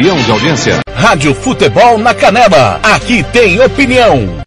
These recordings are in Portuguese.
de audiência. Rádio Futebol na Canela. Aqui tem opinião.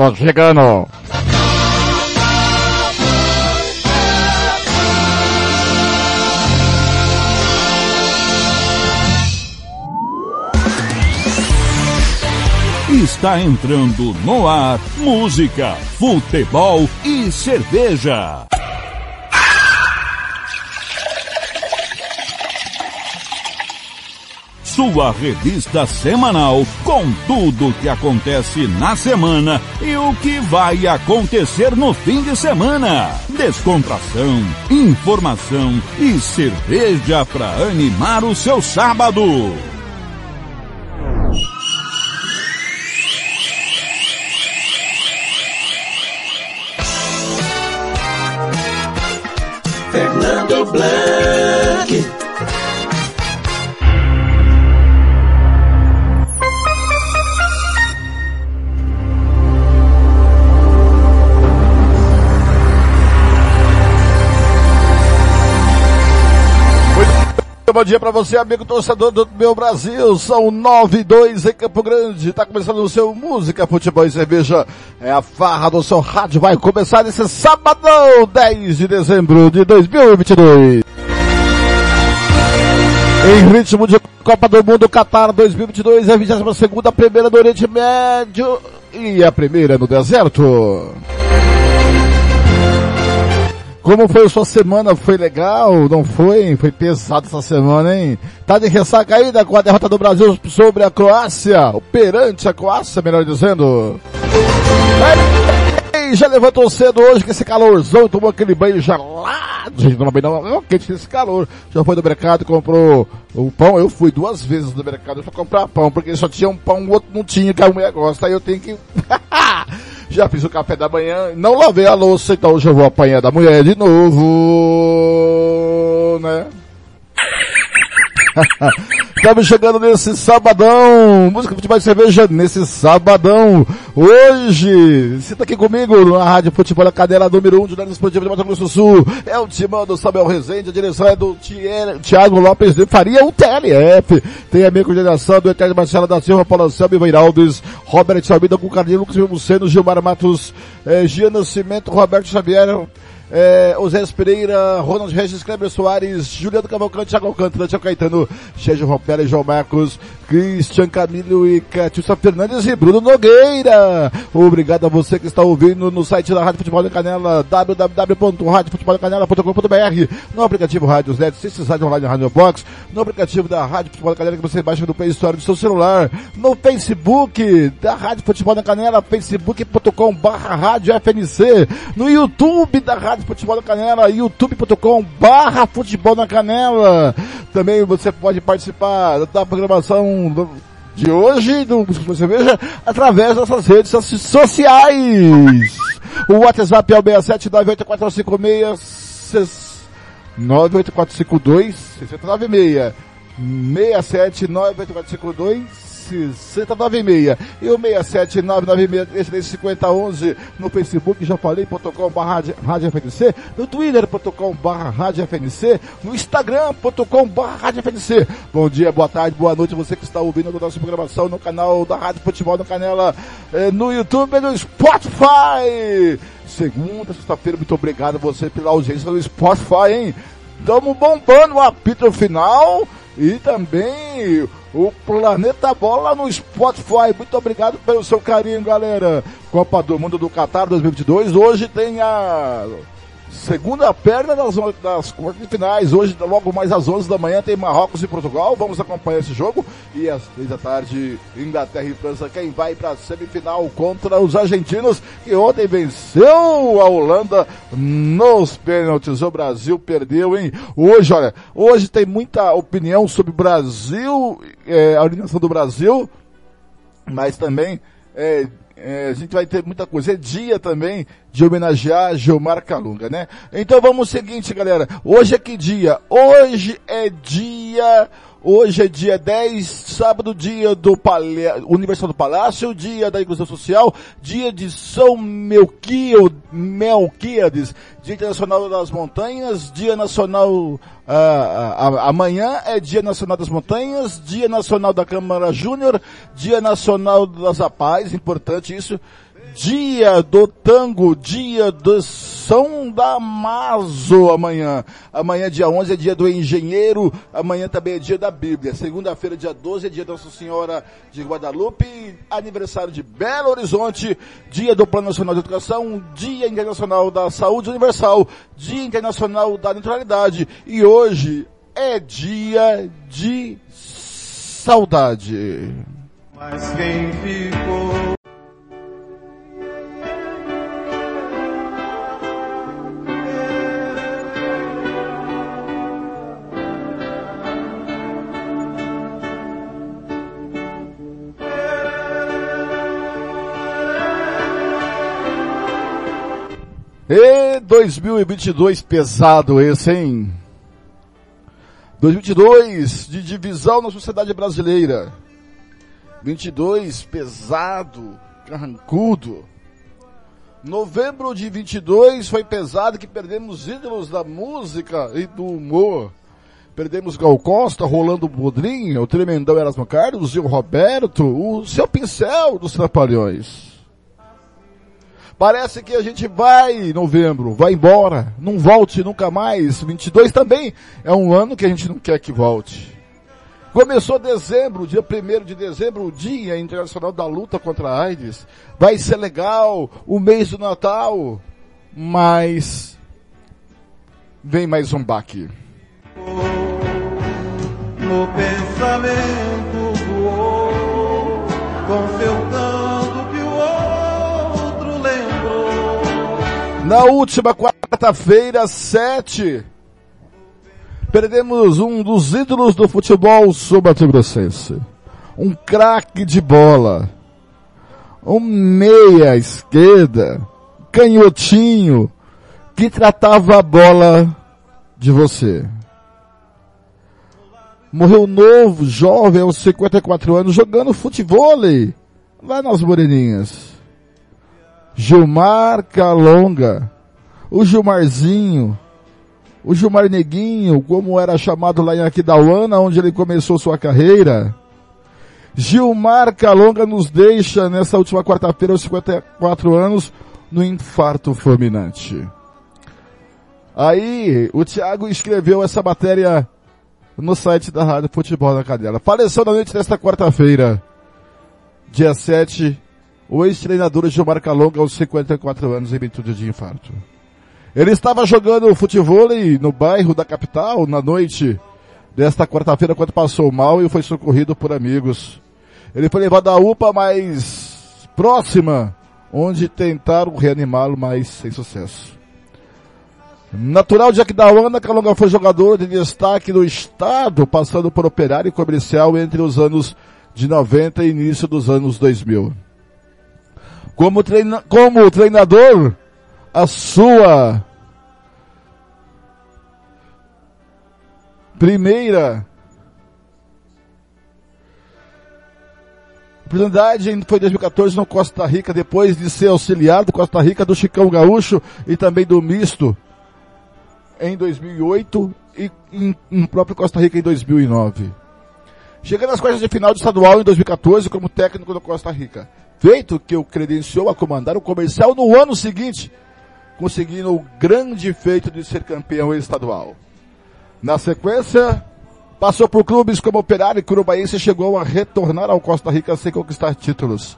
Tô, chegando. Está entrando no ar música, futebol e cerveja. Sua revista semanal com tudo o que acontece na semana e o que vai acontecer no fim de semana. Descontração, informação e cerveja para animar o seu sábado. Fernando Blanc. Bom dia para você, amigo torcedor do meu Brasil. São nove e dois em Campo Grande. Tá começando o seu Música, Futebol e Cerveja. É a farra do seu rádio. Vai começar esse sabadão, 10 de dezembro de 2022. Em ritmo de Copa do Mundo Qatar 2022, é a 22 segunda primeira do Oriente Médio e a primeira no deserto. Como foi a sua semana? Foi legal? Não foi? Foi pesado essa semana, hein? Tá de ressaca ainda com a derrota do Brasil sobre a Croácia, perante a Croácia, melhor dizendo. Ei, já levantou cedo hoje com esse calorzão, tomou aquele banho gelado. Gente, não banho não, não quente esse calor. Já foi do mercado, comprou o pão. Eu fui duas vezes no mercado para comprar pão, porque só tinha um pão, o outro não tinha, que a mulher gosta. Aí eu tenho que Já fiz o café da manhã, não lavei a louça, então hoje eu vou apanhar da mulher de novo, né? Estamos chegando nesse sabadão, música futebol e cerveja nesse sabadão. Hoje, você tá aqui comigo na Rádio Futebol a Cadela número 1 um, de Jornalismo Esportivo de Mato Grosso do Sul. É o timão do Samuel Rezende, a direção é do Tiago Lopes de Faria, o TLF. Tem a minha coordenação do Eterno Marcelo da Silva, Paulo Anselmo Iveiraldes, Robert Salmida com Carlinhos Lucas Muceno, Gilmar Matos, eh, Gian Nascimento, Roberto Xavier, é, Osés Pereira, Ronald Regis, Kleber Soares, Juliano Cavalcante, Thiago Alcântara, Tiago Caetano, Sérgio Rompera, João Marcos, Cristian Camilo e Catiúcia Fernandes e Bruno Nogueira. Obrigado a você que está ouvindo no site da Rádio Futebol da Canela, www.radiofuteboldacanela.com.br, no aplicativo Rádios Net, Cissis Rádio Online Rádio Box, no aplicativo da Rádio Futebol da Canela que você baixa no Play Store do seu celular, no Facebook da Rádio Futebol da Canela, facebook.com barra Rádio FNC, no YouTube da Rádio Rádio Futebol na Canela, youtube.com barra Futebol Canela. Também você pode participar da programação de hoje do Você Veja através dessas redes sociais. O WhatsApp é o 67 98456 98452 6096 67 98452 6096 e o 67996335011 no Facebook, já falei.com barra Rádio FNC, no Twitter.com barra Rádio FNC, no Instagram.com barra Rádio FNC. Bom dia, boa tarde, boa noite, você que está ouvindo a nossa programação no canal da Rádio Futebol no Canela, eh, no YouTube e no Spotify. Segunda, sexta-feira, muito obrigado a você pela audiência no Spotify, hein? Estamos bombando o apito final e também o Planeta Bola no Spotify. Muito obrigado pelo seu carinho, galera. Copa do Mundo do Qatar 2022. Hoje tem a segunda perna das, das quartas finais. Hoje, logo mais às 11 da manhã, tem Marrocos e Portugal. Vamos acompanhar esse jogo. E às 3 da tarde, Inglaterra e França. Quem vai para a semifinal contra os argentinos, que ontem venceu a Holanda nos pênaltis. O Brasil perdeu, hein? Hoje, olha, hoje tem muita opinião sobre o Brasil, é, a eliminação do Brasil, mas também é, é, a gente vai ter muita coisa. É dia também de homenagear Gilmar Calunga, né? Então vamos ao seguinte, galera. Hoje é que dia? Hoje é dia Hoje é dia 10, sábado, dia do Palha... Universal do Palácio, dia da Inclusão Social, dia de São Melquíades, dia internacional das montanhas, dia nacional, uh, amanhã é dia nacional das montanhas, dia nacional da Câmara Júnior, dia nacional das Paz, importante isso, dia do tango, dia do São Damaso amanhã. Amanhã, dia 11, é dia do engenheiro, amanhã também é dia da Bíblia. Segunda-feira, dia 12, é dia da Nossa Senhora de Guadalupe, aniversário de Belo Horizonte, dia do Plano Nacional de Educação, dia internacional da Saúde Universal, dia internacional da neutralidade e hoje é dia de saudade. Mas quem ficou E 2022 pesado esse, hein? 2022 de divisão na sociedade brasileira. 22 pesado, carrancudo. Novembro de 22 foi pesado que perdemos ídolos da música e do humor. Perdemos Gal Costa, Rolando Bodrinho, o tremendão Erasmo Carlos, o Roberto, o seu pincel dos Trapalhões. Parece que a gente vai em novembro, vai embora, não volte nunca mais. 22 também é um ano que a gente não quer que volte. Começou dezembro, dia 1 de dezembro, o Dia Internacional da Luta contra a AIDS. Vai ser legal, o mês do Natal, mas vem mais um baque. No pensamento voou, com seu Na última quarta-feira, 7, perdemos um dos ídolos do futebol sul-mato-grossense. Um craque de bola. Um meia esquerda, canhotinho, que tratava a bola de você. Morreu novo, jovem, aos 54 anos, jogando futebol lá nas Moreninhas. Gilmar Calonga, o Gilmarzinho, o Gilmar Neguinho, como era chamado lá em Aquidauana, onde ele começou sua carreira. Gilmar Calonga nos deixa nessa última quarta-feira, aos 54 anos, no infarto fulminante. Aí, o Thiago escreveu essa matéria no site da Rádio Futebol na Cadela. Faleceu na noite desta quarta-feira, dia 7 o ex-treinador Gilmar Calonga aos 54 anos em virtude de infarto. Ele estava jogando futebol no bairro da capital na noite desta quarta-feira quando passou mal e foi socorrido por amigos. Ele foi levado à UPA mais próxima, onde tentaram reanimá-lo, mas sem sucesso. Natural de Aquidauana, Calonga foi jogador de destaque no estado, passando por operário e comercial entre os anos de 90 e início dos anos 2000. Como, treina, como treinador, a sua primeira oportunidade foi em 2014 no Costa Rica, depois de ser auxiliar do Costa Rica, do Chicão Gaúcho e também do Misto em 2008 e em, em próprio Costa Rica em 2009. Chegando às quartas de final do estadual em 2014 como técnico do Costa Rica feito que o credenciou a comandar o comercial no ano seguinte, conseguindo o grande feito de ser campeão estadual. Na sequência, Passou por clubes como Operário e Curubaense e chegou a retornar ao Costa Rica sem conquistar títulos.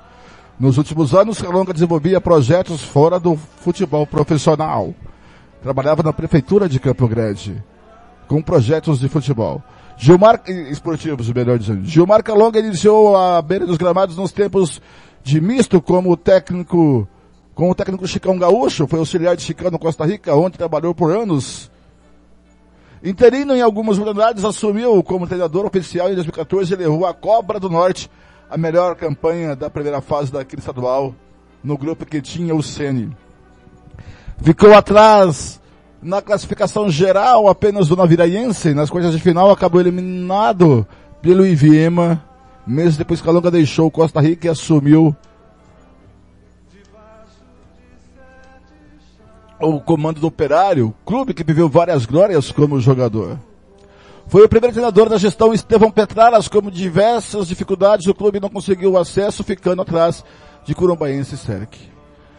Nos últimos anos, Calonga desenvolvia projetos fora do futebol profissional. Trabalhava na prefeitura de Campo Grande, com projetos de futebol. Gilmar, esportivos, melhor dizendo. Gilmar Calonga iniciou a beira dos gramados nos tempos de misto como técnico, com o técnico Chicão Gaúcho, foi auxiliar de Chicão no Costa Rica, onde trabalhou por anos Interino em algumas modalidades, assumiu como treinador oficial em 2014 e levou a Cobra do Norte a melhor campanha da primeira fase daquele estadual no grupo que tinha o Sene. Ficou atrás na classificação geral apenas do Naviraense, nas quartas de final acabou eliminado pelo Iviema, meses depois que a Longa deixou Costa Rica e assumiu o comando do Operário, clube que viveu várias glórias como jogador. Foi o primeiro treinador da gestão Estevão Petralas, como diversas dificuldades o clube não conseguiu acesso, ficando atrás de Curumbaense e.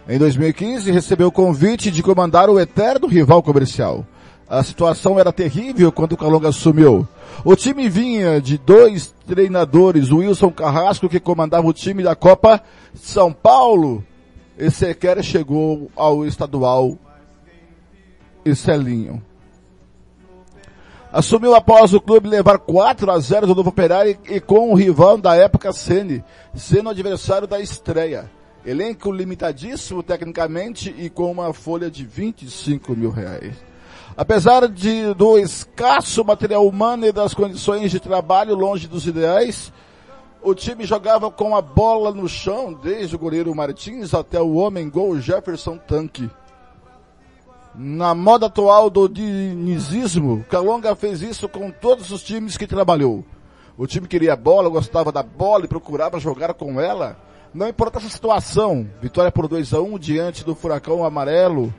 Em 2015, recebeu o convite de comandar o eterno rival comercial. A situação era terrível quando o Calonga assumiu. O time vinha de dois treinadores, o Wilson Carrasco, que comandava o time da Copa São Paulo, e sequer chegou ao estadual e Celinho. Assumiu após o clube levar 4 a 0 do Novo Operário e, com o rival da época Sene, sendo adversário da estreia. Elenco limitadíssimo tecnicamente e com uma folha de 25 mil reais. Apesar de, do escasso material humano e das condições de trabalho longe dos ideais, o time jogava com a bola no chão, desde o goleiro Martins até o homem gol Jefferson Tanque. Na moda atual do dinizismo, Calonga fez isso com todos os times que trabalhou. O time queria bola, gostava da bola e procurava jogar com ela. Não importa essa situação, vitória por 2 a 1 um, diante do Furacão Amarelo.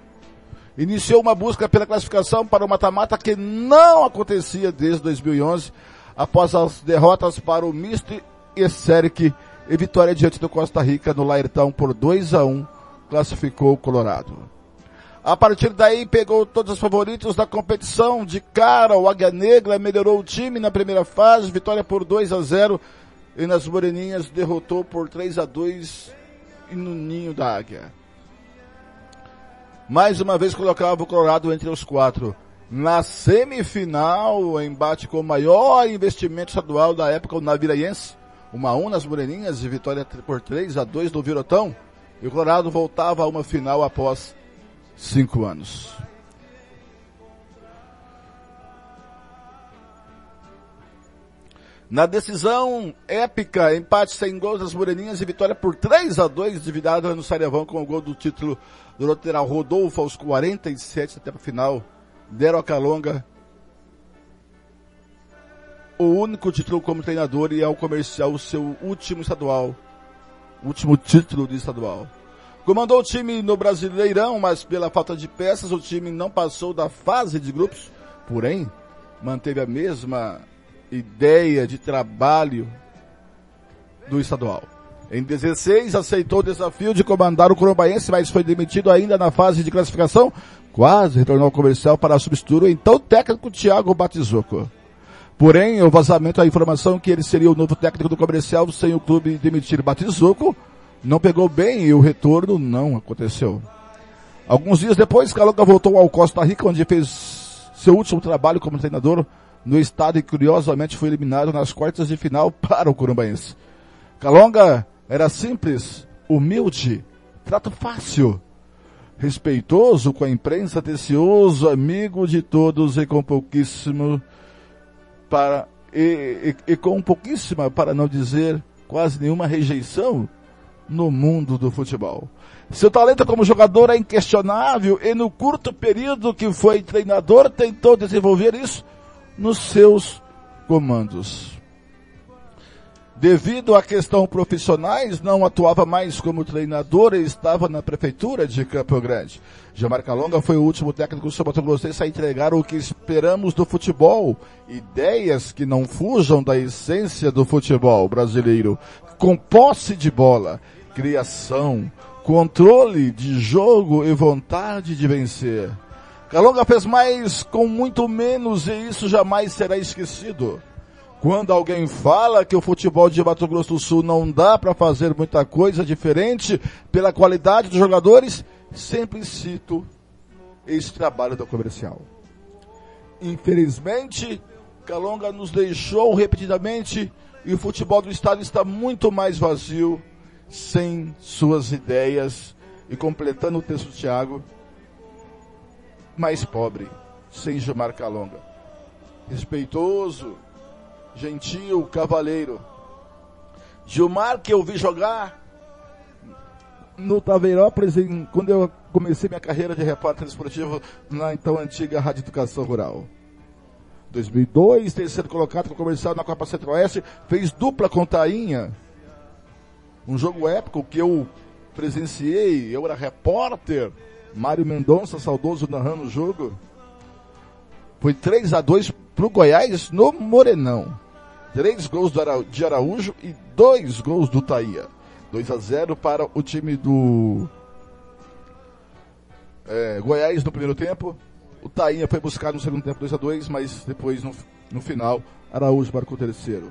Iniciou uma busca pela classificação para o mata-mata que não acontecia desde 2011, após as derrotas para o Misto e Seric e vitória diante do Costa Rica no Laertão por 2 a 1 um, classificou o Colorado. A partir daí pegou todos os favoritos da competição de cara. O Águia Negra melhorou o time na primeira fase, vitória por 2 a 0 e nas Moreninhas derrotou por 3 a 2 e no ninho da Águia. Mais uma vez colocava o Colorado entre os quatro. Na semifinal, o embate com o maior investimento estadual da época, o Naviraense. Uma a 1 nas Moreninhas e vitória por 3 a 2 no Virotão. E o Colorado voltava a uma final após cinco anos. Na decisão épica, empate sem gols das Moreninhas e vitória por 3 a 2 dividida no Sariavão com o gol do título do lateral Rodolfo aos 47 até para final. Deram a Calonga o único título como treinador e ao comercial o seu último estadual. Último título de estadual. Comandou o time no Brasileirão, mas pela falta de peças o time não passou da fase de grupos. Porém, manteve a mesma ideia de trabalho do estadual. Em 16, aceitou o desafio de comandar o Corumbaense, mas foi demitido ainda na fase de classificação. Quase retornou ao comercial para substituir o então técnico Thiago Batizuco. Porém, o vazamento a informação que ele seria o novo técnico do comercial sem o clube demitir Batizuco não pegou bem e o retorno não aconteceu. Alguns dias depois, Calonga voltou ao Costa Rica, onde fez seu último trabalho como treinador no estado e curiosamente foi eliminado nas quartas de final para o Curumbaense. Calonga era simples, humilde, trato fácil, respeitoso com a imprensa, atencioso, amigo de todos e com pouquíssimo para e, e, e com pouquíssima, para não dizer quase nenhuma rejeição no mundo do futebol. Seu talento como jogador é inquestionável e no curto período que foi treinador tentou desenvolver isso nos seus comandos. Devido à questão profissionais, não atuava mais como treinador e estava na prefeitura de Campo Grande. Gilmar Calonga foi o último técnico somatogrossense a entregar o que esperamos do futebol. Ideias que não fujam da essência do futebol brasileiro. Com posse de bola, criação, controle de jogo e vontade de vencer. Calonga fez mais com muito menos e isso jamais será esquecido. Quando alguém fala que o futebol de Mato Grosso do Sul não dá para fazer muita coisa diferente pela qualidade dos jogadores, sempre cito esse trabalho do comercial. Infelizmente, Calonga nos deixou repetidamente e o futebol do estado está muito mais vazio, sem suas ideias. E completando o texto do Thiago, mais pobre, sem Gilmar Calonga. Respeitoso, gentil, cavaleiro. Gilmar que eu vi jogar no Taveirópolis quando eu comecei minha carreira de repórter esportivo na então antiga Rádio Educação Rural. 2002, terceiro colocado com o comercial na Copa Centro-Oeste, fez dupla com Tainha. Um jogo épico que eu presenciei, eu era repórter, Mário Mendonça, saudoso, narrando o jogo. Foi 3 a 2 pro Goiás no Morenão. Três gols de Araújo e dois gols do Taia. 2 a 0 para o time do é, Goiás no primeiro tempo. O Tainha foi buscar no segundo tempo 2 a 2 mas depois no, no final Araújo marcou o terceiro.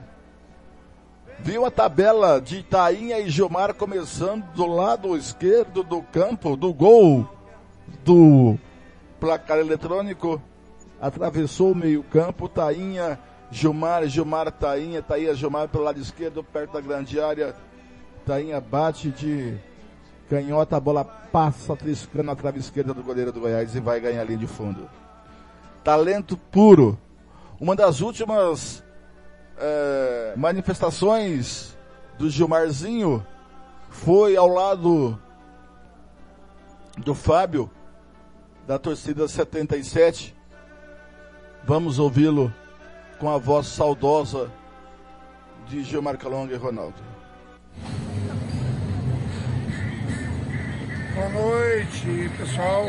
Viu a tabela de Tainha e Gilmar começando do lado esquerdo do campo, do gol do placar eletrônico. Atravessou o meio campo, Tainha, Gilmar, Gilmar, Tainha, Tainha, Gilmar pelo lado esquerdo, perto da grande área. Tainha bate de canhota, a bola passa triscando na trave esquerda do goleiro do Goiás e vai ganhar a linha de fundo. Talento puro. Uma das últimas é, manifestações do Gilmarzinho foi ao lado do Fábio, da torcida 77. Vamos ouvi-lo com a voz saudosa de Gilmar Calonga e Ronaldo. Boa noite, pessoal.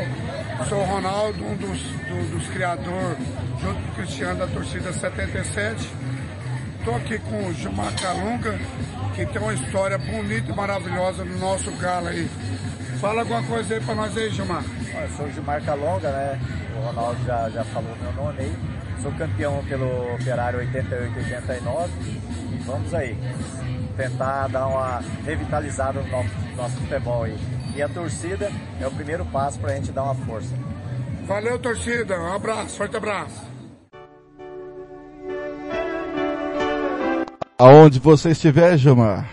Sou o Ronaldo, um dos, do, dos criadores, junto com o Cristiano da torcida 77. Estou aqui com o Gilmar Calunga, que tem uma história bonita e maravilhosa no nosso galo aí. Fala alguma coisa aí para nós aí, Gilmar. Eu sou o Gilmar Calonga, né? O Ronaldo já, já falou meu nome aí. Sou campeão pelo Operário 88-89 e vamos aí tentar dar uma revitalizada no nosso, nosso futebol aí. E a torcida é o primeiro passo para a gente dar uma força. Valeu, torcida. Um abraço, forte abraço. Aonde você estiver, Gilmar,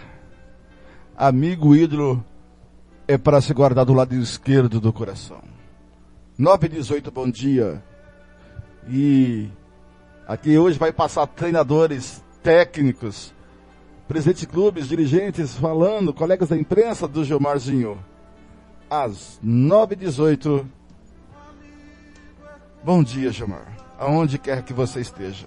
amigo ídolo é para se guardar do lado esquerdo do coração. 9 e 18, bom dia. E aqui hoje vai passar treinadores, técnicos, presidentes de clubes, dirigentes falando, colegas da imprensa do Gilmarzinho às 9h18. Bom dia, Gilmar. Aonde quer que você esteja.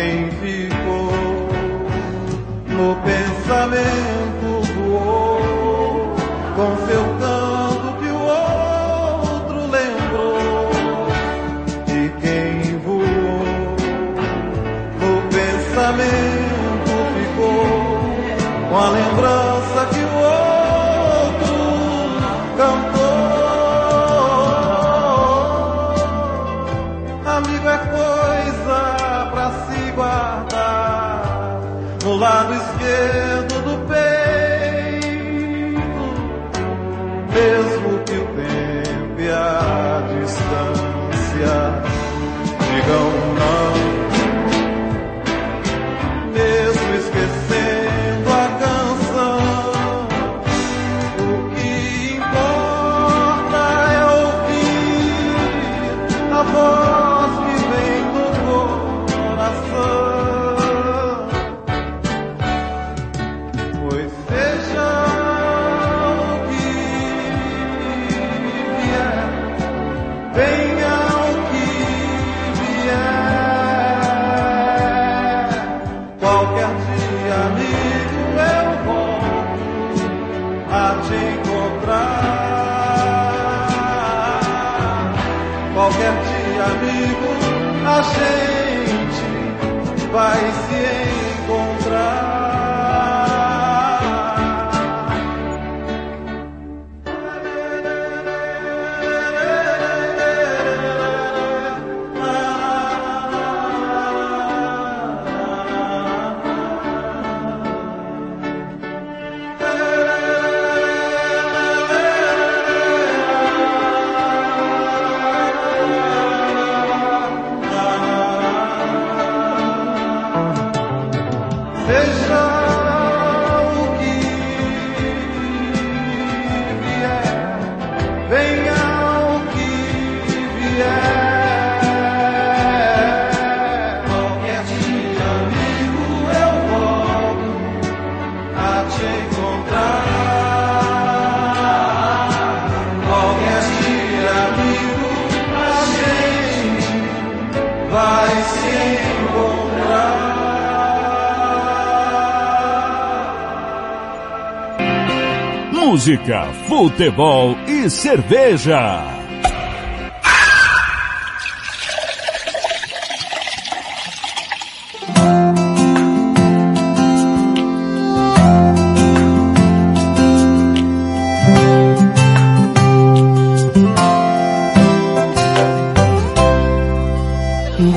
peito. Futebol e cerveja.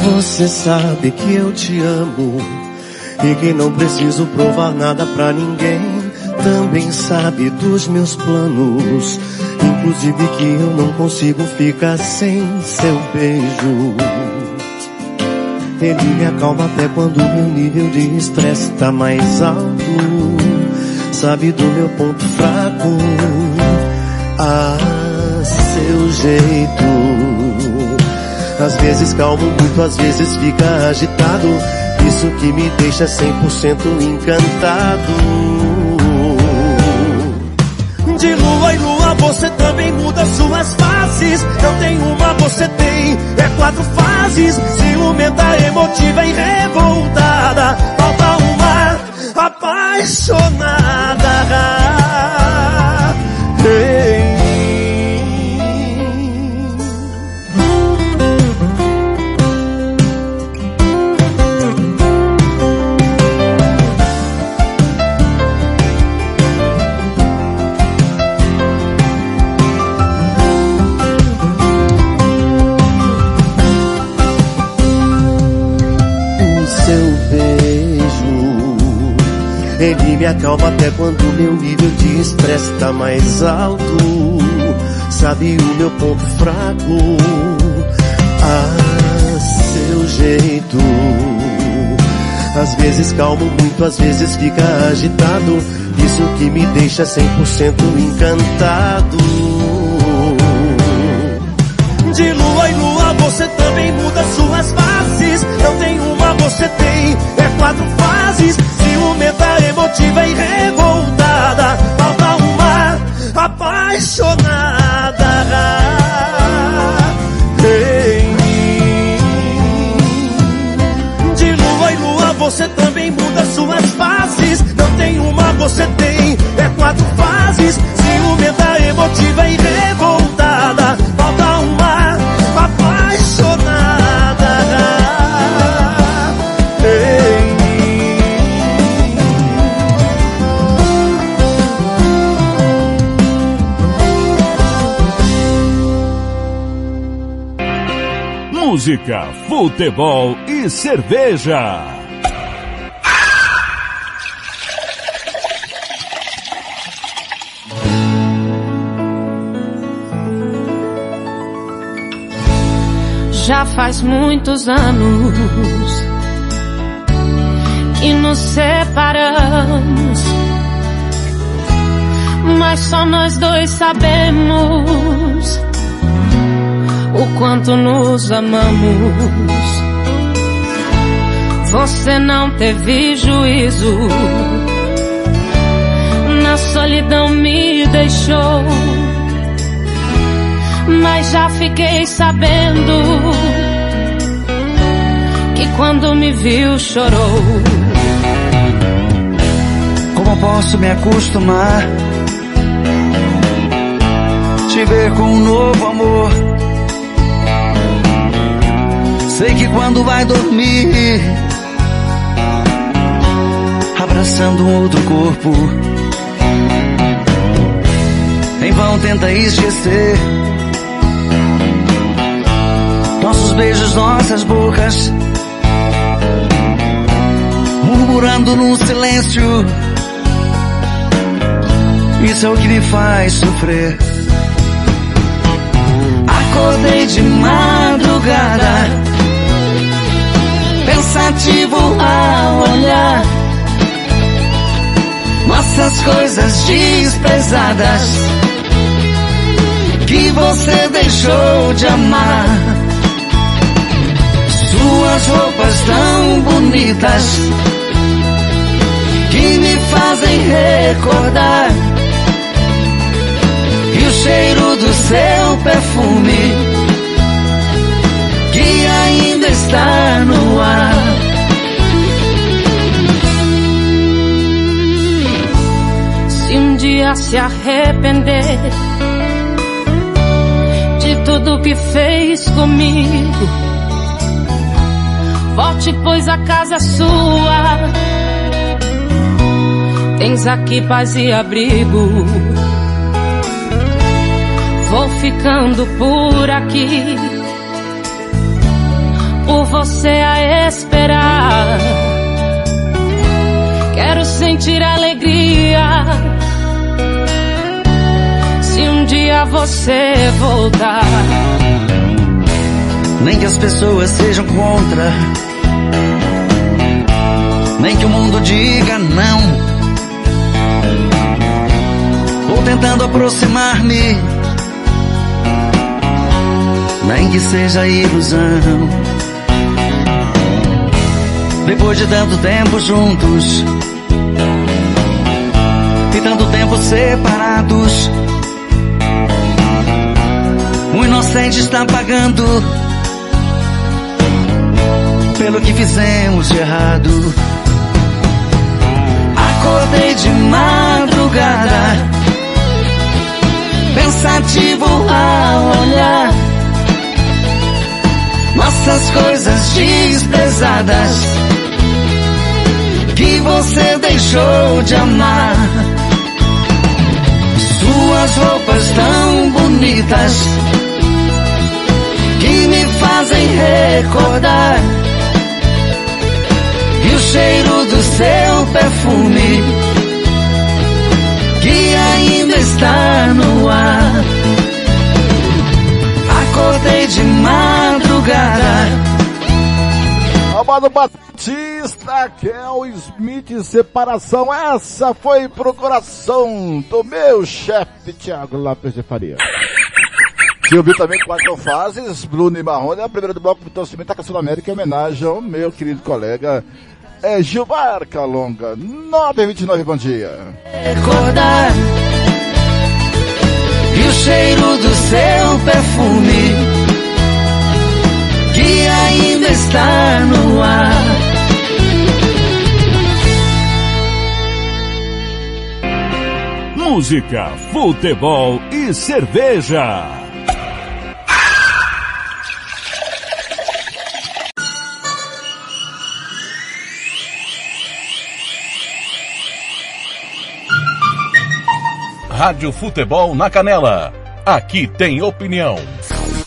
Você sabe que eu te amo e que não preciso provar nada pra ninguém também sabe dos meus planos, inclusive que eu não consigo ficar sem seu beijo. Ele me acalma até quando meu nível de estresse tá mais alto. Sabe do meu ponto fraco, a seu jeito. Às vezes calmo muito, às vezes fica agitado. Isso que me deixa 100% encantado. De lua em lua você também muda suas faces. Não tem uma, você tem, é quatro fases. Ciumenta, emotiva e revoltada. Falta uma apaixonada. Acalma até quando meu nível de estresse tá mais alto. Sabe o meu ponto fraco? A seu jeito. Às vezes calmo muito, às vezes fica agitado. Isso que me deixa 100% encantado. De lua em lua você também muda suas faces. Não tem uma, você tem, é quatro fases ciumenta, emotiva e revoltada. Falta uma apaixonada música, futebol e cerveja. Já faz muitos anos que nos separamos, mas só nós dois sabemos o quanto nos amamos. Você não teve juízo, na solidão me deixou. Mas já fiquei sabendo que quando me viu chorou. Como posso me acostumar? Te ver com um novo amor Sei que quando vai dormir, abraçando um outro corpo. Em vão tenta esquecer nossos beijos, nossas bocas, murmurando no silêncio. Isso é o que me faz sofrer. Acordei de madrugada, pensativo ao olhar nossas coisas desprezadas que você deixou de amar. Suas roupas tão bonitas que me fazem recordar. E o cheiro do seu perfume está no ar. Se um dia se arrepender de tudo que fez comigo, volte, pois a casa é sua. Tens aqui paz e abrigo. Vou ficando por aqui, por você a esperar. Quero sentir alegria se um dia você voltar. Nem que as pessoas sejam contra, nem que o mundo diga não. Vou tentando aproximar-me, nem que seja ilusão. Depois de tanto tempo juntos e tanto tempo separados, o inocente está pagando pelo que fizemos de errado. Acordei de madrugada, pensativo ao olhar nossas coisas desprezadas que você deixou de amar. Suas roupas tão bonitas que me fazem recordar. E o cheiro do seu perfume que ainda está no ar. Acordei de madrugada. Amado Kel Smith, separação. Essa foi pro coração do meu chefe, Thiago Lopes de Faria. Vi também quatro fases, Bruno e Marrone, a primeira do bloco do torcimento da Caçula América, em homenagem ao meu querido colega é Gilmar Calonga, 929, bom dia. Recordar e o cheiro do seu perfume que ainda está no ar. Música, futebol e cerveja. Rádio Futebol na Canela. Aqui tem opinião.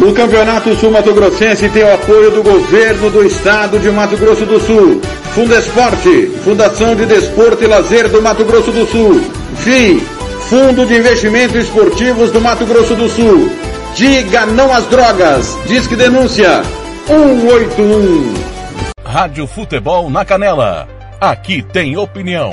O Campeonato Sul Mato Grossense tem o apoio do governo do estado de Mato Grosso do Sul. Fundesporte, Fundação de Desporto e Lazer do Mato Grosso do Sul. FII, Fundo de Investimentos Esportivos do Mato Grosso do Sul. Diga não às drogas. Disque denúncia 181. Rádio Futebol na Canela. Aqui tem opinião.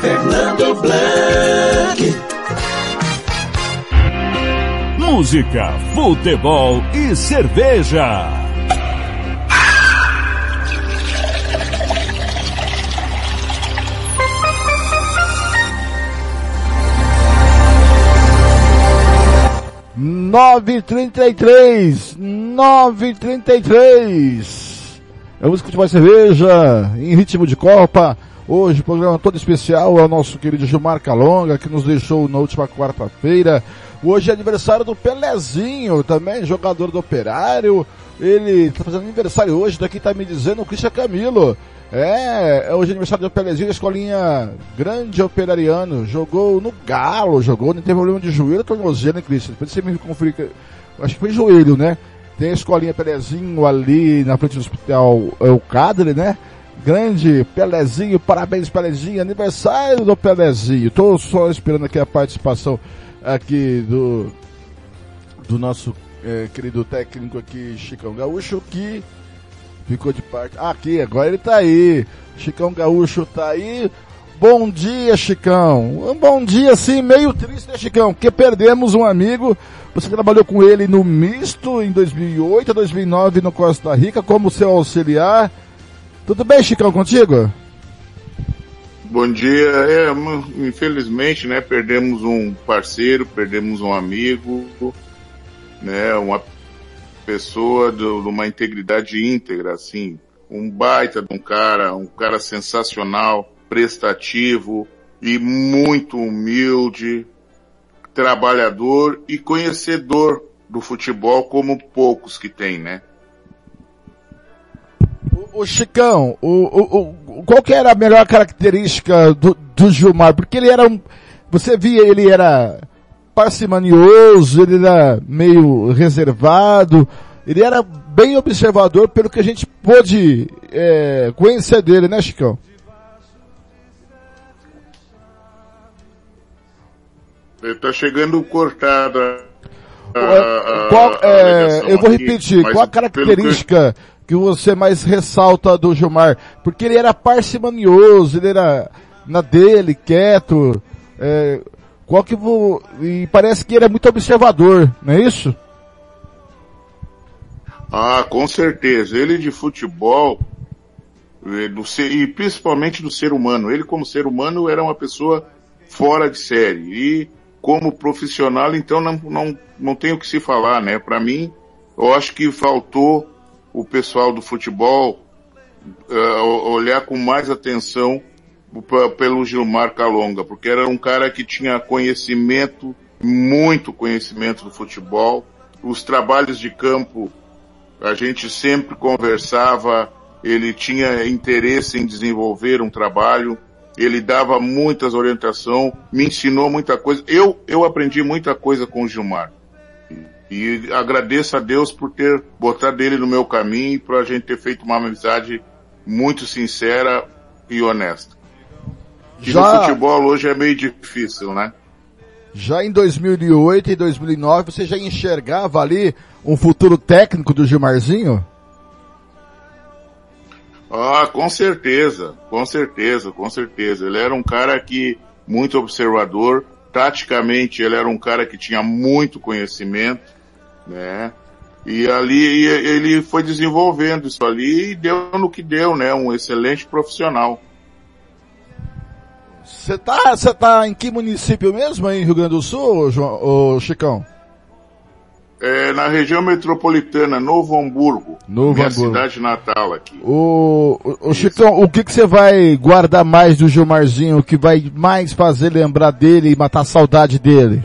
Fernando Blanc. Música, futebol e cerveja. Nove trinta e três, nove trinta e três. É música de mais cerveja, em ritmo de copa. Hoje, programa todo especial ao nosso querido Gilmar Calonga, que nos deixou na última quarta-feira. Hoje é aniversário do Pelezinho, também jogador do Operário. Ele está fazendo aniversário hoje, daqui está me dizendo o Cristian Camilo. É, é hoje é aniversário do Pelezinho, escolinha grande operariano. Jogou no Galo, jogou, não teve problema de joelho, tornozelo, né, Cristian? Depois você me conferir, acho que foi joelho, né? Tem a escolinha Pelezinho ali na frente do hospital, é o Cadre, né? Grande Pelezinho, parabéns Pelezinho, aniversário do Pelezinho. Tô só esperando aqui a participação aqui do do nosso é, querido técnico aqui, Chicão Gaúcho, que ficou de parte. Ah, aqui, agora ele tá aí. Chicão Gaúcho tá aí. Bom dia, Chicão. Um bom dia, sim, meio triste, né, Chicão? Porque perdemos um amigo. Você trabalhou com ele no misto em 2008, 2009 no Costa Rica como seu auxiliar. Tudo bem, Chicão, contigo? Bom dia. É, infelizmente, né, perdemos um parceiro, perdemos um amigo, né, uma pessoa de, uma integridade íntegra, assim, um baita de um cara, um cara sensacional, prestativo e muito humilde, trabalhador e conhecedor do futebol como poucos que tem, né? O Chicão, o, o, o, qual que era a melhor característica do, do Gilmar? Porque ele era um, você via, ele era parcimonioso, ele era meio reservado, ele era bem observador pelo que a gente pôde é, conhecer dele, né, Chicão? Ele tá chegando cortado. qual, é, eu vou repetir, qual a característica que você mais ressalta do Gilmar? Porque ele era parcimonioso, ele era na dele, quieto. É, qual que vou, e parece que ele é muito observador, não é isso? Ah, com certeza. Ele de futebol, eh, do ser, e principalmente do ser humano. Ele como ser humano era uma pessoa fora de série e como profissional então não, não, não tem o que se falar, né? Para mim, eu acho que faltou o pessoal do futebol uh, olhar com mais atenção pelo Gilmar Calonga, porque era um cara que tinha conhecimento, muito conhecimento do futebol. Os trabalhos de campo, a gente sempre conversava, ele tinha interesse em desenvolver um trabalho, ele dava muitas orientações, me ensinou muita coisa. Eu, eu aprendi muita coisa com o Gilmar. E agradeço a Deus por ter botado ele no meu caminho e por a gente ter feito uma amizade muito sincera e honesta. Que Já... no futebol hoje é meio difícil, né? Já em 2008 e 2009 você já enxergava ali um futuro técnico do Gilmarzinho? Ah, com certeza, com certeza, com certeza. Ele era um cara que muito observador, taticamente ele era um cara que tinha muito conhecimento, né? E ali ele foi desenvolvendo isso ali e deu no que deu, né? Um excelente profissional. Você tá, você tá em que município mesmo, em Rio Grande do Sul, João, ô Chicão? É, na região metropolitana, Novo Hamburgo. Novo minha Hamburgo. cidade natal aqui. O, o, o Chicão, o que que você vai guardar mais do Gilmarzinho? O que vai mais fazer lembrar dele e matar a saudade dele?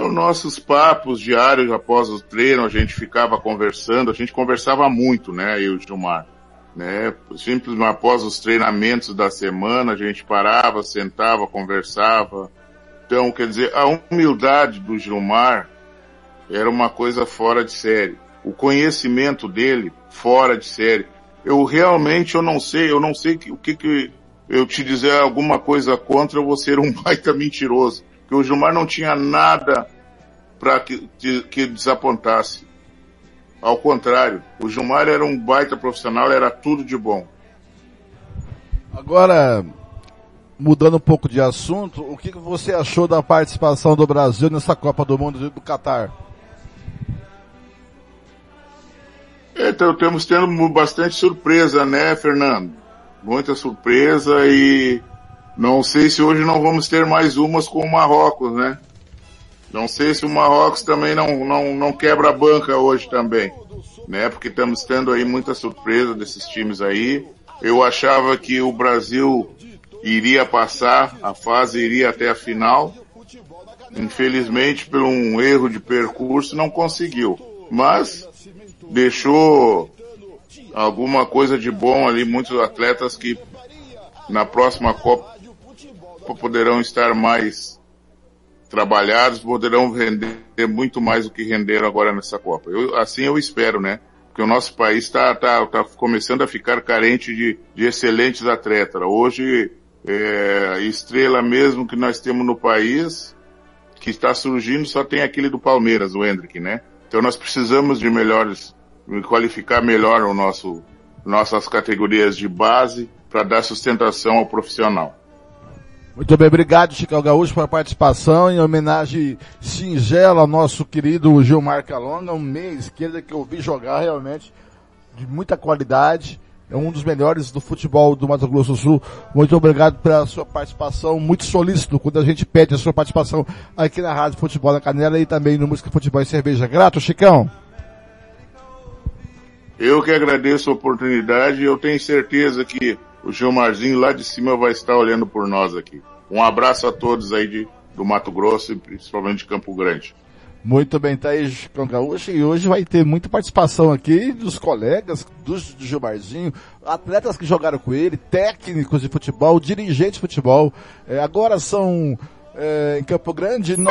Os nossos papos diários após o treino, a gente ficava conversando, a gente conversava muito, né, eu e o Gilmar. Né, simples após os treinamentos da semana, a gente parava, sentava, conversava. Então, quer dizer, a humildade do Gilmar era uma coisa fora de série. O conhecimento dele, fora de série. Eu realmente, eu não sei, eu não sei o que que eu te dizer alguma coisa contra, eu vou ser um baita mentiroso que o Gilmar não tinha nada para que, que desapontasse. Ao contrário, o Gilmar era um baita profissional, era tudo de bom. Agora, mudando um pouco de assunto, o que você achou da participação do Brasil nessa Copa do Mundo do Catar? Então, temos tendo bastante surpresa, né, Fernando? Muita surpresa e não sei se hoje não vamos ter mais umas com o Marrocos, né? Não sei se o Marrocos também não, não, não quebra a banca hoje também, né? Porque estamos tendo aí muita surpresa desses times aí. Eu achava que o Brasil iria passar, a fase iria até a final. Infelizmente, por um erro de percurso, não conseguiu. Mas deixou alguma coisa de bom ali, muitos atletas que na próxima Copa poderão estar mais trabalhados, poderão render muito mais do que renderam agora nessa Copa. Eu, assim eu espero, né? Porque o nosso país está tá, tá começando a ficar carente de, de excelentes atletas. Hoje, é, estrela mesmo que nós temos no país, que está surgindo, só tem aquele do Palmeiras, o Hendrick, né? Então nós precisamos de melhores, qualificar melhor o nosso, nossas categorias de base para dar sustentação ao profissional. Muito bem, obrigado Chico Gaúcho pela participação em homenagem singela ao nosso querido Gilmar Calonga, um meia esquerda que eu vi jogar realmente de muita qualidade, é um dos melhores do futebol do Mato Grosso do Sul. Muito obrigado pela sua participação, muito solícito quando a gente pede a sua participação aqui na Rádio Futebol da Canela e também no Música Futebol e Cerveja. Grato, Chicão. Eu que agradeço a oportunidade e eu tenho certeza que o Gilmarzinho lá de cima vai estar olhando por nós aqui. Um abraço a todos aí de, do Mato Grosso e principalmente de Campo Grande. Muito bem, Thaís tá Gaúcho, e hoje vai ter muita participação aqui dos colegas dos, do Gilmarzinho, atletas que jogaram com ele, técnicos de futebol, dirigentes de futebol. É, agora são é, em Campo Grande, 9h40,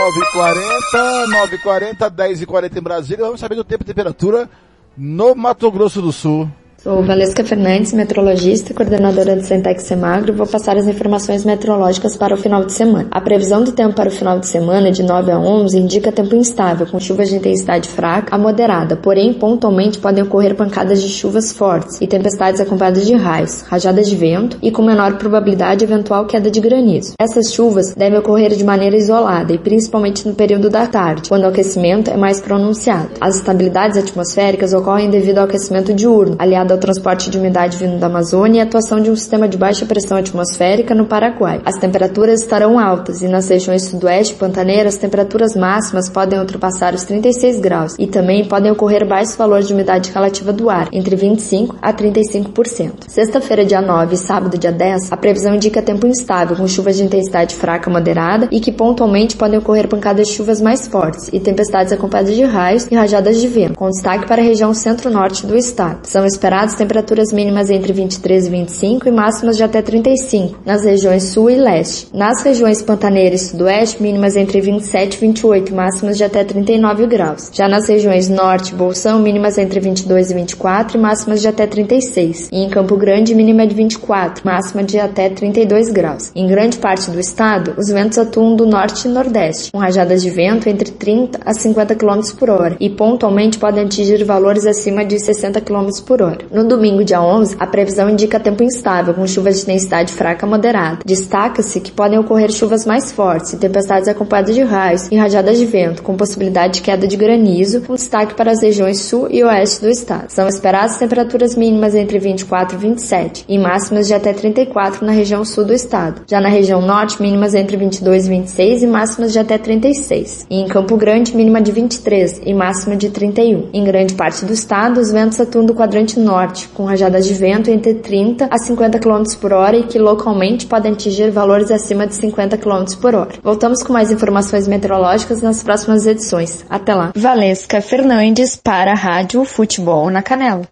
9h40, 10h40 em Brasília. Vamos saber do tempo e temperatura no Mato Grosso do Sul. Sou Valesca Fernandes, meteorologista, coordenadora do Centex Semagro vou passar as informações meteorológicas para o final de semana. A previsão do tempo para o final de semana, de 9 a 11, indica tempo instável, com chuvas de intensidade fraca a moderada, porém, pontualmente podem ocorrer pancadas de chuvas fortes e tempestades acompanhadas de raios, rajadas de vento e com menor probabilidade de eventual queda de granizo. Essas chuvas devem ocorrer de maneira isolada e principalmente no período da tarde, quando o aquecimento é mais pronunciado. As estabilidades atmosféricas ocorrem devido ao aquecimento diurno, aliado ao transporte de umidade vindo da Amazônia e a atuação de um sistema de baixa pressão atmosférica no Paraguai. As temperaturas estarão altas e nas regiões sudoeste e pantaneiras, as temperaturas máximas podem ultrapassar os 36 graus e também podem ocorrer baixos valores de umidade relativa do ar, entre 25 a 35%. Sexta-feira, dia 9 e sábado, dia 10, a previsão indica tempo instável, com chuvas de intensidade fraca moderada e que pontualmente podem ocorrer pancadas de chuvas mais fortes e tempestades acompanhadas de raios e rajadas de vento, com destaque para a região centro-norte do estado. São esperadas esperadas temperaturas mínimas entre 23 e 25 e máximas de até 35 nas regiões sul e leste. Nas regiões pantaneira e sudoeste, mínimas entre 27 e 28 máximas de até 39 graus. Já nas regiões norte e bolsão, mínimas entre 22 e 24 e máximas de até 36. E em Campo Grande, mínima de 24, máxima de até 32 graus. Em grande parte do estado, os ventos atuam do norte e nordeste, com rajadas de vento entre 30 a 50 km por hora e pontualmente podem atingir valores acima de 60 km por hora. No domingo, dia 11, a previsão indica tempo instável, com chuvas de intensidade fraca a moderada. Destaca-se que podem ocorrer chuvas mais fortes e tempestades acompanhadas de raios e rajadas de vento, com possibilidade de queda de granizo, com destaque para as regiões sul e oeste do estado. São esperadas temperaturas mínimas entre 24 e 27 e máximas de até 34 na região sul do estado. Já na região norte, mínimas entre 22 e 26 e máximas de até 36. E em Campo Grande, mínima de 23 e máxima de 31. Em grande parte do estado, os ventos atuam do quadrante norte norte, com rajadas de vento entre 30 a 50 km por hora e que localmente podem atingir valores acima de 50 km por hora. Voltamos com mais informações meteorológicas nas próximas edições. Até lá. Valesca Fernandes para a Rádio Futebol na Canela.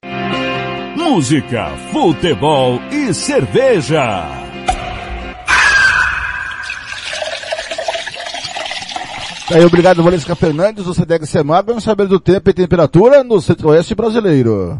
Música, futebol e cerveja. Aí, obrigado, Valesca Fernandes, do CDEG Semar. Vamos saber do tempo e temperatura no centro-oeste brasileiro.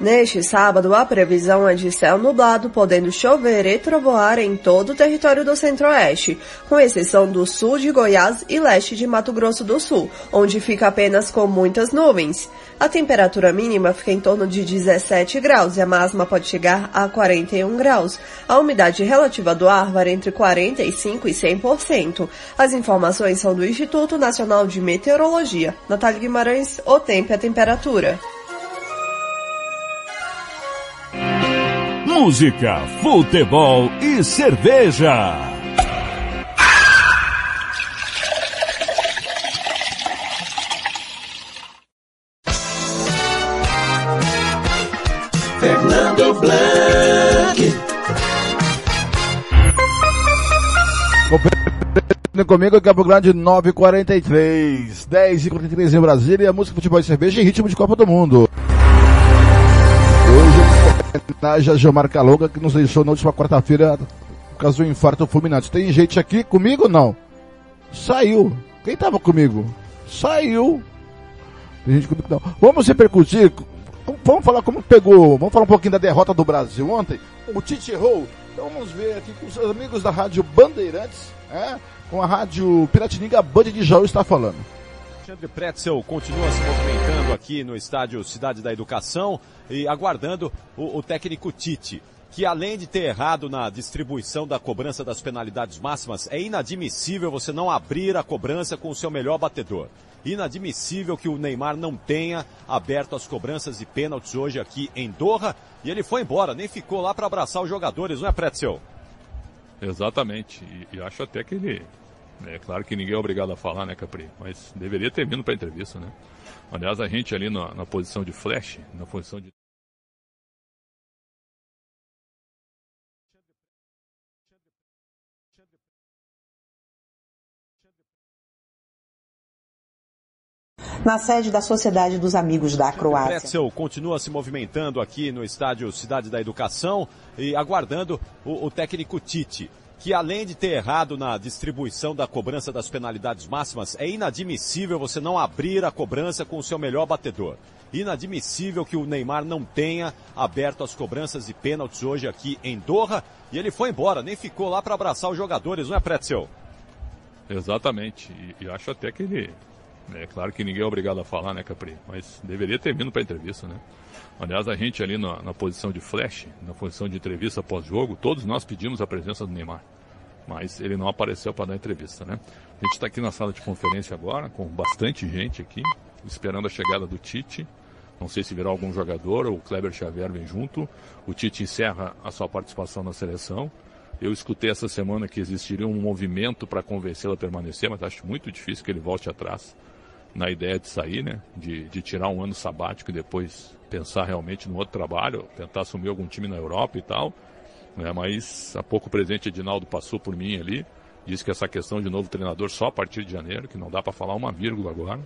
Neste sábado, a previsão é de céu nublado, podendo chover e trovoar em todo o território do centro-oeste, com exceção do sul de Goiás e leste de Mato Grosso do Sul, onde fica apenas com muitas nuvens. A temperatura mínima fica em torno de 17 graus e a máxima pode chegar a 41 graus. A umidade relativa do ar varia entre 45% e 100%. As informações são do Instituto Nacional de Meteorologia. Natália Guimarães, o tempo e a temperatura. Música, futebol e cerveja. Fernando Blanc. Comigo, Campo Grande 943, 10 e 43 em Brasília, música, futebol e cerveja em ritmo de Copa do Mundo. Homenagem a Gilmar Calonga, que nos deixou na última quarta-feira por causa do infarto fulminante. Tem gente aqui comigo? Não. Saiu. Quem tava comigo? Saiu. Tem gente comigo não. Vamos repercutir vamos falar como pegou, vamos falar um pouquinho da derrota do Brasil ontem. O Tite errou. Então vamos ver aqui com os amigos da Rádio Bandeirantes, é, com a Rádio Piratininga Band de Jaú está falando. Alexandre Pretzel continua se movimentando aqui no estádio Cidade da Educação e aguardando o, o técnico Tite que além de ter errado na distribuição da cobrança das penalidades máximas, é inadmissível você não abrir a cobrança com o seu melhor batedor. Inadmissível que o Neymar não tenha aberto as cobranças de pênaltis hoje aqui em Doha. E ele foi embora, nem ficou lá para abraçar os jogadores, não é, Pretzel? Exatamente. E, e, acho até que ele. É claro que ninguém é obrigado a falar, né, Capri? Mas deveria ter vindo para a entrevista, né? Aliás, a gente ali na, na posição de flash, na posição de. na sede da Sociedade dos Amigos da Croácia. Pretzel continua se movimentando aqui no estádio Cidade da Educação e aguardando o, o técnico Tite que além de ter errado na distribuição da cobrança das penalidades máximas, é inadmissível você não abrir a cobrança com o seu melhor batedor. Inadmissível que o Neymar não tenha aberto as cobranças e pênaltis hoje aqui em Doha e ele foi embora, nem ficou lá para abraçar os jogadores, não é, Pretzel? Exatamente. E, e, acho até que ele. É claro que ninguém é obrigado a falar, né, Capri? Mas deveria ter vindo para a entrevista, né? Aliás, a gente ali na, na, posição de flash, na posição de entrevista pós-jogo, todos nós pedimos a presença do Neymar. Mas ele não apareceu para dar entrevista, né? A gente está aqui na sala de conferência agora, com bastante gente aqui, esperando a chegada do Tite. Não sei se virá algum jogador ou o Kleber Xavier vem junto. O Tite encerra a sua participação na seleção. Eu escutei essa semana que existiria um movimento para convencê-lo a permanecer, mas acho muito difícil que ele volte atrás na ideia de sair, né? De, de tirar um ano sabático e depois pensar realmente no outro trabalho, tentar assumir algum time na Europa e tal. Né? Mas há pouco o presidente Edinaldo passou por mim ali, disse que essa questão de novo treinador só a partir de janeiro, que não dá para falar uma vírgula agora.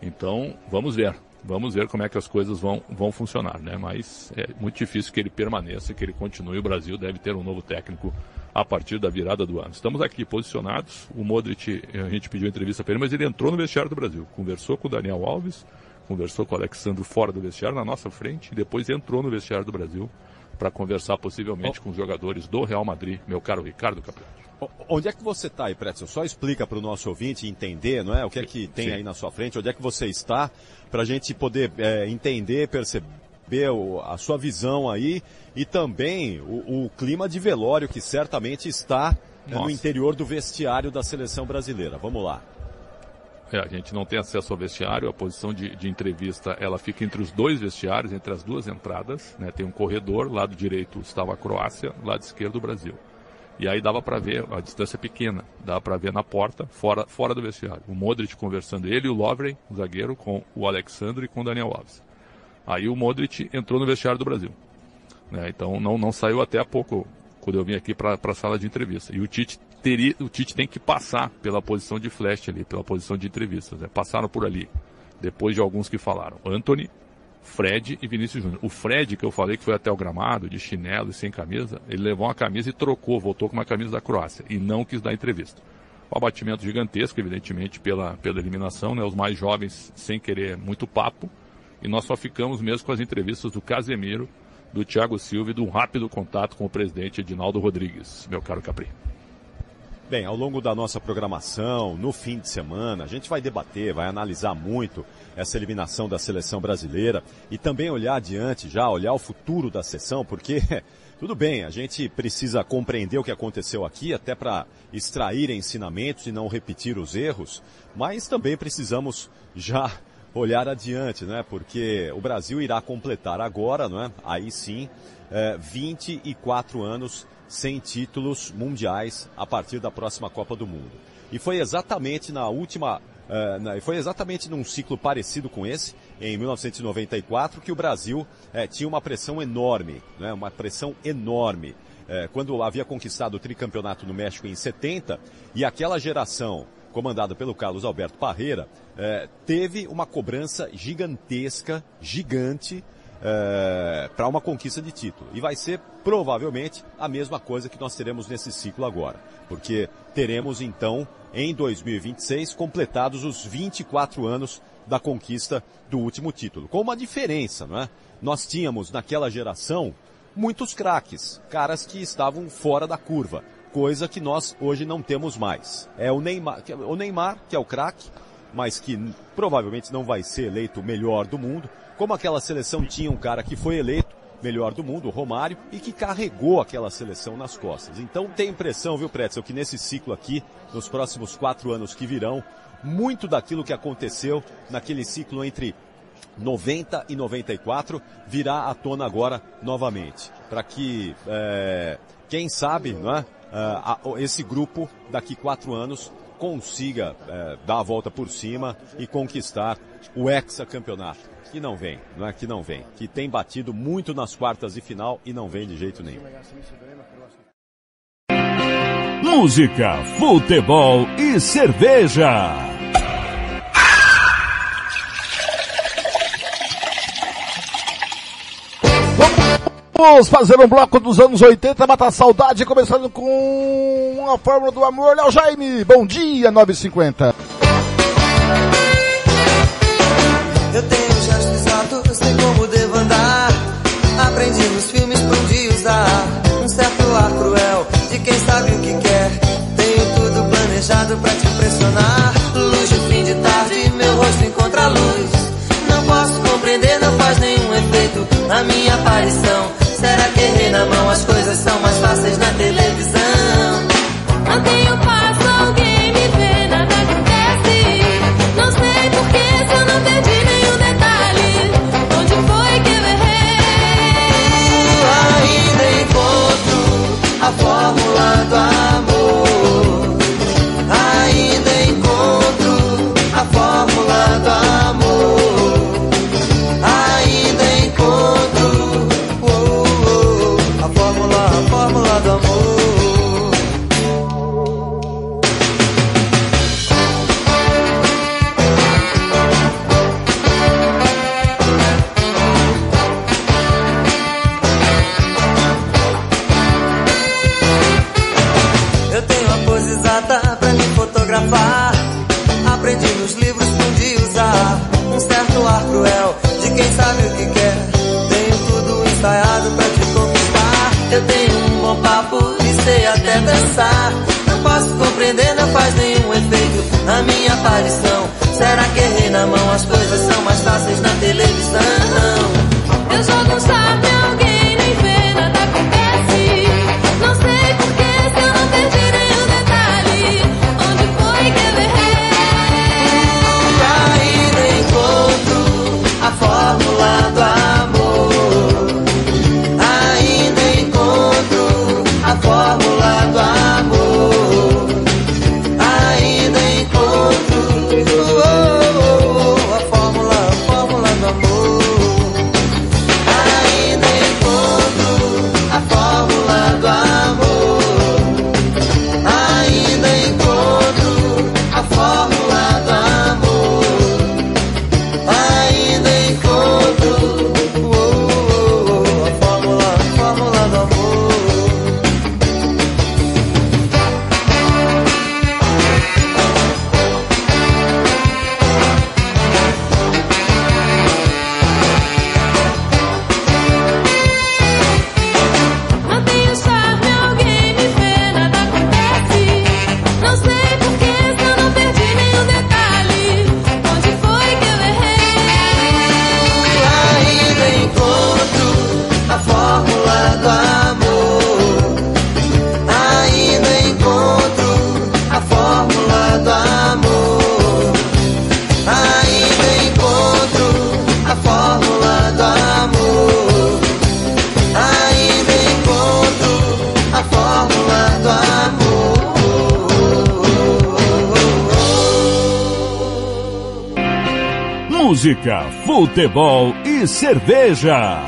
Então, vamos ver. Vamos ver como é que as coisas vão, vão funcionar, né? Mas é muito difícil que ele permaneça, que ele continue. O Brasil deve ter um novo técnico a partir da virada do ano. Estamos aqui posicionados. O Modric, a gente pediu entrevista para ele, mas ele entrou no vestiário do Brasil. Conversou com o Daniel Alves, conversou com o Alexandre fora do vestiário, na nossa frente, e depois entrou no vestiário do Brasil para conversar possivelmente oh. com os jogadores do Real Madrid, meu caro Ricardo Capello. Onde é que você está aí, Pretzel? Só explica para o nosso ouvinte entender, não é? O que é que tem Sim. aí na sua frente, onde é que você está, para a gente poder é, entender, perceber o, a sua visão aí e também o, o, clima de velório que certamente está é, no interior do vestiário da seleção brasileira. Vamos lá. É, a gente não tem acesso ao vestiário, a posição de, de, entrevista ela fica entre os dois vestiários, entre as duas entradas. Né? Tem um corredor, lado direito estava a Croácia, lado esquerdo o Brasil. E aí dava para ver, a distância é pequena, dava para ver na porta, fora, fora do vestiário. O Modric conversando, ele e o Lovren, o zagueiro, com o Alexandre e com o Daniel Alves. Aí o Modric entrou no vestiário do Brasil. Né? Então não, não saiu até há pouco, quando eu vim aqui para a sala de entrevista. E o Tite, teria, o Tite tem que passar pela posição de flash ali, pela posição de entrevistas. Né? Passaram por ali, depois de alguns que falaram. Anthony, Fred e Vinícius Júnior. O Fred, que eu falei que foi até o gramado, de chinelo e sem camisa, ele levou uma camisa e trocou, voltou com uma camisa da Croácia e não quis dar entrevista. Um abatimento gigantesco, evidentemente, pela, pela eliminação, né? Os mais jovens sem querer muito papo. E nós só ficamos mesmo com as entrevistas do Casemiro, do Thiago Silva e de um rápido contato com o presidente Edinaldo Rodrigues, meu caro Capri. Bem, ao longo da nossa programação, no fim de semana, a gente vai debater, vai analisar muito essa eliminação da seleção brasileira e também olhar adiante já, olhar o futuro da sessão, porque tudo bem, a gente precisa compreender o que aconteceu aqui até para extrair ensinamentos e não repetir os erros, mas também precisamos já olhar adiante, né? Porque o Brasil irá completar agora, não é? Aí sim, é, 24 anos sem títulos mundiais a partir da próxima Copa do Mundo. E foi exatamente na última, uh, foi exatamente num ciclo parecido com esse, em 1994, que o Brasil uh, tinha uma pressão enorme, né, uma pressão enorme. Uh, quando havia conquistado o tricampeonato no México em 70, e aquela geração comandada pelo Carlos Alberto Parreira, teve uma cobrança gigantesca, gigante, é, para uma conquista de título. E vai ser provavelmente a mesma coisa que nós teremos nesse ciclo agora. Porque teremos então, em 2026, completados os 24 anos da conquista do último título. Com uma diferença, não é? Nós tínhamos naquela geração muitos craques, caras que estavam fora da curva, coisa que nós hoje não temos mais. É o Neymar, o Neymar que é o craque, mas que provavelmente não vai ser eleito o melhor do mundo como aquela seleção tinha um cara que foi eleito melhor do mundo, o Romário, e que carregou aquela seleção nas costas. Então tem impressão, viu, Pretzel, que nesse ciclo aqui, nos próximos quatro anos que virão, muito daquilo que aconteceu naquele ciclo entre 90 e 94 virá à tona agora novamente. Para que, é, quem sabe, não é? Uh, esse grupo daqui quatro anos consiga é, dar a volta por cima e conquistar o hexacampeonato que não vem, não é que não vem, que tem batido muito nas quartas e final e não vem de jeito nenhum. Música, futebol e cerveja. Vamos fazer um bloco dos anos 80, matar saudade, começando com a fórmula do amor, Léo Jaime. Bom dia, 950. de quem sabe o que quer. Tenho tudo planejado pra te impressionar. Luz de fim de tarde, meu rosto encontra a luz. Não posso compreender, não faz nenhum efeito na minha aparição. Será que errei na mão? As coisas são mais fáceis na televisão. sei até dançar. Não posso compreender, não faz nenhum efeito na minha aparição. Será que errei na mão? As coisas são mais fáceis na televisão. futebol e cerveja.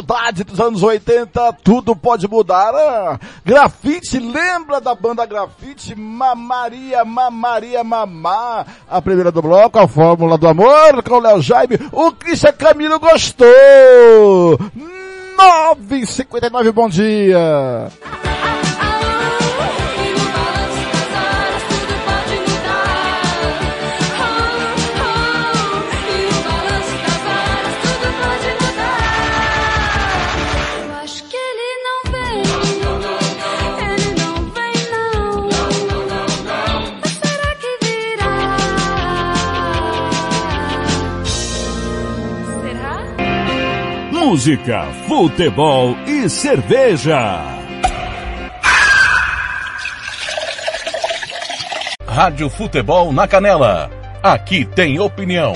Saudade dos anos 80, tudo pode mudar. Ah, grafite, lembra da banda Grafite? Mamaria, Mamaria, Mamá. A primeira do bloco, a Fórmula do Amor, com o Léo Jaime. O Christian Camilo gostou. 9h59, bom dia. Música, futebol e cerveja. Rádio Futebol na Canela. Aqui tem opinião.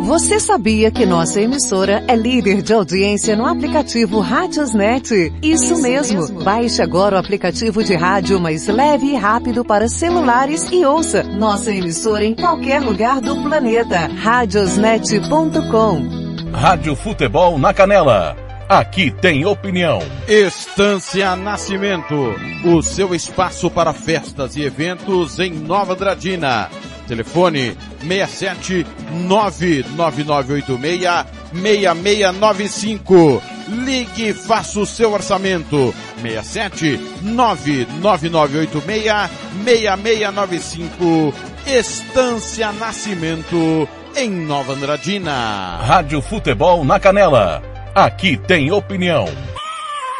Você sabia que nossa emissora é líder de audiência no aplicativo Rádiosnet? Isso mesmo. Baixe agora o aplicativo de rádio mais leve e rápido para celulares e ouça nossa emissora em qualquer lugar do planeta. Radiosnet.com. Rádio Futebol na Canela. Aqui tem opinião. Estância Nascimento, o seu espaço para festas e eventos em Nova Andradina. Telefone 67 99986 6695. Ligue e faça o seu orçamento. 67 99986 6695. Estância Nascimento em Nova Andradina. Rádio Futebol na Canela. Aqui tem opinião.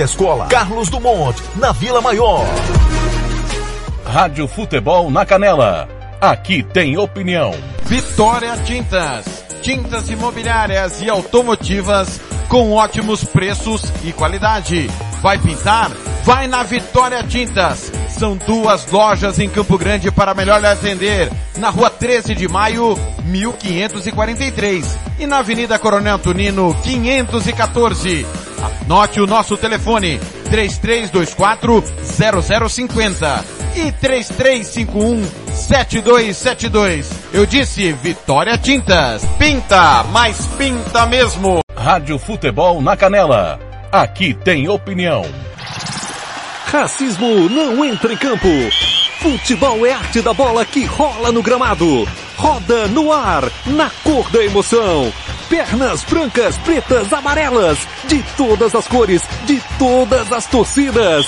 à escola Carlos Dumont, na Vila Maior. Rádio Futebol na Canela. Aqui tem opinião. Vitória Tintas. Tintas imobiliárias e automotivas com ótimos preços e qualidade. Vai pintar? Vai na Vitória Tintas. São duas lojas em Campo Grande para melhor lhe atender. Na rua 13 de maio, 1543. E na Avenida Coronel Tunino, 514. Anote o nosso telefone, 3324 0050 e 3351 7272. Eu disse Vitória Tintas. Pinta, mas pinta mesmo. Rádio Futebol na Canela. Aqui tem opinião. Racismo não entra em campo. Futebol é arte da bola que rola no gramado. Roda no ar, na cor da emoção. Pernas brancas, pretas, amarelas, de todas as cores, de todas as torcidas.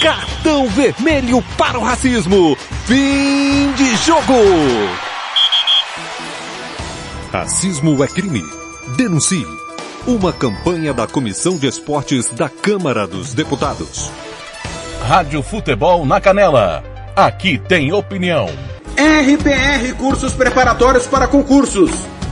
Cartão vermelho para o racismo. Fim de jogo. Racismo é crime. Denuncie. Uma campanha da Comissão de Esportes da Câmara dos Deputados. Rádio Futebol na Canela. Aqui tem opinião. RPR Cursos Preparatórios para Concursos.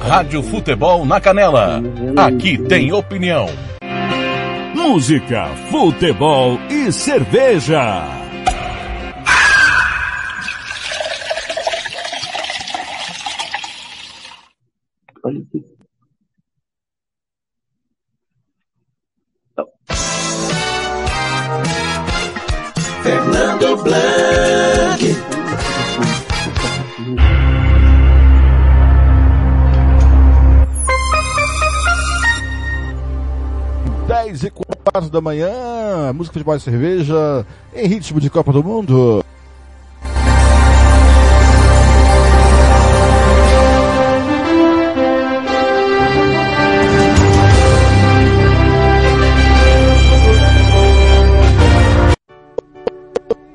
Rádio Futebol na Canela. Aqui tem opinião. Música, futebol e cerveja. Fernando Blanc. Dez e quatro da manhã, música de mais cerveja, em ritmo de Copa do Mundo.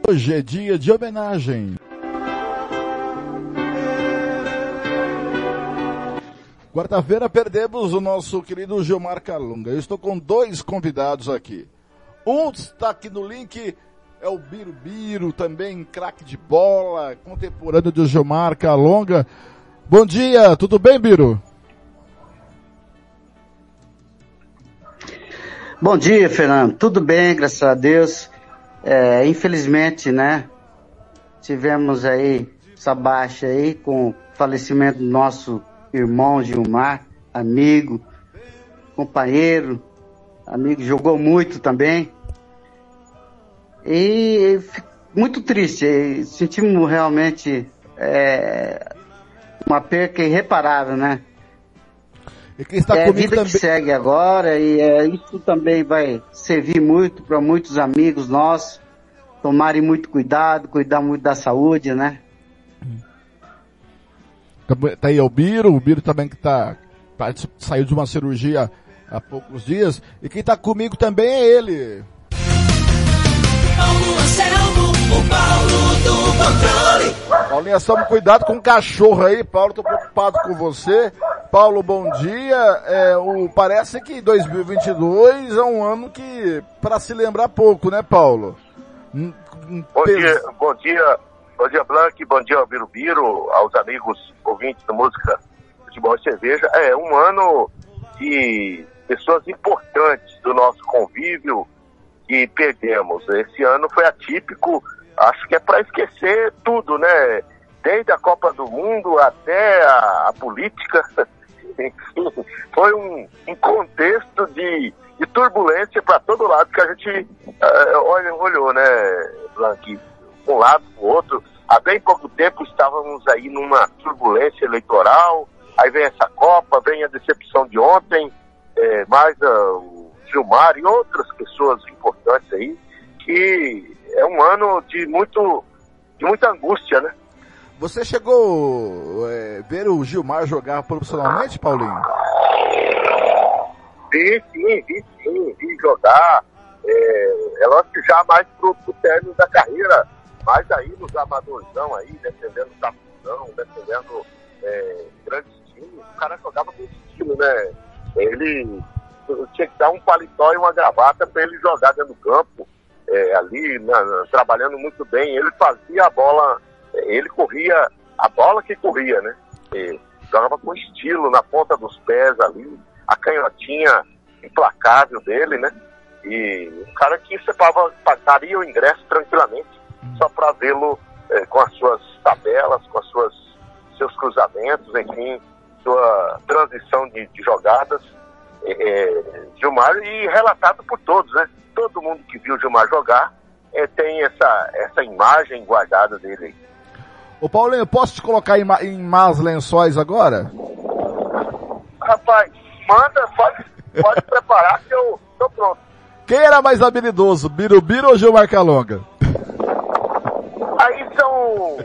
Hoje é dia de homenagem. Quarta-feira perdemos o nosso querido Gilmar Calunga. Eu estou com dois convidados aqui. Um está aqui no link, é o Birubiru, também craque de bola, contemporâneo do Gilmar Calunga. Bom dia, tudo bem, Biro? Bom dia, Fernando. Tudo bem, graças a Deus. É, infelizmente, né? Tivemos aí essa baixa aí com o falecimento do nosso irmão Gilmar, amigo, companheiro, amigo, jogou muito também. E muito triste, sentimos realmente é, uma perca irreparável, né? E quem está é a vida também. que segue agora e é, isso também vai servir muito para muitos amigos nossos tomarem muito cuidado, cuidar muito da saúde, né? Tá aí o Biro, o Biro também que tá, particip- saiu de uma cirurgia há poucos dias. E quem tá comigo também é ele. Paulo Anselmo, o Paulo do controle. Paulinha, tome cuidado com o cachorro aí, Paulo, tô preocupado com você. Paulo, bom dia. É, o, parece que 2022 é um ano que, para se lembrar pouco, né, Paulo? Um- um Bom dia, bom dia, bom dia Blank, bom dia Birubiru, aos amigos ouvintes da música Futebol e Cerveja. É um ano de pessoas importantes do nosso convívio que perdemos. Esse ano foi atípico, acho que é para esquecer tudo, né? Desde a Copa do Mundo até a, a política. Enfim, foi um, um contexto de, de turbulência para todo lado que a gente eh, olha- olhou, né, Blank? Um lado para o outro. Há bem pouco tempo estávamos aí numa turbulência eleitoral, aí vem essa Copa, vem a decepção de ontem, eh, mais ah, o Gilmar e outras pessoas importantes aí, que é um ano de muito de muita angústia, né? Você chegou é, ver o Gilmar jogar profissionalmente, Paulinho? Vi sim, vi sim, vi jogar. É, é lógico que já mais pro, pro término da carreira, mas aí nos amadorzão aí, defendendo o capitão, defendendo é, grandes times, o cara jogava com estilo, né? Ele tinha que dar um paletó e uma gravata para ele jogar dentro do campo, é, ali, na- trabalhando muito bem. Ele fazia a bola, é, ele corria, a bola que corria, né? E jogava com estilo na ponta dos pés ali, a canhotinha implacável dele, né? E um cara que você pagaria o ingresso tranquilamente só para vê-lo eh, com as suas tabelas, com as suas seus cruzamentos, enfim, sua transição de, de jogadas. Eh, eh, Gilmar e relatado por todos, né? Todo mundo que viu Gilmar jogar eh, tem essa, essa imagem guardada dele aí. Ô Paulinho, posso te colocar em, em más lençóis agora? Rapaz, manda, pode, pode preparar que eu tô pronto. Quem era mais habilidoso, Birubiru ou Gilmar Calonga? São,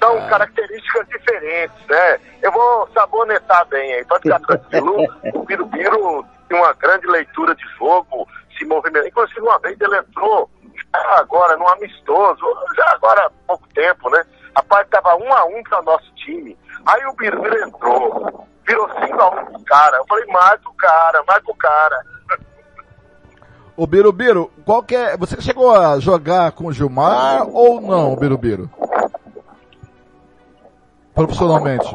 são características diferentes, né? Eu vou sabonetar bem aí, pode ficar tranquilo. O Birubiru tem uma grande leitura de jogo, se movimenta. Inclusive, uma vez ele entrou, já agora, num amistoso, já agora há pouco tempo, né? Rapaz, tava um a um para o nosso time. Aí o Birubiru entrou, virou 5 a 1 pro cara. Eu falei, marca o cara, marca o cara. Ô Birubiru, qual que é, você chegou a jogar com o Gilmar ou não, Birubiru? Profissionalmente.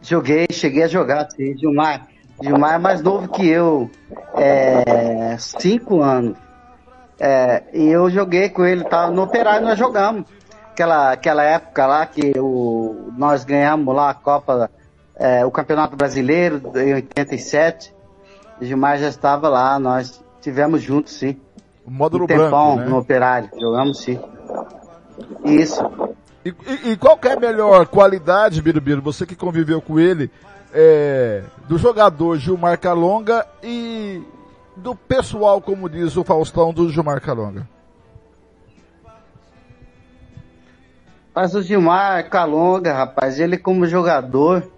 Joguei, cheguei a jogar, sim. Gilmar, Gilmar é mais novo que eu, é, cinco anos. É, e eu joguei com ele, tá, no Operário nós jogamos. Aquela, aquela época lá que o, nós ganhamos lá a Copa, é, o Campeonato Brasileiro em 87. O Gilmar já estava lá, nós tivemos juntos, sim. O módulo um tempão branco, né? no Operário, jogamos sim. Isso. E, e- e qual que é a melhor qualidade, Birubiru, você que conviveu com ele, é, do jogador Gilmar Calonga e do pessoal, como diz o Faustão, do Gilmar Calonga? Mas o Gilmar Calonga, rapaz, ele como jogador,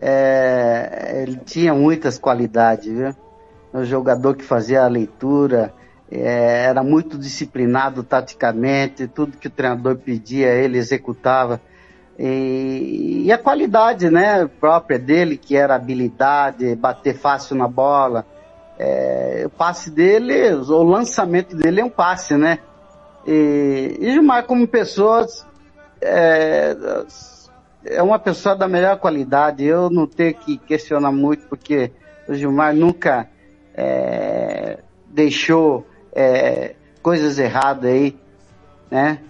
é, ele tinha muitas qualidades, viu? Um jogador que fazia a leitura, é, era muito disciplinado taticamente, tudo que o treinador pedia ele executava. E, e a qualidade né, própria dele, que era habilidade, bater fácil na bola. É, o passe dele, o lançamento dele é um passe, né? E, e Gilmar como pessoa é, é uma pessoa da melhor qualidade. Eu não tenho que questionar muito, porque o Gilmar nunca é, deixou é, coisas erradas aí, né?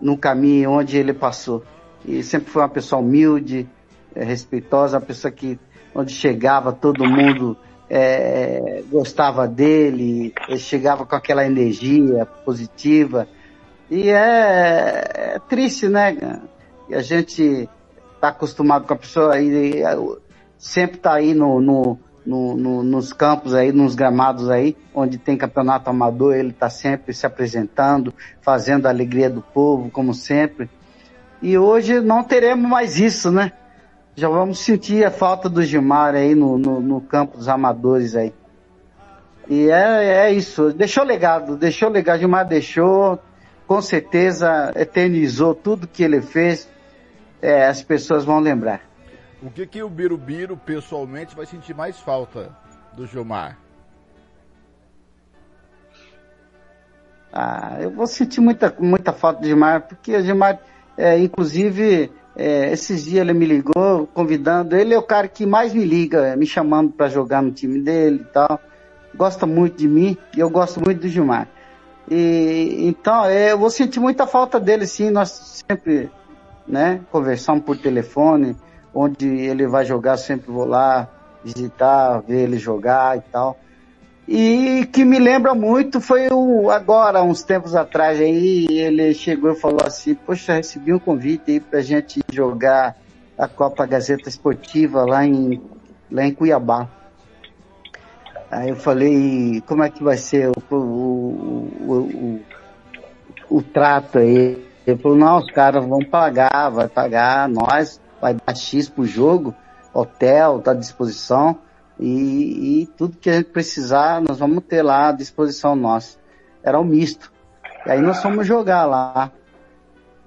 No caminho onde ele passou. E sempre foi uma pessoa humilde, é, respeitosa, uma pessoa que onde chegava todo mundo é, gostava dele, ele chegava com aquela energia positiva. E é, é triste, né? E a gente tá acostumado com a pessoa e, e, sempre tá aí no, no, no, no- nos campos aí, nos gramados aí, onde tem campeonato amador, ele tá sempre se apresentando, fazendo a alegria do povo, como sempre. E hoje não teremos mais isso, né? Já vamos sentir a falta do Gilmar aí no, no, no campo dos amadores aí. E é, é isso. Deixou legado, deixou legado. Gilmar deixou. com certeza eternizou tudo que ele fez, é, as pessoas vão lembrar. O que que o Birubiru pessoalmente vai sentir mais falta do Gilmar? Ah, eu vou sentir muita, muita falta do Gilmar, porque o Gilmar, é, inclusive, é, esses dias ele me ligou convidando, ele é o cara que mais me liga, me chamando para jogar no time dele e tal. Gosta muito de mim e eu gosto muito do Gilmar. E, então, é, eu vou sentir muita falta dele, sim. Nós sempre, né, conversamos por telefone, onde ele vai jogar, sempre vou lá visitar, ver ele jogar e tal. E que me lembra muito foi o, agora, uns tempos atrás aí, ele chegou e falou assim, poxa, recebi um convite aí pra gente jogar a Copa Gazeta Esportiva lá em, lá em Cuiabá. Aí eu falei, como é que vai ser o, o, o, o, o trato aí? Ele falou, não, os caras vão pagar, vai pagar, nós, vai dar X pro jogo, hotel, tá à disposição, e, e tudo que a gente precisar, nós vamos ter lá à disposição nossa. Era o misto. E aí nós fomos jogar lá.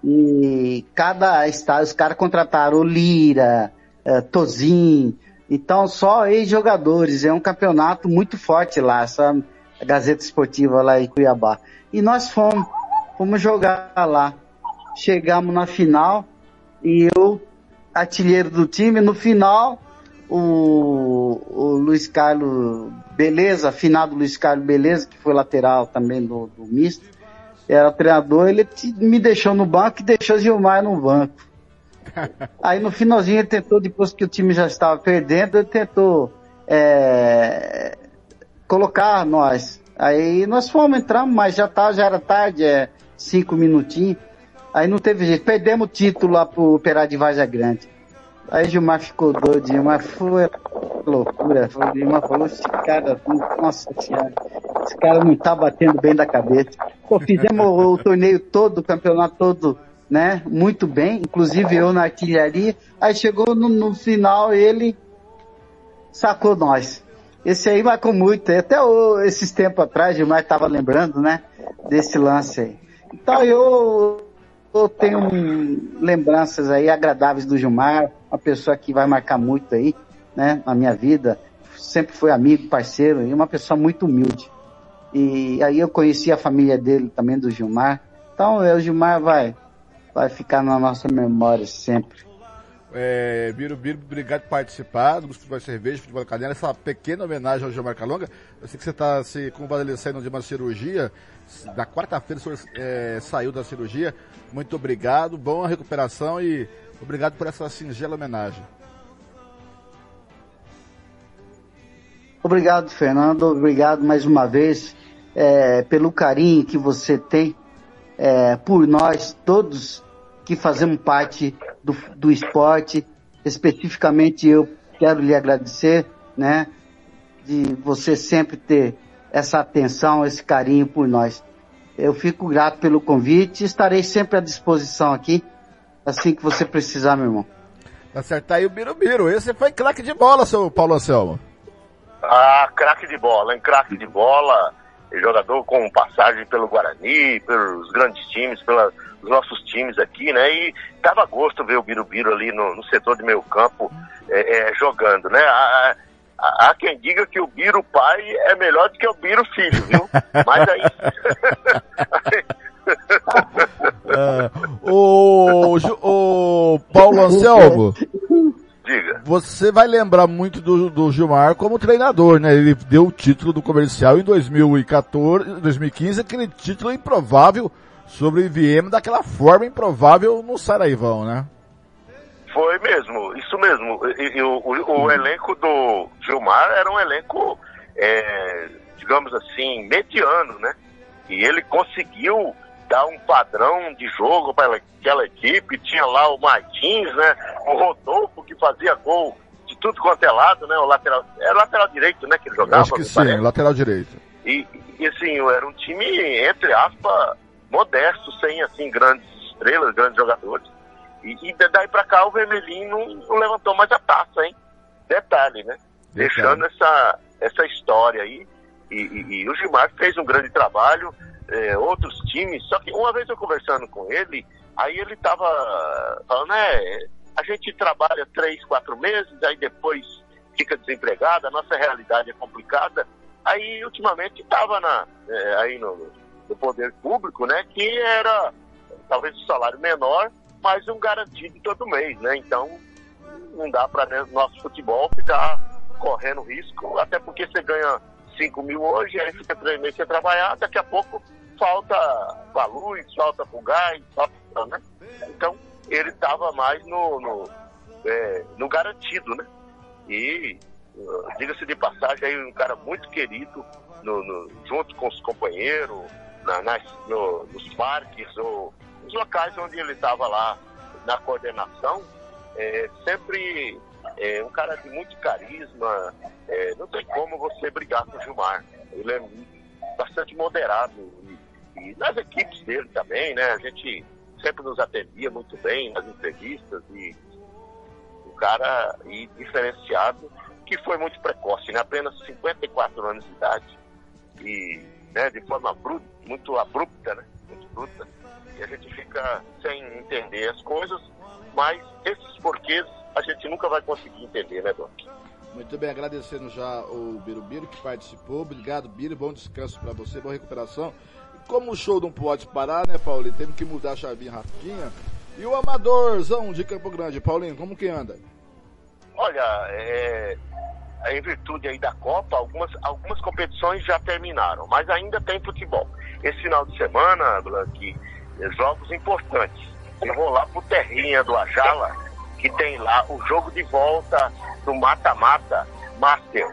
E cada estado, os caras contrataram o Lira, eh, Tozin, então só ex-jogadores, é um campeonato muito forte lá, essa Gazeta Esportiva lá em Cuiabá. E nós fomos, fomos jogar lá. Chegamos na final e eu, artilheiro do time, no final o, o Luiz Carlos Beleza, finado Luiz Carlos Beleza, que foi lateral também do, do misto, era treinador, ele me deixou no banco e deixou Gilmar no banco. Aí no finalzinho ele tentou, depois que o time já estava perdendo, ele tentou é, colocar nós. Aí nós fomos, entramos, mas já, tá, já era tarde, é cinco minutinhos. Aí não teve jeito, perdemos o título lá pro Operário de Varja Grande. Aí Gilmar ficou doido, Gilmar foi loucura. O Gilmar falou, esse cara, nossa senhora, esse cara não tá batendo bem da cabeça. Pô, fizemos o, o torneio todo, o campeonato todo, né? Muito bem, inclusive eu na artilharia. Aí chegou no, no final, ele sacou nós. Esse aí marcou muito. Até o- esses tempos atrás, Gilmar estava lembrando, né? Desse lance aí. Então eu, eu tenho um- lembranças aí agradáveis do Gilmar, uma pessoa que vai marcar muito aí, né? Na minha vida. Sempre foi amigo, parceiro e uma pessoa muito humilde. E aí eu conheci a família dele também, do Gilmar. Então o Gilmar vai, vai ficar na nossa memória sempre. É, Biro Biro, obrigado por participar do Futebol Cerveja, Futebol da Canela, essa pequena homenagem ao Gilmar Calonga. Eu sei que você está se convalescendo de uma cirurgia, na quarta-feira o senhor é, saiu da cirurgia. Muito obrigado, boa recuperação e obrigado por essa singela homenagem. Obrigado, Fernando. Obrigado mais uma vez é, pelo carinho que você tem é, por nós todos que fazemos parte do, do esporte. Especificamente eu quero lhe agradecer, né, de você sempre ter essa atenção, esse carinho por nós. Eu fico grato pelo convite e estarei sempre à disposição aqui, assim que você precisar, meu irmão. Certo, tá aí o Biro. Esse foi craque de bola, seu Paulo Anselmo. Ah, craque de bola, hein? Craque de bola, jogador com passagem pelo Guarani, pelos grandes times, pelos nossos times aqui, né? E dava gosto ver o Birubiru ali no, no setor de meio campo é, é, jogando, né? Há, há- há quem diga que o Biro pai é melhor do que o Biro filho, viu? Mas aí... É, o, o Paulo Anselmo, Diga. você vai lembrar muito do, do Gilmar como treinador, né? Ele deu o título do comercial em 2014, 2015, aquele título improvável sobre o IVM, daquela forma improvável no Saraivão, né? Foi mesmo, isso mesmo. E, e o, o- o elenco do Gilmar era um elenco, é, digamos assim, mediano, né? E ele conseguiu dar um padrão de jogo para aquela equipe. Tinha lá o Martins, né? O Rodolfo, que fazia gol de tudo quanto é lado, né? O lateral, era lateral direito, né? Que ele jogava. Acho que sim, parece. lateral direito. E, e assim, era um time, entre aspas, modesto, sem assim grandes estrelas, grandes jogadores. E, e daí pra cá o Vermelhinho não, não levantou mais a taça, hein? Detalhe, né? Deixando essa, essa história aí. E, e- e o Gilmar fez um grande trabalho. é, outros times. Só que uma vez eu conversando com ele, aí ele tava falando, né, a gente trabalha três, quatro meses, aí depois fica desempregado, a nossa realidade é complicada. Aí ultimamente estava na é, aí no, no poder público, né, que era talvez um salário menor, mas um garantido todo mês, né? Então não dá para nosso futebol ficar correndo risco, até porque você ganha 5 mil hoje, aí fica três meses sem trabalhar, daqui a pouco falta pra luz, falta gás, falta, né? Então ele estava mais no, no, é, no garantido, né? E diga-se de passagem, aí um cara muito querido no, no, junto com os companheiros, na, nas, no, nos parques ou nos locais onde ele estava lá na coordenação, é, sempre é, um cara de muito carisma, é, não tem como você brigar com o Gilmar. Ele é bastante moderado e, e nas equipes dele também, né? A gente sempre nos atendia muito bem nas entrevistas e o cara e diferenciado que foi muito precoce, né? apenas 54 anos de idade e né, de forma bruta, muito abrupta, né? Muito bruta. E a gente fica sem entender as coisas, mas esses porquês a gente nunca vai conseguir entender, né, Doc? Muito bem, agradecendo já o Birubiru que participou. Obrigado, Biro. Bom descanso para você, boa recuperação. Como o show não pode parar, né, Paulinho? Temos que mudar a chavinha rapidinha. E o Amadorzão de Campo Grande, Paulinho, como que anda? Olha, é, em virtude aí da Copa, algumas, algumas competições já terminaram, mas ainda tem futebol. Esse final de semana, Blanqui, jogos importantes. Eu vou lá pro Terrinha do Ajala, que tem lá o jogo de volta do mata-mata Master.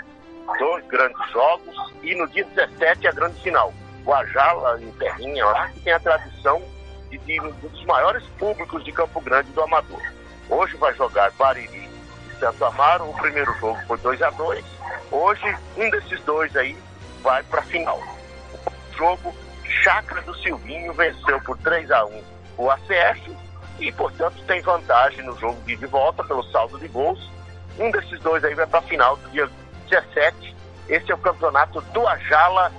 Dois grandes jogos e no dia 17 a grande final. O Ajala em Terrinha lá, que tem a tradição de, de um dos maiores públicos de Campo Grande do Amador. Hoje vai jogar Bariri e Santo Amaro. O primeiro jogo foi 2 a 2 Hoje, um desses dois aí vai para a final. O jogo, Chácara do Silvinho venceu por 3 a 1 o ACF e, portanto, tem vantagem no jogo de, de volta pelo saldo de gols. Um desses dois aí vai para a final do dia 17. Esse é o campeonato do Ajala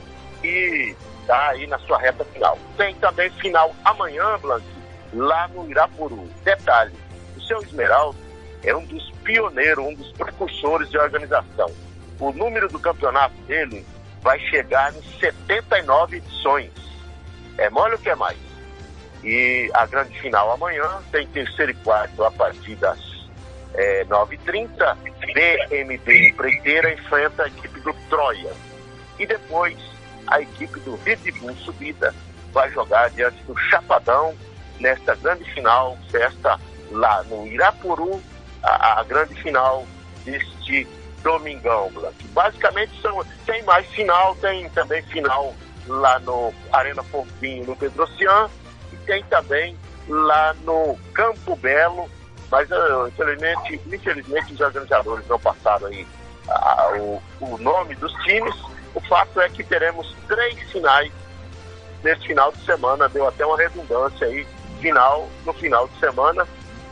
e está aí na sua reta final. Tem também final amanhã, Blanc, lá no Irapuru. Detalhe, o seu Esmeralda é um dos pioneiros, um dos precursores de organização. O número do campeonato dele vai chegar em 79 edições. É mole o que é mais? E a grande final amanhã tem terceiro e quarto a partir das é, 9h30. BMB Empreiteira enfrenta a equipe do Troia. E depois a equipe do Red Bull Subida vai jogar diante do Chapadão nesta grande final, festa lá no Irapuru, a, a grande final deste domingão, Blanc. Basicamente são, tem mais final, tem também final lá no Arena Fofinho, no Pedrocian, e tem também lá no Campo Belo, mas uh, infelizmente, infelizmente os organizadores não passaram aí o, o nome dos times. O fato é que teremos três finais nesse final de semana, deu até uma redundância aí, final no final de semana.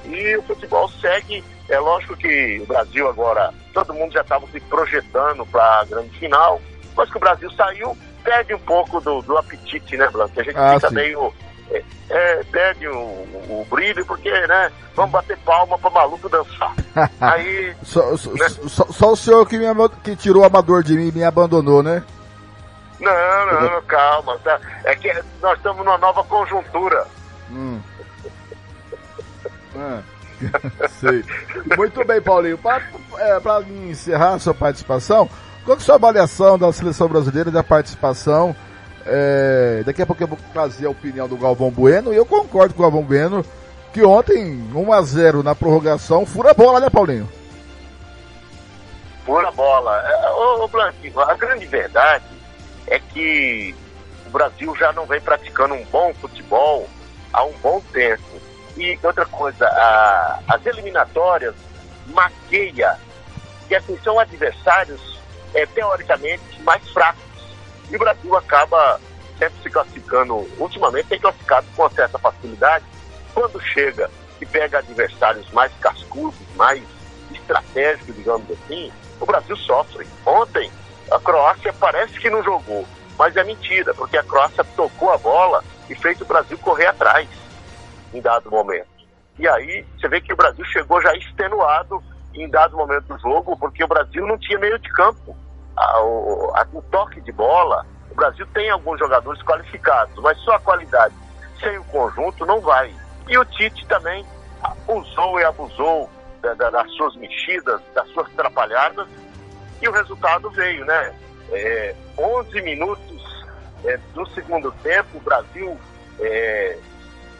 E o futebol segue. É lógico que o Brasil agora, todo mundo já estava se projetando para a grande final, mas que o Brasil saiu, perde um pouco do, do apetite, né, Blanco? A gente Ah, fica sim. meio. É, é, perde o, o brilho, porque, né, vamos bater palma para maluco dançar. Aí. Só, só, só- só o senhor que, me, que tirou o amador de mim e me abandonou, né? Não, não, não, calma. tá? É que nós estamos numa nova conjuntura. Hum. Ah, sei. Muito bem, Paulinho. Para encerrar a sua participação, qual é a sua avaliação da seleção brasileira da participação? É, daqui a pouco eu vou trazer a opinião do Galvão Bueno e eu concordo com o Galvão Bueno que ontem 1 a 0 na prorrogação fura a bola, né, Paulinho? Pura bola. É, Ô, ô Blanquinho, a grande verdade é que o Brasil já não vem praticando um bom futebol há um bom tempo. E outra coisa, a- as eliminatórias maqueia que assim, são adversários é, teoricamente mais fracos. E o Brasil acaba sempre se classificando, ultimamente tem classificado com certa facilidade. Quando chega e pega adversários mais cascudos, mais estratégicos, digamos assim, o Brasil sofre. Ontem, a Croácia parece que não jogou. Mas é mentira, porque a Croácia tocou a bola e fez o Brasil correr atrás em dado momento. E aí você vê que o Brasil chegou já extenuado em dado momento do jogo, porque o Brasil não tinha meio de campo. O, o toque de bola, o Brasil tem alguns jogadores qualificados, mas só a qualidade sem o conjunto não vai. E o Tite também usou e abusou da- da- das suas mexidas, das suas atrapalhadas, e o resultado veio, né? É, 11 minutos é, do segundo tempo, o Brasil. é,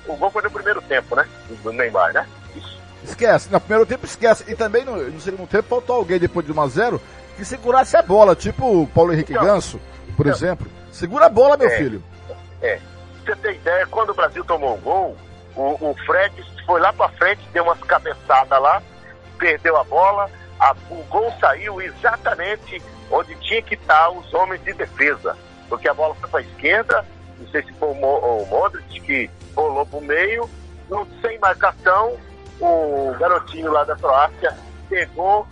o gol foi no primeiro tempo, né? Do Neymar, né? Isso. Esquece, no primeiro tempo esquece. E também no, no segundo tempo faltou alguém depois de 1x0 que segurasse a bola, tipo o Paulo Henrique Então, Ganso, por exemplo. Segura a bola, meu É. filho. É. Você ter ideia, quando o Brasil tomou um gol, o, o Fred foi lá pra frente, deu umas cabeçadas lá, perdeu a bola, a- o gol saiu exatamente onde tinha que estar os homens de defesa. Porque a bola foi pra esquerda, não sei se foi o, Mo, o Modric que rolou pro meio, não- sem marcação, o garotinho lá da Croácia pegou,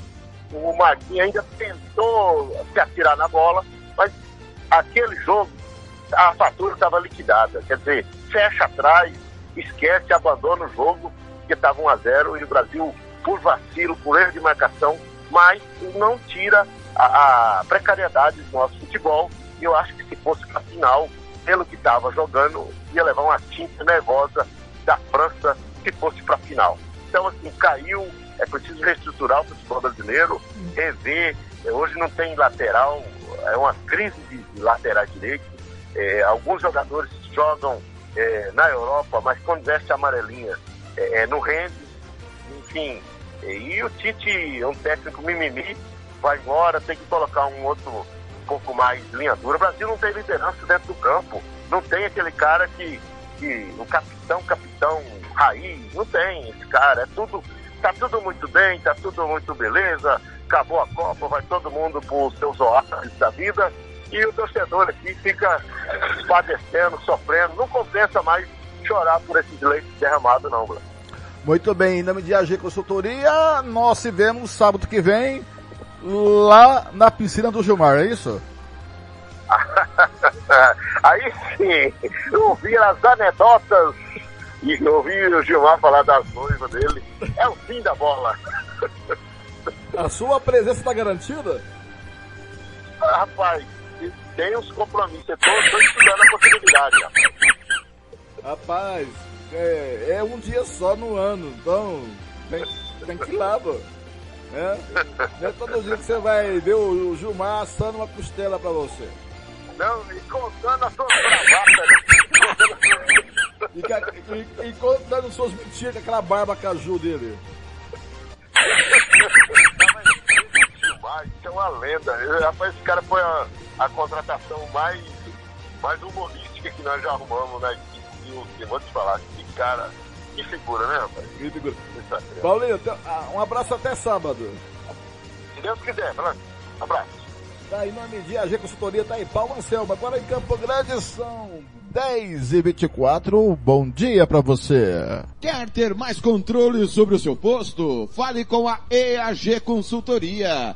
o Marquinhos ainda tentou se atirar na bola, mas aquele jogo a fatura estava liquidada. Quer dizer, fecha atrás, esquece, abandona o jogo, porque estava 1 a 0 e o Brasil, por vacilo, por erro de marcação, mas não tira a, a precariedade do nosso futebol. E eu acho que se fosse para final, pelo que estava jogando, ia levar uma tinta nervosa da França se fosse para final. Então, assim, caiu, é preciso reestruturar o futebol brasileiro, rever. Eh, Hoje não tem lateral, é uma crise de, lateral direito. É, alguns jogadores jogam é, na Europa, mas quando veste a amarelinha é, é, não rende. Enfim, é, e o Tite é um técnico mimimi, vai embora, tem que colocar um outro pouco mais linha dura. O Brasil não tem liderança dentro do campo, não tem aquele cara que, que o capitão, capitão raiz, não tem esse cara, é tudo, tá tudo muito bem, tá tudo muito beleza, acabou a Copa, vai todo mundo por seus oásis da vida, e o torcedor aqui fica padecendo, sofrendo, não compensa mais chorar por esses leitos derramados não, Bruno. Muito bem, em nome de AG Consultoria, nós se vemos sábado que vem lá na piscina do Gilmar, é isso? Aí sim, ouvi as anedotas e ouvi o Gilmar falar das noivas dele. É o fim da bola. A sua presença está garantida? Ah, rapaz, tem uns compromissos. Eu tô estudando a possibilidade. rapaz. Rapaz, é, é um dia só no ano, então tem, tem que ir lá, pô. É? Não é todo dia que você vai ver o, Gilmar assando uma costela pra você. Não, e contando as suas bravatas, né? E, e, e contando suas mentiras com aquela barba caju dele. Gilmar, isso é uma lenda. Eu- Rapaz, esse cara foi a, a contratação mais, mais humorística que nós já arrumamos na equipe. E o- e vou te falar, que cara, que figura, né, rapaz? Que figura. Isso Paulinho, até- ah, um abraço até sábado. Se Deus quiser, Fran. Abraço. Tá, em nome de AG Consultoria, tá aí, Paulo Anselmo. Agora em Campo Grande são 10 e 24 Bom dia pra você. Quer ter mais controle sobre o seu posto? Fale com a EAG Consultoria.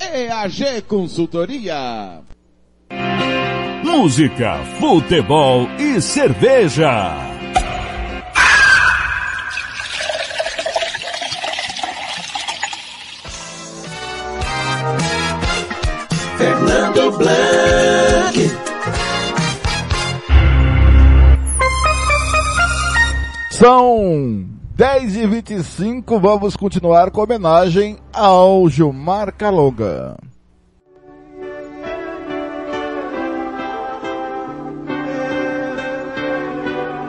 EAG Consultoria. Música, futebol e cerveja. Fernando Blanc. São 10 e 25 vamos continuar com homenagem ao Gilmar Calonga.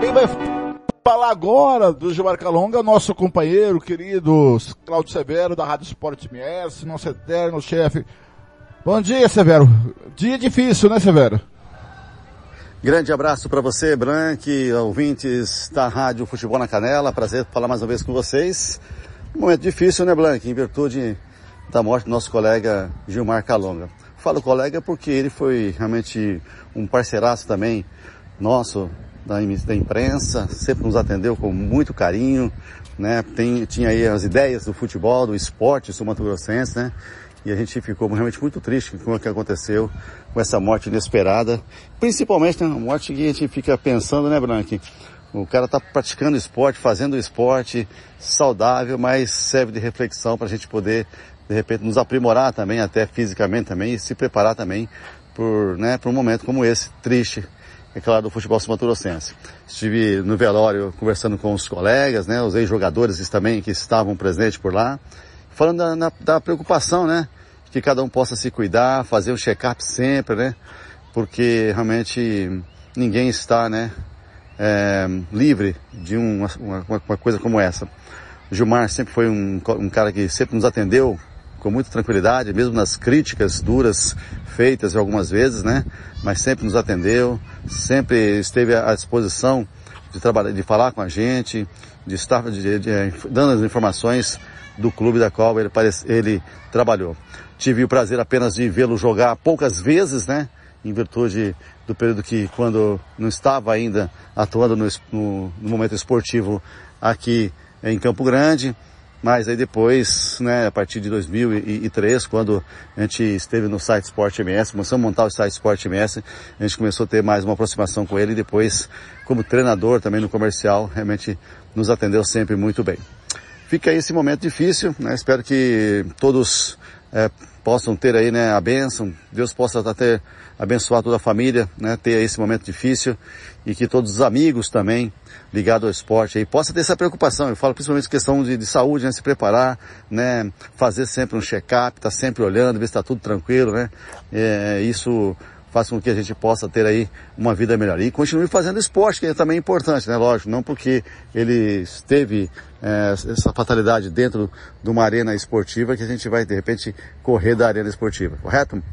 Quem vai falar agora do Gilmar Calonga, nosso companheiro querido Claudio Severo da Rádio Sport MS, nosso eterno chefe. Bom dia, Severo. Dia difícil, né, Severo? Grande abraço para você, Branque, ouvintes da Rádio Futebol na Canela. Prazer falar mais uma vez com vocês. Um momento difícil, né, Blanque? Em virtude da morte do nosso colega Gilmar Calonga. Falo colega porque ele foi realmente um parceiraço também nosso da, da imprensa, sempre nos atendeu com muito carinho, né? Tem, tinha aí as ideias do futebol, do esporte sul-mato-grossense, né? E a gente ficou realmente muito triste com o que aconteceu com essa morte inesperada. Principalmente, né, uma morte que a gente fica pensando, né, Branque? O cara está praticando esporte, fazendo esporte saudável, mas serve de reflexão para a gente poder, de repente, nos aprimorar também, até fisicamente também, e se preparar também por, né, por um momento como esse, triste, é claro, do futebol sumatogrossense. Estive no velório conversando com os colegas, né, os ex-jogadores também que estavam presentes por lá, falando da, da preocupação, né? Que cada um possa se cuidar, fazer um check-up sempre, né? Porque realmente ninguém está, né? É, livre de uma, uma, uma, coisa como essa. O Gilmar sempre foi um, um cara que sempre nos atendeu com muita tranquilidade, mesmo nas críticas duras feitas algumas vezes, né? Mas sempre nos atendeu, sempre esteve à disposição de trabalhar, de falar com a gente, de estar de, de, de, dando as informações do clube da qual ele, ele trabalhou. Tive o prazer apenas de vê-lo jogar poucas vezes, né? Em virtude do período que, quando não estava ainda atuando no, no, no momento esportivo aqui em Campo Grande, mas aí depois, né, a partir de 2003, quando a gente esteve no site Sport MS, começamos a montar o site Sport MS, a gente começou a ter mais uma aproximação com ele e depois, como treinador também no comercial, realmente nos atendeu sempre muito bem fica aí esse momento difícil, né? Espero que todos é, possam ter aí, né, a bênção, Deus possa ter abençoar toda a família, né, ter esse momento difícil e que todos os amigos também ligados ao esporte aí possa ter essa preocupação. Eu falo principalmente questão de, de saúde, né, se preparar, né, fazer sempre um check-up, estar tá sempre olhando, ver se está tudo tranquilo, né. É, isso faz com que a gente possa ter aí uma vida melhor. E continue fazendo esporte, que é também importante, né? Lógico, não porque ele esteve é, essa fatalidade dentro de uma arena esportiva que a gente vai, de repente, correr da arena esportiva, correto?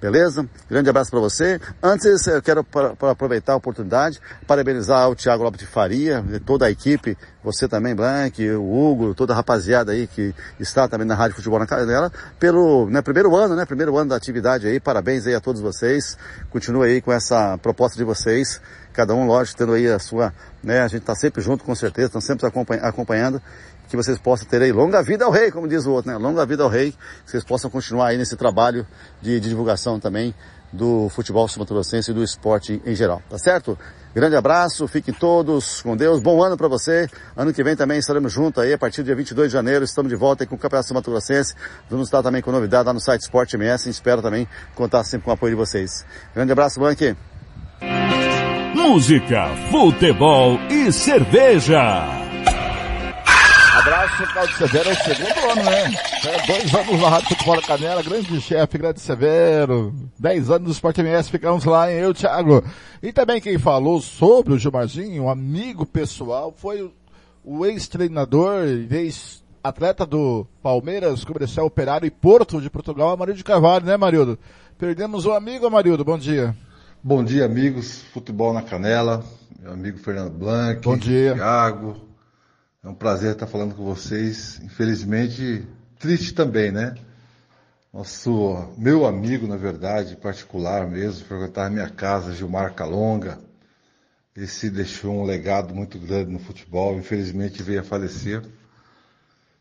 Beleza? Grande abraço para você. Antes, eu quero para, para aproveitar a oportunidade, parabenizar o Thiago Lopes de Faria, toda a equipe, você também, Blank, o Hugo, toda a rapaziada aí que está também na Rádio Futebol na Canela, pelo né, primeiro ano, né? Primeiro ano da atividade aí. Parabéns aí a todos vocês. Continue aí com essa proposta de vocês. Cada um, lógico, tendo aí a sua, né? A gente está sempre junto, com certeza, estamos sempre acompanhando que vocês possam ter aí longa vida ao rei, como diz o outro, né? Longa vida ao rei, que vocês possam continuar aí nesse trabalho de, de divulgação também do futebol sumatogrossense e do esporte em geral, tá certo? Grande abraço, fiquem todos com Deus, bom ano para você. Ano que vem também estaremos juntos aí, a partir do dia 22 de janeiro, estamos de volta aí com o Campeonato Sumatogrossense. Vamos estar também com novidade lá no site Esporte MS espero também contar sempre com o apoio de vocês. Grande abraço, Banque. Música, futebol e cerveja. Abraço, Claudio Severo, é o segundo ano, né? É, dois anos na Rádio Futebol Canela, grande chefe, grande Severo. Dez anos do Sport MS, ficamos lá, hein, eu, Thiago. E também quem falou sobre o Gilmarzinho, um amigo pessoal, foi o ex-treinador e ex-atleta do Palmeiras, Comercial Operário e Porto de Portugal, Amarildo Carvalho, né, Marildo? Perdemos o amigo, Amarildo, bom dia. Bom dia, amigos. Futebol na Canela. Meu amigo Fernando Blanc. Bom dia. Thiago. É um prazer estar falando com vocês. Infelizmente, triste também, né? Nosso, meu amigo, na verdade, particular mesmo, frequentar minha casa, Gilmar Calonga. Esse deixou um legado muito grande no futebol. Infelizmente veio a falecer,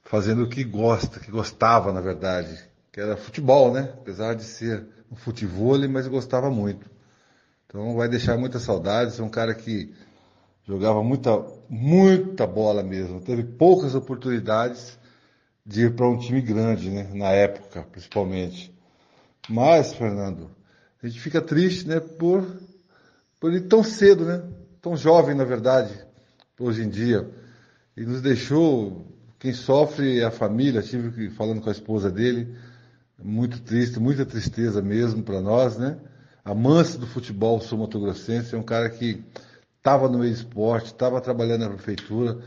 fazendo o que gosta, que gostava, na verdade, que era futebol, né? Apesar de ser um futebol, mas gostava muito. Então vai deixar muitas saudades. É um cara que jogava muita, muita bola mesmo. Teve poucas oportunidades de ir para um time grande, né? Na época, principalmente. Mas, Fernando, a gente fica triste, né? Por, por ele tão cedo, né? Tão jovem, na verdade, hoje em dia. E nos deixou, quem sofre é a família, tive falando com a esposa dele, muito triste, muita tristeza mesmo para nós, né? A mansa do futebol sul-mato-grossense é um cara que estava no meio esporte, estava trabalhando na prefeitura,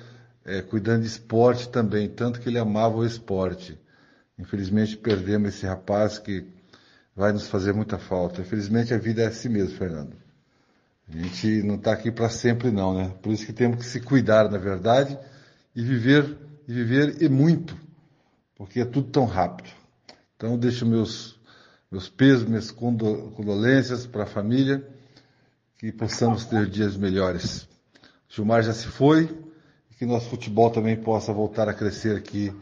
é, cuidando de esporte também, tanto que ele amava o esporte. Infelizmente perdemos esse rapaz que vai nos fazer muita falta. Infelizmente a vida é assim mesmo, Fernando. A gente não está aqui para sempre não, né? Por isso que temos que se cuidar, na verdade, e viver, e viver e muito, porque é tudo tão rápido. Então deixo meus, meus pesos, minhas condo- condolências para a família, que possamos ter dias melhores. Gilmar já se foi, e que nosso futebol também possa voltar a crescer aqui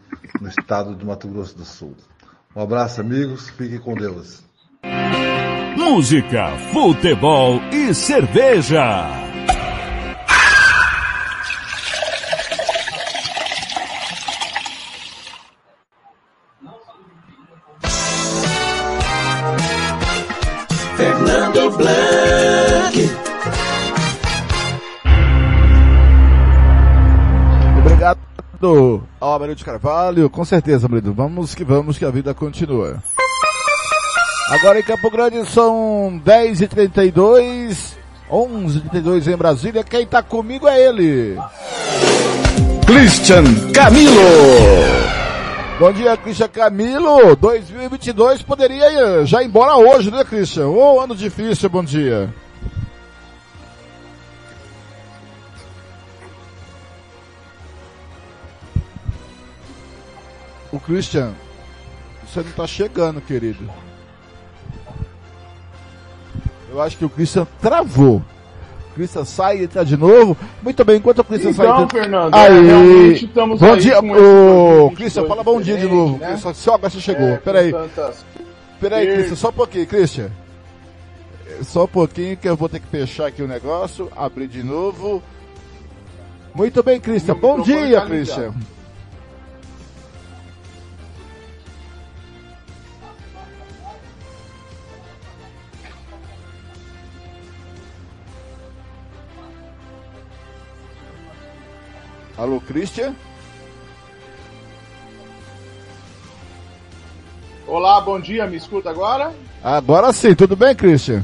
no estado do Mato Grosso do Sul. Um abraço, amigos, fiquem com Deus. Música, futebol e cerveja. Ao Amarildo de Carvalho. Com certeza, Amarildo. Vamos que vamos, que a vida continua. Agora em Campo Grande são 10h32, 11h32 em Brasília. Quem tá comigo é ele. Christian Camilo. Bom dia, Christian Camilo. 2022 poderia já ir embora hoje, né, Christian? Ô, ano difícil, bom dia. O Christian, você não tá chegando, querido. Eu acho que o Christian travou. O Christian sai e entra de novo. Muito bem, enquanto o Christian sai... Então, Fernando, aí. é, realmente estamos bom aí dia, 2022 Christian, fala bom dia de novo. né? Só, só agora você chegou. É, Peraí. tantas Peraí, perdas. Christian, só um pouquinho, Christian. Só um pouquinho que eu vou ter que fechar aqui o negócio, abrir de novo. Muito bem, Christian. Meu Bom dia, tá. Christian. Alô, Christian? Olá, bom dia, me escuta agora? Agora sim, tudo bem, Christian?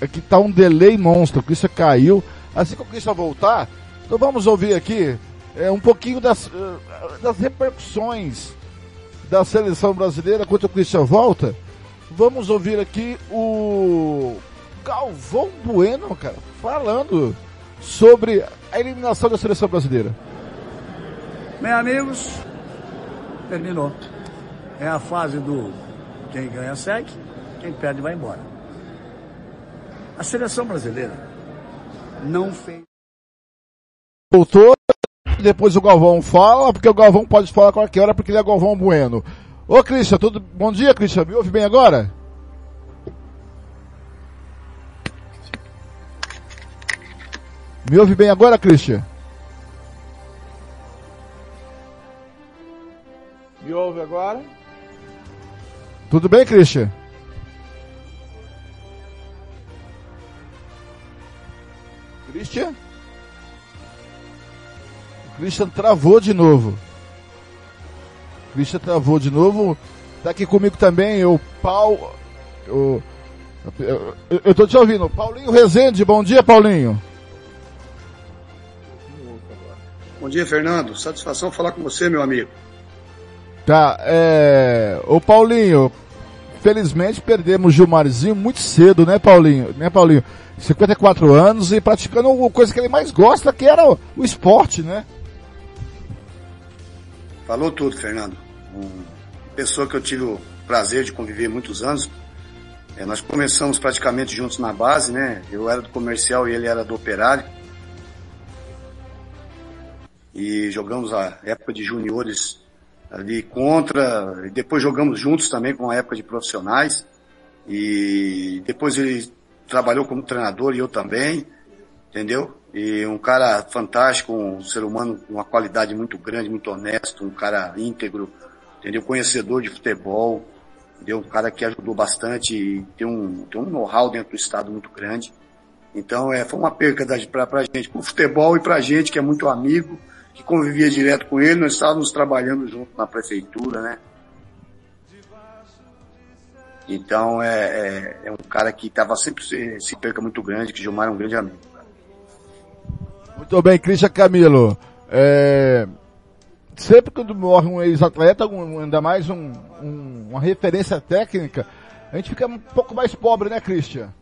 É que tá um delay monstro, o Christian caiu. Assim que o Christian voltar, então vamos ouvir aqui é, um pouquinho das, eh, das repercussões da seleção brasileira quando o Christian volta. Vamos ouvir aqui o Galvão Bueno, cara, falando sobre a eliminação da seleção brasileira. Bem, amigos, terminou. É a fase do quem ganha segue, quem perde vai embora. A seleção brasileira não fez. Voltou, depois o Galvão fala, porque o Galvão pode falar a qualquer hora, porque ele é Galvão Bueno. Ô Christian, tudo... bom dia Christian, me ouve bem agora? Me ouve bem agora, Christian? Me ouve agora? Tudo bem, Christian? Christian? O Christian travou de novo. O Christian travou de novo. Tá aqui comigo também o Paulo. O, eu, eu, eu tô te ouvindo. Paulinho Rezende, bom dia, Paulinho. Bom dia, Fernando. Satisfação falar com você, meu amigo. Tá, é. Ô Paulinho, felizmente perdemos Gilmarzinho muito cedo, né, Paulinho? Né, Paulinho? 54 anos e praticando uma coisa que ele mais gosta, que era o, o esporte, né? Falou tudo, Fernando. Uma pessoa que eu tive o prazer de conviver muitos anos. É, nós começamos praticamente juntos na base, né? Eu era do comercial e ele era do operário. E jogamos a época de juniores ali contra, e depois jogamos juntos também com a época de profissionais. E depois ele trabalhou como treinador e eu também, entendeu? E um cara fantástico, um ser humano com uma qualidade muito grande, muito honesto, um cara íntegro, entendeu? Conhecedor de futebol, entendeu? Um cara que ajudou bastante e tem um, tem um know-how dentro do estado muito grande. Então, é, foi uma perca da, pra, pra gente, pro futebol e pra gente que é muito amigo, que convivia direto com ele, nós estávamos trabalhando junto na prefeitura, né? Então, é, é, é um cara que estava sempre se, se perca muito grande, que Gilmar é um grande amigo. Muito bem, Christian Camilo. É... sempre quando morre um ex-atleta, um- ainda mais um, um- uma referência técnica, a gente fica um pouco mais pobre, né, Christian?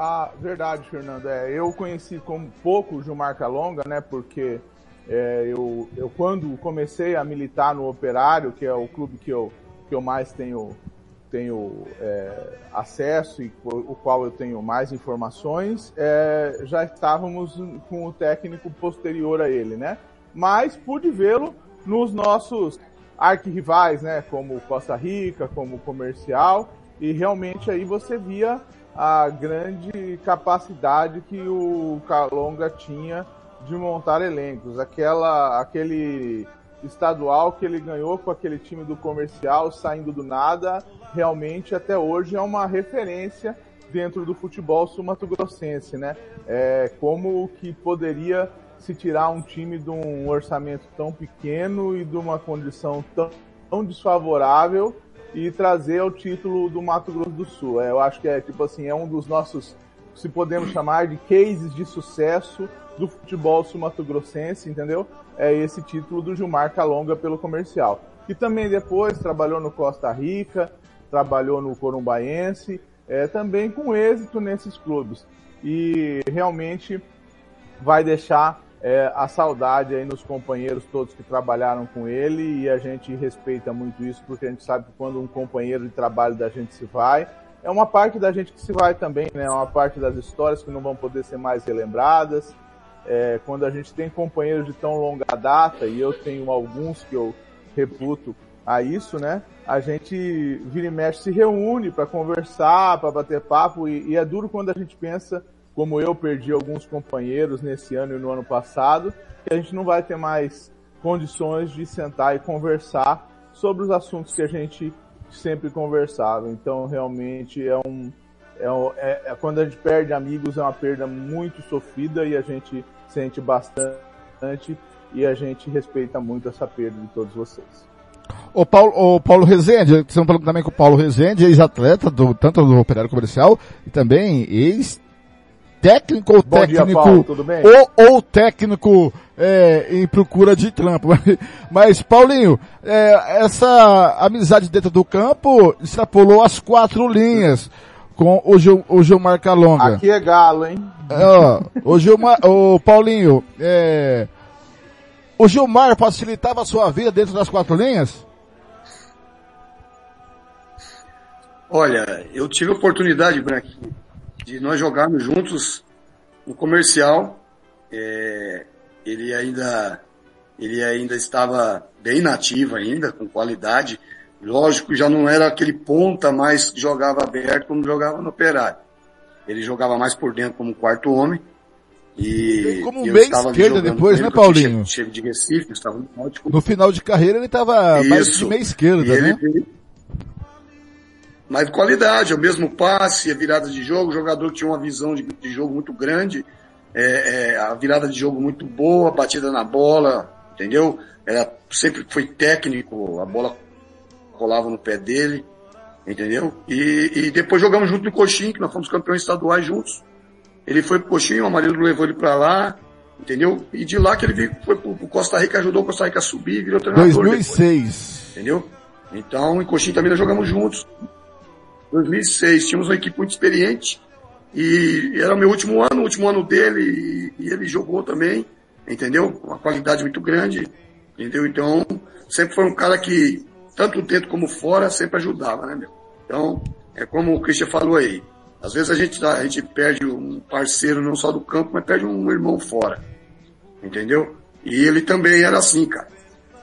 Ah, verdade, Fernando. É, eu conheci como pouco o Gilmar Calonga, né? Porque é, eu, eu quando comecei a militar no Operário, que é o clube que eu, que eu mais tenho, tenho é, acesso e o qual eu tenho mais informações, é, já estávamos com o técnico posterior a ele, né? Mas pude vê-lo nos nossos arquirrivais, né? Como Costa Rica, como Comercial, e realmente aí você via a grande capacidade que o Calonga tinha de montar elencos. Aquela, aquele estadual que ele ganhou com aquele time do comercial saindo do nada, realmente até hoje é uma referência dentro do futebol sul-mato-grossense, né? É, como que poderia se tirar um time de um orçamento tão pequeno e de uma condição tão, tão desfavorável e trazer o título do Mato Grosso do Sul. É, eu acho que é tipo assim, é um dos nossos, se podemos chamar de cases de sucesso do futebol sul-mato-grossense, entendeu? É esse título do Gilmar Calonga pelo comercial. E também depois trabalhou no Costa Rica, trabalhou no Corumbaense, é, também com êxito nesses clubes. E realmente vai deixar é, a saudade aí nos companheiros todos que trabalharam com ele e a gente respeita muito isso porque a gente sabe que quando um companheiro de trabalho da gente se vai, é uma parte da gente que se vai também, né? É uma parte das histórias que não vão poder ser mais relembradas. É, quando a gente tem companheiros de tão longa data, e eu tenho alguns que eu reputo a isso, né? A gente vira e mexe se reúne para conversar, para bater papo, e, e é duro quando a gente pensa como eu perdi alguns companheiros nesse ano e no ano passado, que a gente não vai ter mais condições de sentar e conversar sobre os assuntos que a gente sempre conversava. Então, realmente é um, é, um- é- é- quando a gente perde amigos é uma perda muito sofrida e a gente sente bastante e a gente respeita muito essa perda de todos vocês. O Paulo, o Paulo Rezende, estamos falando também com o Paulo Rezende, ex-atleta do, tanto do Operário Comercial e também ex-técnico ou Bom dia, técnico, Paulo, tudo bem? ou, ou técnico é, em procura de trampo. Mas, Paulinho, é, essa amizade dentro do campo extrapolou as quatro linhas com o, Gil, o Gilmar Calonga. Aqui é galo, hein? É, ó, o Gilmar, o Paulinho, é, o Gilmar facilitava a sua vida dentro das quatro linhas? Olha, eu tive a oportunidade, Branquinho, de nós jogarmos juntos no comercial. É, ele ainda ele ainda estava bem nativo ainda, com qualidade. Lógico, já não era aquele ponta mais que jogava aberto como jogava no Operário. Ele jogava mais por dentro como quarto homem. E como estava ali esquerda depois, ele, né, Paulinho? Chego, de Recife, estava no Náutico. No final de carreira ele estava mais de meia esquerda, E ele né? veio- Mas de qualidade, é o mesmo passe, a virada de jogo, o jogador que tinha uma visão de, de jogo muito grande, é, é, a virada de jogo muito boa, a batida na bola, entendeu? Era, sempre foi técnico, a bola rolava no pé dele, entendeu? E, e depois jogamos junto no Coxim, que nós fomos campeões estaduais juntos. Ele foi pro Coxim, o Amarildo levou ele pra lá, entendeu? E de lá que ele veio, foi pro, pro Costa Rica, ajudou o Costa Rica a subir, virou treinador. depois. 2006. Entendeu? Então, em Coxim também nós jogamos juntos. 2006, tínhamos uma equipe muito experiente. E era o meu último ano, o último ano dele, e, ele jogou também, entendeu? Uma qualidade muito grande, entendeu? Então, sempre foi um cara que, tanto dentro como fora, sempre ajudava, né, meu? Então, é como o Christian falou aí. Às vezes a gente, a gente perde um parceiro não só do campo, mas perde um irmão fora. Entendeu? E ele também era assim, cara.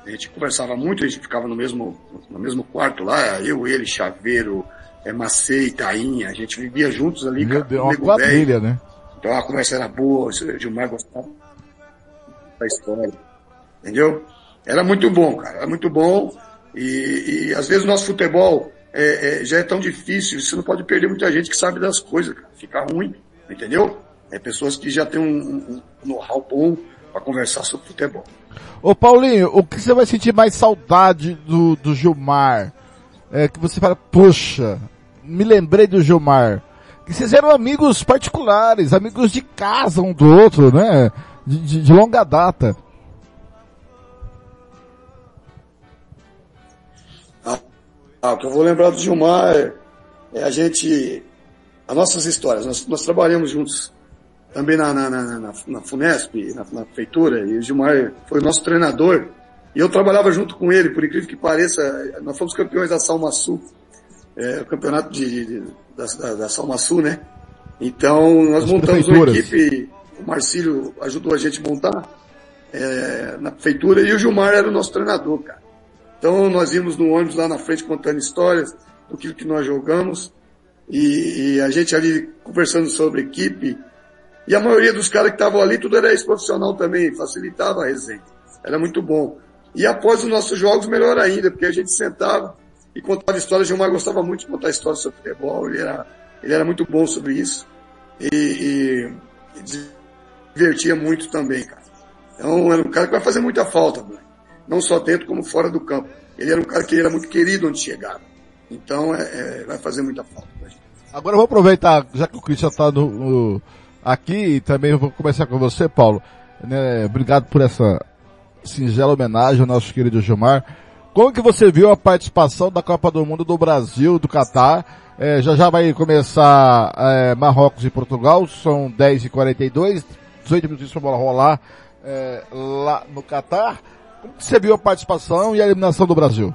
A gente conversava muito, a gente ficava no mesmo, no mesmo quarto lá, eu, ele, Chaveiro, é, Macei, Tainha, a gente vivia juntos ali, Meu. Deus, uma quadrilha, né? Então a conversa era boa, o Gilmar gostava da história. Entendeu? Era muito bom, cara. Era muito bom. E, e às vezes o nosso futebol é, é, já é tão difícil, você não pode perder muita gente que sabe das coisas, cara. Fica ruim, entendeu? É pessoas que já têm um, um, um know-how bom para conversar sobre futebol. Ô Paulinho, o que você vai sentir mais saudade do, do Gilmar? É que você fala, puxa, me lembrei do Gilmar. que vocês eram amigos particulares, amigos de casa um do outro, né? De, de, de longa data. Ah, o que eu vou lembrar do Gilmar é, é a gente, as nossas histórias. Nós, nós trabalhamos juntos também na, na, na, na, na Funesp, na, na prefeitura, e o Gilmar foi o nosso treinador. E eu trabalhava junto com ele, por incrível que pareça, nós fomos campeões da Salma Sul, é, o campeonato de, de, da, da, da Salma Sul, né? Então, nós As montamos uma equipe, o Marcílio ajudou a gente a montar é, na prefeitura e o Gilmar era o nosso treinador, cara. Então, nós íamos no ônibus lá na frente contando histórias do que, que nós jogamos e, e a gente ali conversando sobre equipe. E a maioria dos caras que estavam ali, tudo era ex-profissional também, facilitava a resenha. Era muito bom. E após os nossos jogos, melhor ainda, porque a gente sentava e contava histórias. Gilmar gostava muito de contar histórias sobre futebol, ele era, ele era muito bom sobre isso. E, e, e divertia muito também, cara. Então, era um cara que vai fazer muita falta, não só dentro como fora do campo. Ele era um cara que era muito querido onde chegava. Então, é, é, vai fazer muita falta. Agora eu vou aproveitar, já que o Christian está no, no- aqui, e também eu vou começar com você, Paulo. Né, obrigado por essa singela homenagem ao nosso querido Gilmar. Como que você viu a participação da Copa do Mundo do Brasil, do Catar? É, já já vai começar é, Marrocos e Portugal, são 10h42, 18 minutos para bola rolar é, lá no Catar. Como que você viu a participação e a eliminação do Brasil?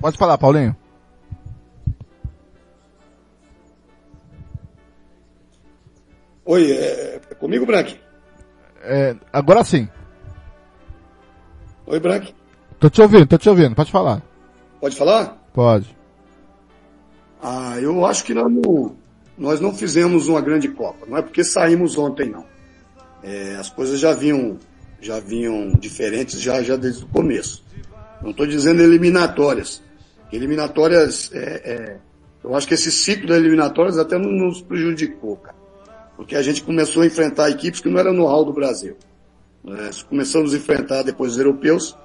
Pode falar, Paulinho. Oi, é, é comigo, Brank? É, agora sim. Oi, Brank. Tô te ouvindo, tô te ouvindo, pode falar. Pode falar? Pode. Ah, eu acho que nós não, nós não fizemos uma grande Copa. Não é porque saímos ontem, não. É, as coisas já vinham, já vinham diferentes já, já desde o começo. Não estou dizendo eliminatórias. Eliminatórias, é, é, eu acho que esse ciclo das eliminatórias até não nos prejudicou, cara. Porque a gente começou a enfrentar equipes que não eram no hall do Brasil. né? começamos a enfrentar depois os europeus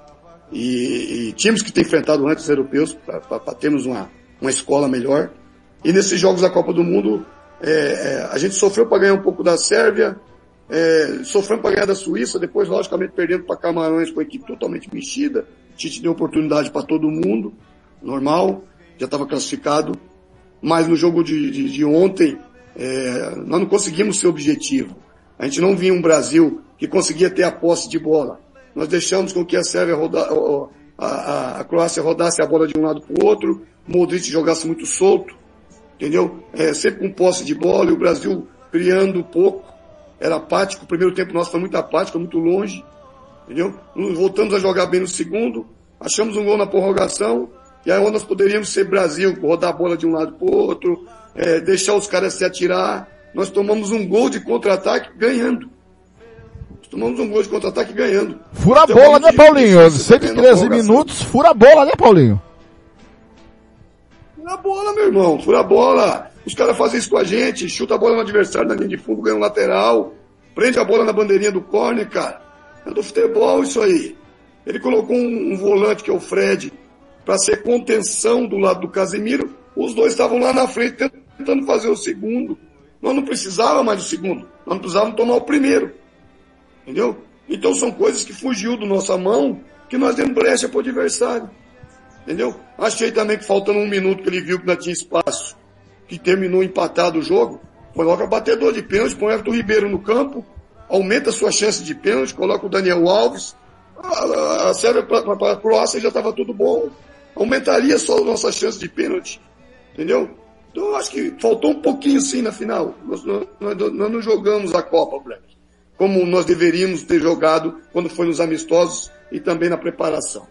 e, e times que têm enfrentado antes os europeus para termos uma, uma escola melhor. E nesses jogos da Copa do Mundo, é, é, a gente sofreu para ganhar um pouco da Sérvia, é, sofremos para ganhar da Suíça, depois, logicamente, perdendo para Camarões com a equipe totalmente mexida. Gente deu oportunidade para todo mundo, normal, já estava classificado. Mas no jogo de, de, de ontem, é, nós não conseguimos ser objetivo. A gente não via um Brasil que conseguia ter a posse de bola. Nós deixamos com que a Sérvia roda, a, a, a Croácia rodasse a bola de um lado para o outro, Modric jogasse muito solto, entendeu? É, sempre com posse de bola e o Brasil criando pouco, era apático. O primeiro tempo nosso foi muito apático, muito longe, entendeu? Voltamos a jogar bem no segundo, achamos um gol na prorrogação, e aí nós poderíamos ser Brasil, rodar a bola de um lado para o outro, é, deixar os caras se atirar. Nós tomamos um gol de contra-ataque ganhando. Nós tomamos um gol de contra-ataque ganhando. Fura a Então, bola, né, Paulinho? difícil você ter na 113 prorrogação. minutos, fura a bola, né, Paulinho? Fura a bola, meu irmão, fura a bola. Os caras fazem isso com a gente, chuta a bola no adversário na linha de fundo, ganha um lateral, prende a bola na bandeirinha do corner, cara. É do futebol isso aí. Ele colocou um, um volante que é o Fred para ser contenção do lado do Casemiro. Os dois estavam lá na frente tentando fazer o segundo. Nós não precisávamos mais do segundo, nós não precisávamos tomar o primeiro. Entendeu? Então são coisas que fugiu da nossa mão, que nós demos brecha para o adversário. Entendeu? Achei também que faltando um minuto que ele viu que não tinha espaço, que terminou empatado o jogo, coloca batedor de pênalti, põe o Everton Ribeiro no campo, aumenta a sua chance de pênalti, coloca o Daniel Alves, a, a Sérvia para a Croácia já estava tudo bom, aumentaria só a nossa chance de pênalti, entendeu? Então eu acho que faltou um pouquinho sim na final. Nós, nós, nós não jogamos a Copa, Black, como nós deveríamos ter jogado quando foi nos amistosos e também na preparação.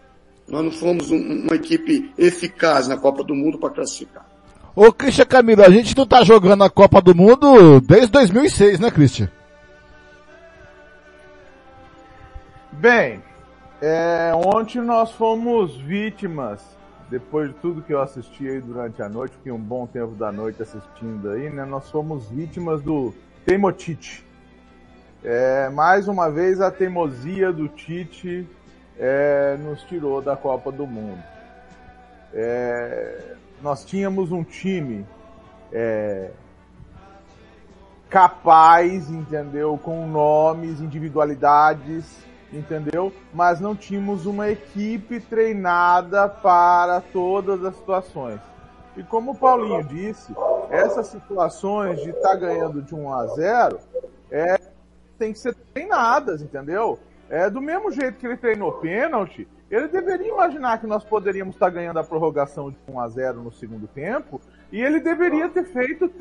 Nós não fomos um- uma equipe eficaz na Copa do Mundo para classificar. Ô, Christian Camilo, a gente não tá jogando a Copa do Mundo desde 2006, né, Christian? Bem, é, ontem nós fomos vítimas, depois de tudo que eu assisti aí durante a noite, fiquei um bom tempo da noite assistindo aí, né? Nós fomos vítimas do Teimotite. É, mais uma vez a teimosia do Tite é, nos tirou da Copa do Mundo. É, nós tínhamos um time é, capaz, entendeu? Com nomes, individualidades, entendeu? Mas não tínhamos uma equipe treinada para todas as situações. E como o Paulinho disse, essas situações de estar tá ganhando de 1 a 0 é, tem que ser treinadas, entendeu? É do mesmo jeito que ele treinou pênalti, ele deveria imaginar que nós poderíamos estar tá ganhando a prorrogação de 1 a 0 no segundo tempo e ele deveria ter feito,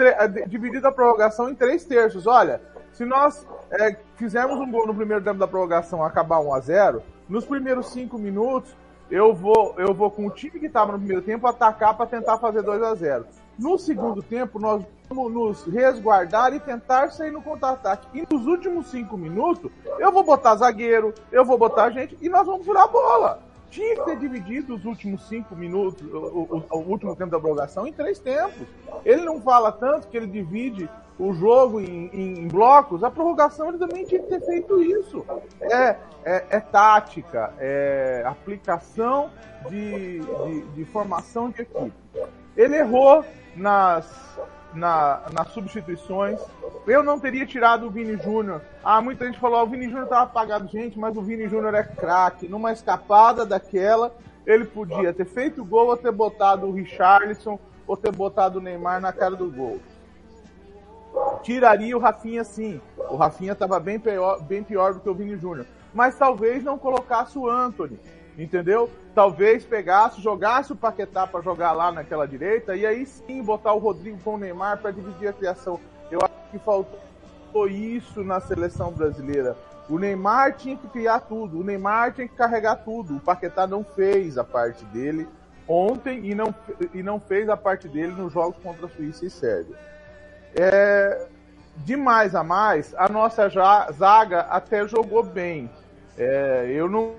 dividido a prorrogação em três terços. Olha, se nós é, fizermos um gol no primeiro tempo da prorrogação acabar 1 a 0 nos primeiros cinco minutos, eu vou, eu vou com o time que estava no primeiro tempo atacar para tentar fazer 2 a 0 No segundo tempo, nós vamos nos resguardar e tentar sair no contra-ataque. E nos últimos cinco minutos, eu vou botar zagueiro, eu vou botar gente e nós vamos furar a bola. Tinha que ter dividido os últimos cinco minutos, o, o, o, último tempo da prorrogação, em três tempos. Ele não fala tanto que ele divide o jogo em, em, em, blocos. A prorrogação ele também tinha que ter feito isso. É, é, é tática, é aplicação de, de, de, formação de equipe. Ele errou nas, na, nas substituições. Eu não teria tirado o Vini Júnior. Ah, muita gente falou, ah, o Vini Júnior estava apagado. Gente, mas o Vini Júnior é craque. Numa escapada daquela, ele podia ter feito o gol ou ter botado o Richarlison ou ter botado o Neymar na cara do gol. Tiraria o Rafinha sim. O Rafinha estava bem pior, bem pior do que o Vini Júnior. Mas talvez não colocasse o Anthony entendeu? Talvez pegasse, jogasse o Paquetá para jogar lá naquela direita e aí sim botar o Rodrigo com o Neymar para dividir a criação. Eu acho que faltou isso na seleção brasileira. O Neymar tinha que criar tudo, o Neymar tinha que carregar tudo. O Paquetá não fez a parte dele ontem e não, e não fez a parte dele nos jogos contra a Suíça e Sérvia. É, de mais a mais, a nossa zaga até jogou bem. É, eu não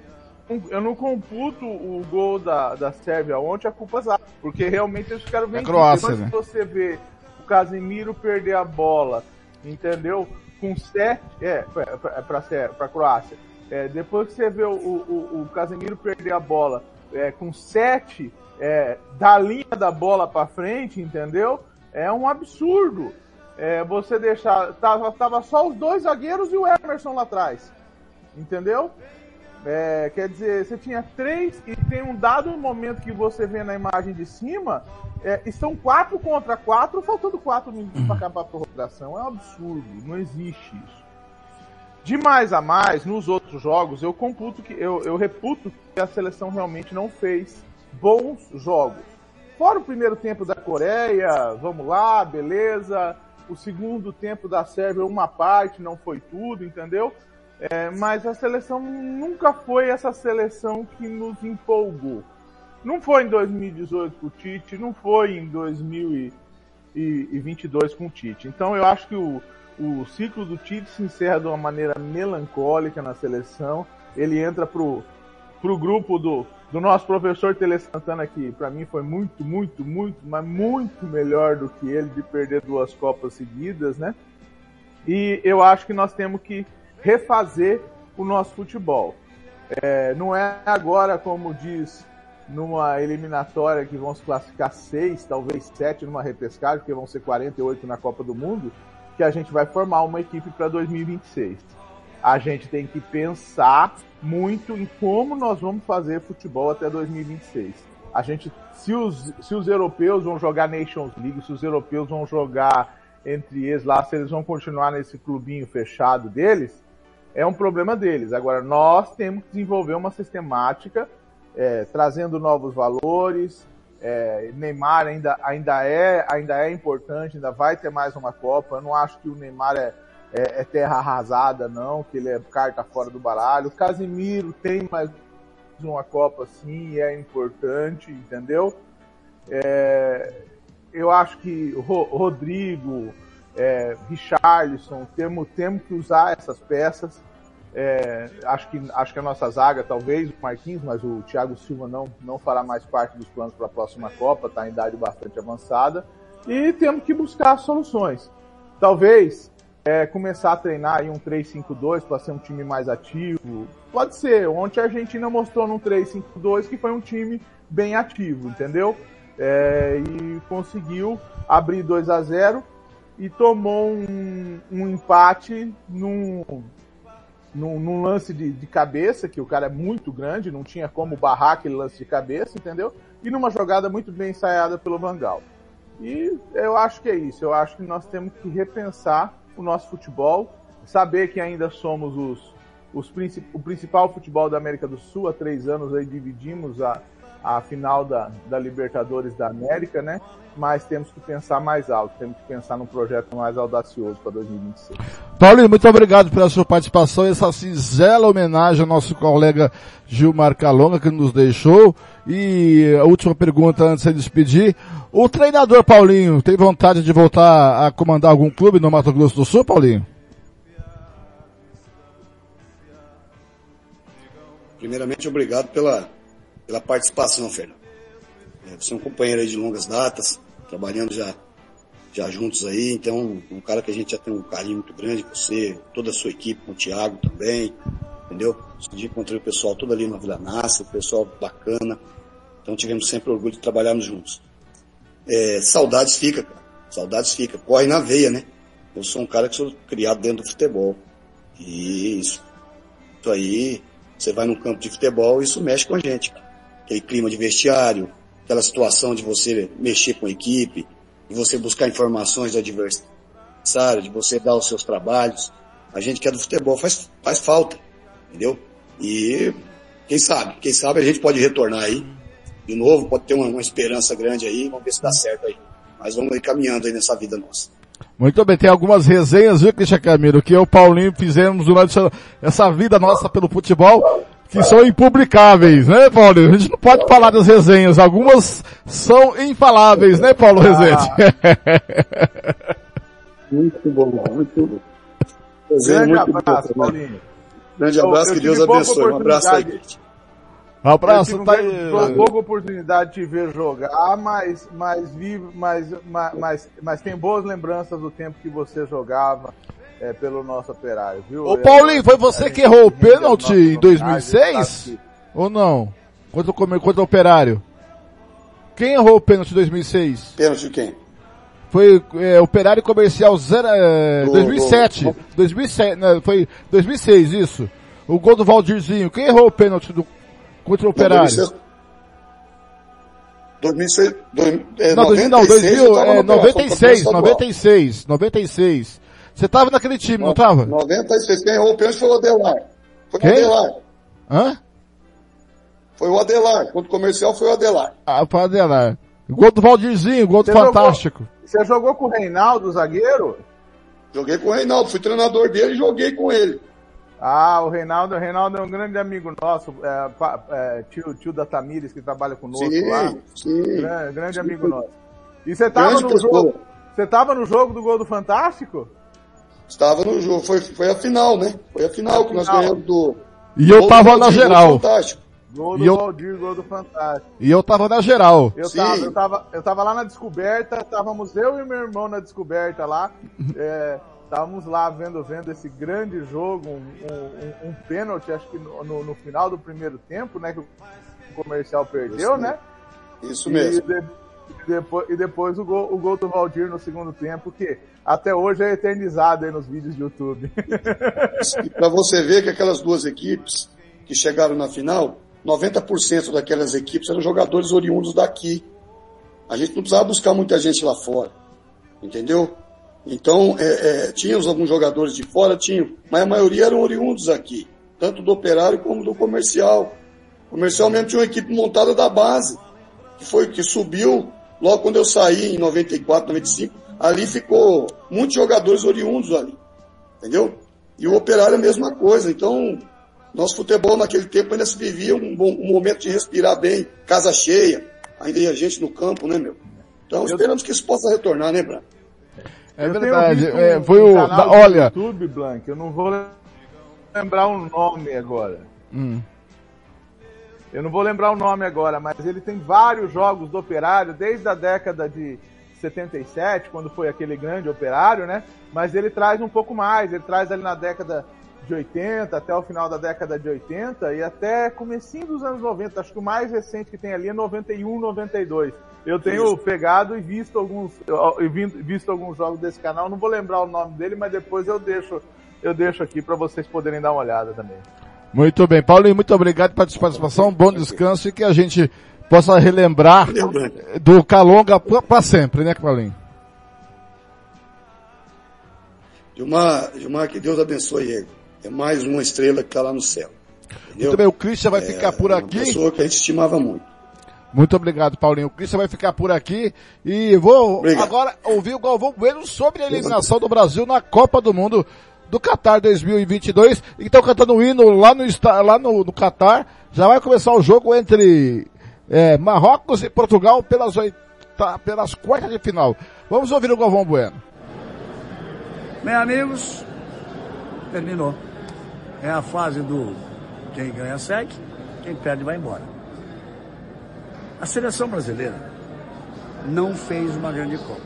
eu não computo o gol da, da Sérvia ontem a culpa é porque realmente eles ficaram bem. É Croácia, né? você vê o Casemiro perder a bola, entendeu? Com sete, é, para para Croácia. É, depois que você vê o, o, o Casemiro perder a bola é, com sete é, da linha da bola para frente, entendeu? É um absurdo. É, você deixar. Tava, tava só os dois zagueiros e o Emerson lá atrás. Entendeu? É, quer dizer, você tinha três e tem um dado momento que você vê na imagem de cima, é, estão quatro contra quatro, faltando quatro minutos para acabar a prorrogação. É um absurdo, não existe isso. De mais a mais, nos outros jogos, eu computo que eu, eu reputo que a seleção realmente não fez bons jogos. Fora o primeiro tempo da Coreia, vamos lá, beleza. O segundo tempo da Sérvia, uma parte, não foi tudo, entendeu? É, mas a seleção nunca foi essa seleção que nos empolgou. Não foi em 2018 com o Tite, não foi em 2022 com o Tite. Então eu acho que o, o ciclo do Tite se encerra de uma maneira melancólica na seleção. Ele entra pro, pro grupo do, do nosso professor Tele Santana, que para mim foi muito, muito, muito, mas muito melhor do que ele de perder duas Copas seguidas, né? E eu acho que nós temos que refazer o nosso futebol. É, não é agora, como diz, numa eliminatória que vão se classificar seis, talvez sete numa repescagem, porque vão ser 48 na Copa do Mundo, que a gente vai formar uma equipe para 2026. A gente tem que pensar muito em como nós vamos fazer futebol até 2026. A gente, se os, se os europeus vão jogar Nations League, se os europeus vão jogar entre eles lá, se eles vão continuar nesse clubinho fechado deles, é um problema deles. Agora, nós temos que desenvolver uma sistemática, é, trazendo novos valores. É, Neymar ainda, ainda, é, ainda é importante, ainda vai ter mais uma Copa. Eu não acho que o Neymar é, é, é terra arrasada, não, que ele é carta fora do baralho. O Casimiro tem mais uma Copa sim, e é importante, entendeu? É, eu acho que o Rodrigo, é, Richarlison, temos, temos que usar essas peças. É, acho, que, acho que a nossa zaga, talvez, o Marquinhos, mas o Thiago Silva não, não fará mais parte dos planos para a próxima Copa, está em idade bastante avançada. E temos que buscar soluções. Talvez é, começar a treinar aí um 3-5-2 para ser um time mais ativo. Pode ser. Ontem a Argentina mostrou num 3-5-2 que foi um time bem ativo, entendeu? É, e conseguiu abrir 2 a 0 e tomou um, um empate num, num, num lance de, de cabeça, que o cara é muito grande, não tinha como barrar aquele lance de cabeça, entendeu? E numa jogada muito bem ensaiada pelo Vangal. E eu acho que é isso. Eu acho que nós temos que repensar o nosso futebol, saber que ainda somos os, os princip, o principal futebol da América do Sul. Há três anos aí dividimos a, a final da, da Libertadores da América, né? Mas temos que pensar mais alto, temos que pensar num projeto mais audacioso para 2026. Paulinho, muito obrigado pela sua participação e essa singela homenagem ao nosso colega Gilmar Calonga que nos deixou. E a última pergunta antes de despedir. O treinador Paulinho tem vontade de voltar a comandar algum clube no Mato Grosso do Sul, Paulinho? Primeiramente, obrigado pela, pela participação, Fernando. Você é um companheiro de longas datas, trabalhando já, já juntos aí, então um cara que a gente já tem um carinho muito grande com você, toda a sua equipe, com o Thiago também, entendeu? Esse dia encontrei o pessoal todo ali na Vila Nasce, o pessoal bacana, então tivemos sempre orgulho de trabalharmos juntos. É, saudades fica, cara, saudades fica, corre na veia, né? Eu sou um cara que sou criado dentro do futebol, e isso, isso aí, você vai num campo de futebol, isso mexe com a gente, aquele clima de vestiário, aquela situação de você mexer com a equipe, de você buscar informações do adversário, de você dar os seus trabalhos. A gente que é do futebol faz, faz falta, entendeu? E quem sabe, quem sabe a gente pode retornar aí de novo, pode ter uma, uma esperança grande aí, vamos ver se dá certo aí. Mas vamos ir caminhando aí nessa vida nossa. Muito bem, tem algumas resenhas, viu, Cristian Camilo, que eu e o Paulinho fizemos durante essa vida nossa pelo futebol, que são impublicáveis, né, Paulo? A gente não pode falar das resenhas, algumas são infaláveis, né, Paulo Rezende? Muito bom, muito bom. Grande muito abraço, bom, né? Paulinho. Grande abraço, Eu que Deus abençoe. Um abraço aí. Um abraço, eu tive tá aí. pouca oportunidade de te ver jogar, mas, mas, vi, mas, mas, mas, mas tem boas lembranças do tempo que você jogava é, pelo nosso operário, viu? Ô Paulinho, foi você que errou o pênalti em nosso 2006? Ou não? Contra o, Come- contra o Operário? Quem errou o pênalti em 2006? Pênalti de quem? Foi é, Operário Comercial zero, é, Do- 2007. do- 2007, não, foi 2006 isso. O gol do Valdirzinho. Quem errou o pênalti do, contra o Operário? 2006, dois- é, não, 2000, 96, não, 2000, eu tava é, no Operação 96, Estadual. 96, 96. Você tava naquele time, não tava? 96, quem errou o pênalti foi o Adelar. Foi Quem? o Adelar. Hã? Foi o Adelar. Contra o comercial foi o Adelar. Ah, para Adelar. Gol do Valdirzinho, gol do Você jogou- Fantástico. Você jogou com o Reinaldo, zagueiro? Joguei com o Reinaldo, fui treinador dele e joguei com ele. Ah, o Reinaldo, o Reinaldo é um grande amigo nosso, é, pa- é, tio, tio da Tamires, que trabalha conosco Sim, lá. sim. Grande, grande Sim. amigo nosso. E você tava Grande no pessoa. jogo? Você tava no jogo do gol do Fantástico? Estava no jogo, foi, foi a final, né? Foi a final que nós Final. ganhamos do. E eu gol tava do na geral. Fantástico. Gol E do eu- Valdir, gol do Fantástico. E eu tava na geral. Eu tava, eu, tava, eu tava lá na descoberta, estávamos eu e meu irmão na descoberta lá. é, Estávamos lá vendo, vendo esse grande jogo, um, um, um- pênalti, acho que no, no- final do primeiro tempo, né? Que o comercial perdeu, Isso né? Isso E, mesmo. e depois, e depois o, gol, o gol do Valdir no segundo tempo, que até hoje é eternizado aí nos vídeos de YouTube. Para você ver que aquelas duas equipes que chegaram na final, 90% daquelas equipes eram jogadores oriundos daqui. A gente não precisava buscar muita gente lá fora. Entendeu? Então, é, é, tínhamos alguns jogadores de fora, tinham, mas a maioria eram oriundos aqui, tanto do operário como do comercial. O comercial mesmo tinha uma equipe montada da base, que foi que subiu logo quando eu saí em 94, 95. Ali ficou muitos jogadores oriundos ali, entendeu? E o operário é a mesma coisa. Então, nosso futebol naquele tempo ainda se vivia um, bom, um momento de respirar bem, casa cheia, ainda ia gente no campo, né, meu? Então, esperamos que isso possa retornar, né, Branco? É Eu verdade. é, foi um o. da- olha. YouTube, Blank, eu não vou lembrar o nome agora. Hum. Eu não vou lembrar o nome agora, mas ele tem vários jogos do Operário desde a década de 77, quando foi aquele grande operário, né? Mas ele traz um pouco mais, ele traz ali na década de 80, até o final da década de 80 e até comecinho dos anos 90. Acho que o mais recente que tem ali é 91, 92. Eu tenho Isso. pegado e visto alguns, visto alguns jogos desse canal. Não vou lembrar o nome dele, mas depois eu deixo, eu deixo aqui para vocês poderem dar uma olhada também. Muito bem. Paulinho, muito obrigado pela sua participação, bom descanso e que a gente possa relembrar do Calonga para sempre, né, Paulinho? Gilmar, Gilmar, que Deus abençoe ele. É mais uma estrela que está lá no céu. Entendeu? Muito bem, o Christian vai É ficar por Uma aqui. pessoa que a gente estimava muito. Muito obrigado, Paulinho. O Christian vai ficar por aqui e vou agora ouvir o Galvão Bueno sobre a eliminação do Brasil na Copa do Mundo do Qatar 2022. E estão cantando o hino lá no, lá no, no Qatar. Já vai começar o jogo entre é, Marrocos e Portugal pelas, oita, pelas quartas de final. Vamos ouvir o Galvão Bueno. Bem, amigos, terminou. É a fase do quem ganha segue, quem perde vai embora. A seleção brasileira não fez uma grande Copa.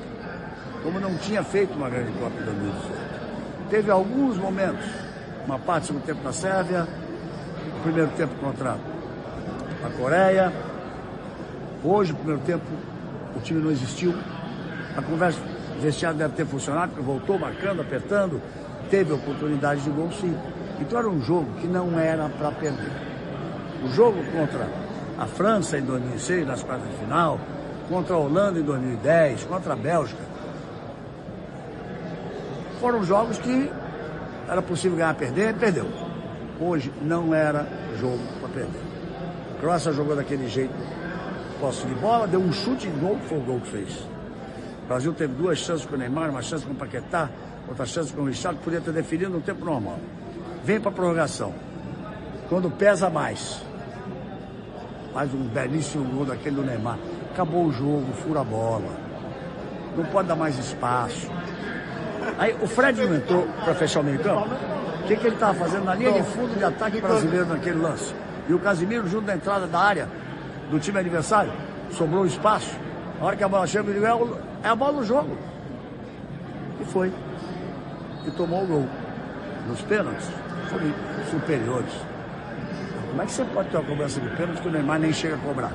Como não tinha feito uma grande Copa em 2018. Teve alguns momentos, uma parte do tempo na Sérvia, o primeiro tempo contra a Coreia. Hoje, o primeiro tempo, o time não existiu. A conversa vestiário deve ter funcionado, porque voltou marcando, apertando, teve oportunidade de gol sim. Então era um jogo que não era para perder. O jogo contra a França em 2006, nas quartas de final, contra a Holanda em 2010, contra a Bélgica, foram jogos que era possível ganhar, perder, perdeu. Hoje não era jogo para perder. A Croácia jogou daquele jeito, posse de bola, deu um chute de gol, que foi o gol que fez. O Brasil teve duas chances com o Neymar, uma chance com o Paquetá, outra chance com o Richard, que podia ter definido no tempo normal. Vem para a prorrogação. Quando pesa mais, faz um belíssimo gol daquele do Neymar. Acabou o jogo, fura a bola. Não pode dar mais espaço. Aí o Fred não entrou para fechar o meio campo. O que, que ele estava fazendo na linha de fundo de ataque brasileiro naquele lance? E o Casimiro junto da entrada da área do time adversário, sobrou espaço. A hora que a bola chega, ele digo, é, é a bola do jogo. E foi. E tomou o gol. Nos pênaltis, foram superiores. Como é que você pode ter uma cobrança de pênalti que o Neymar nem chega a cobrar?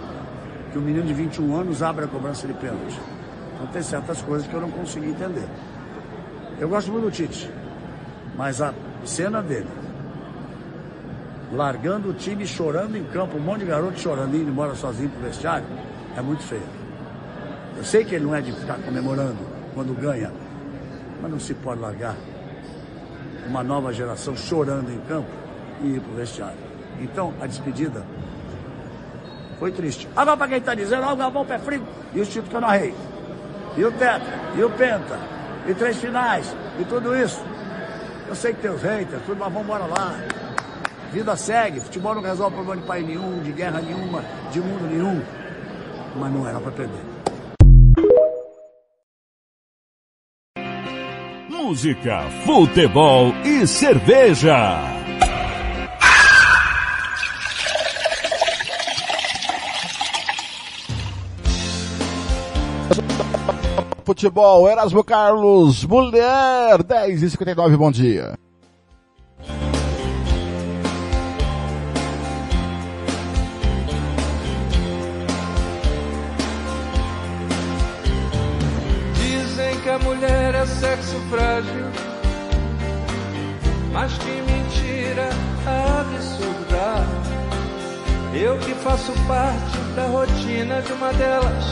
Que o menino de 21 anos abre a cobrança de pênalti. Então tem certas coisas que eu não consegui entender. Eu gosto muito do Tite, mas a cena dele, largando o time chorando em campo, um monte de garoto chorando, indo embora sozinho pro vestiário, é muito feio. Eu sei que ele não é de ficar comemorando quando ganha, mas não se pode largar uma nova geração chorando em campo e ir pro vestiário. Então, a despedida foi triste. Agora para quem está dizendo, ó, o Galvão pé frio, e os títulos que eu narrei, e o Tetra, e o Penta, e três finais, e tudo isso. Eu sei que tem os haters, tudo, mas vamos embora lá. Vida segue, futebol não resolve problema de país nenhum, de guerra nenhuma, de mundo nenhum. Mas não era para perder. Música, futebol e cerveja. Futebol, Erasmo Carlos, mulher, 10 e 59, bom dia. Dizem que a mulher é sexo frágil, mas que mentira absurda. Eu que faço parte da rotina de uma delas,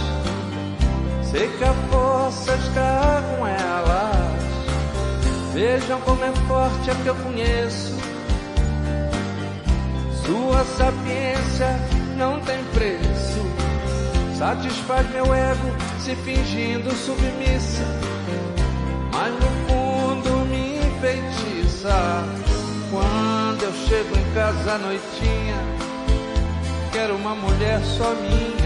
sei que a força está com elas. Vejam como é forte a que eu conheço. Sua sapiência não tem preço. Satisfaz meu ego se fingindo submissa, mas no fundo me enfeitiça. Quando eu chego em casa à noitinha, quero uma mulher só minha.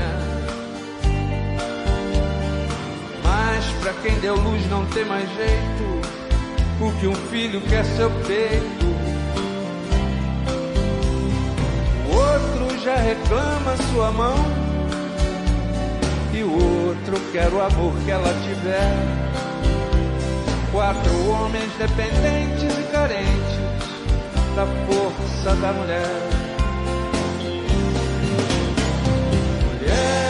Mas pra quem deu luz não tem mais jeito, o que um filho quer seu peito. O outro já reclama sua mão e o outro quero o amor que ela tiver. Quatro homens dependentes e carentes da força da mulher. Mulher,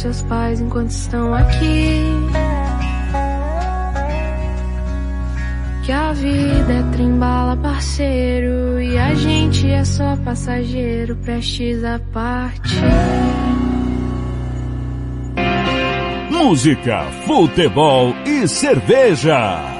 Seus pais enquanto estão aqui. Que a vida é trembala, parceiro, e a gente é só passageiro, prestes a partir. Música, futebol e cerveja.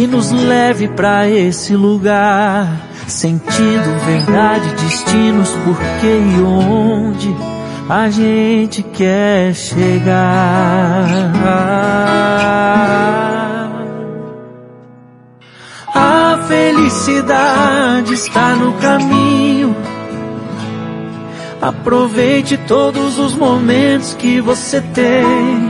que nos leve pra esse lugar. Sentido, verdade, destinos, porquê e onde a gente quer chegar. A felicidade está no caminho. Aproveite todos os momentos que você tem.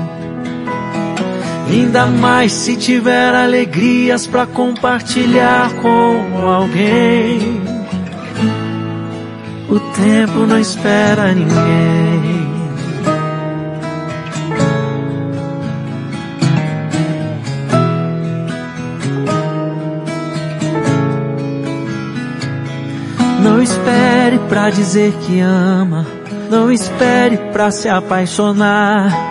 Ainda mais se tiver alegrias para compartilhar com alguém. O tempo não espera ninguém. Não espere pra dizer que ama. Não espere pra se apaixonar.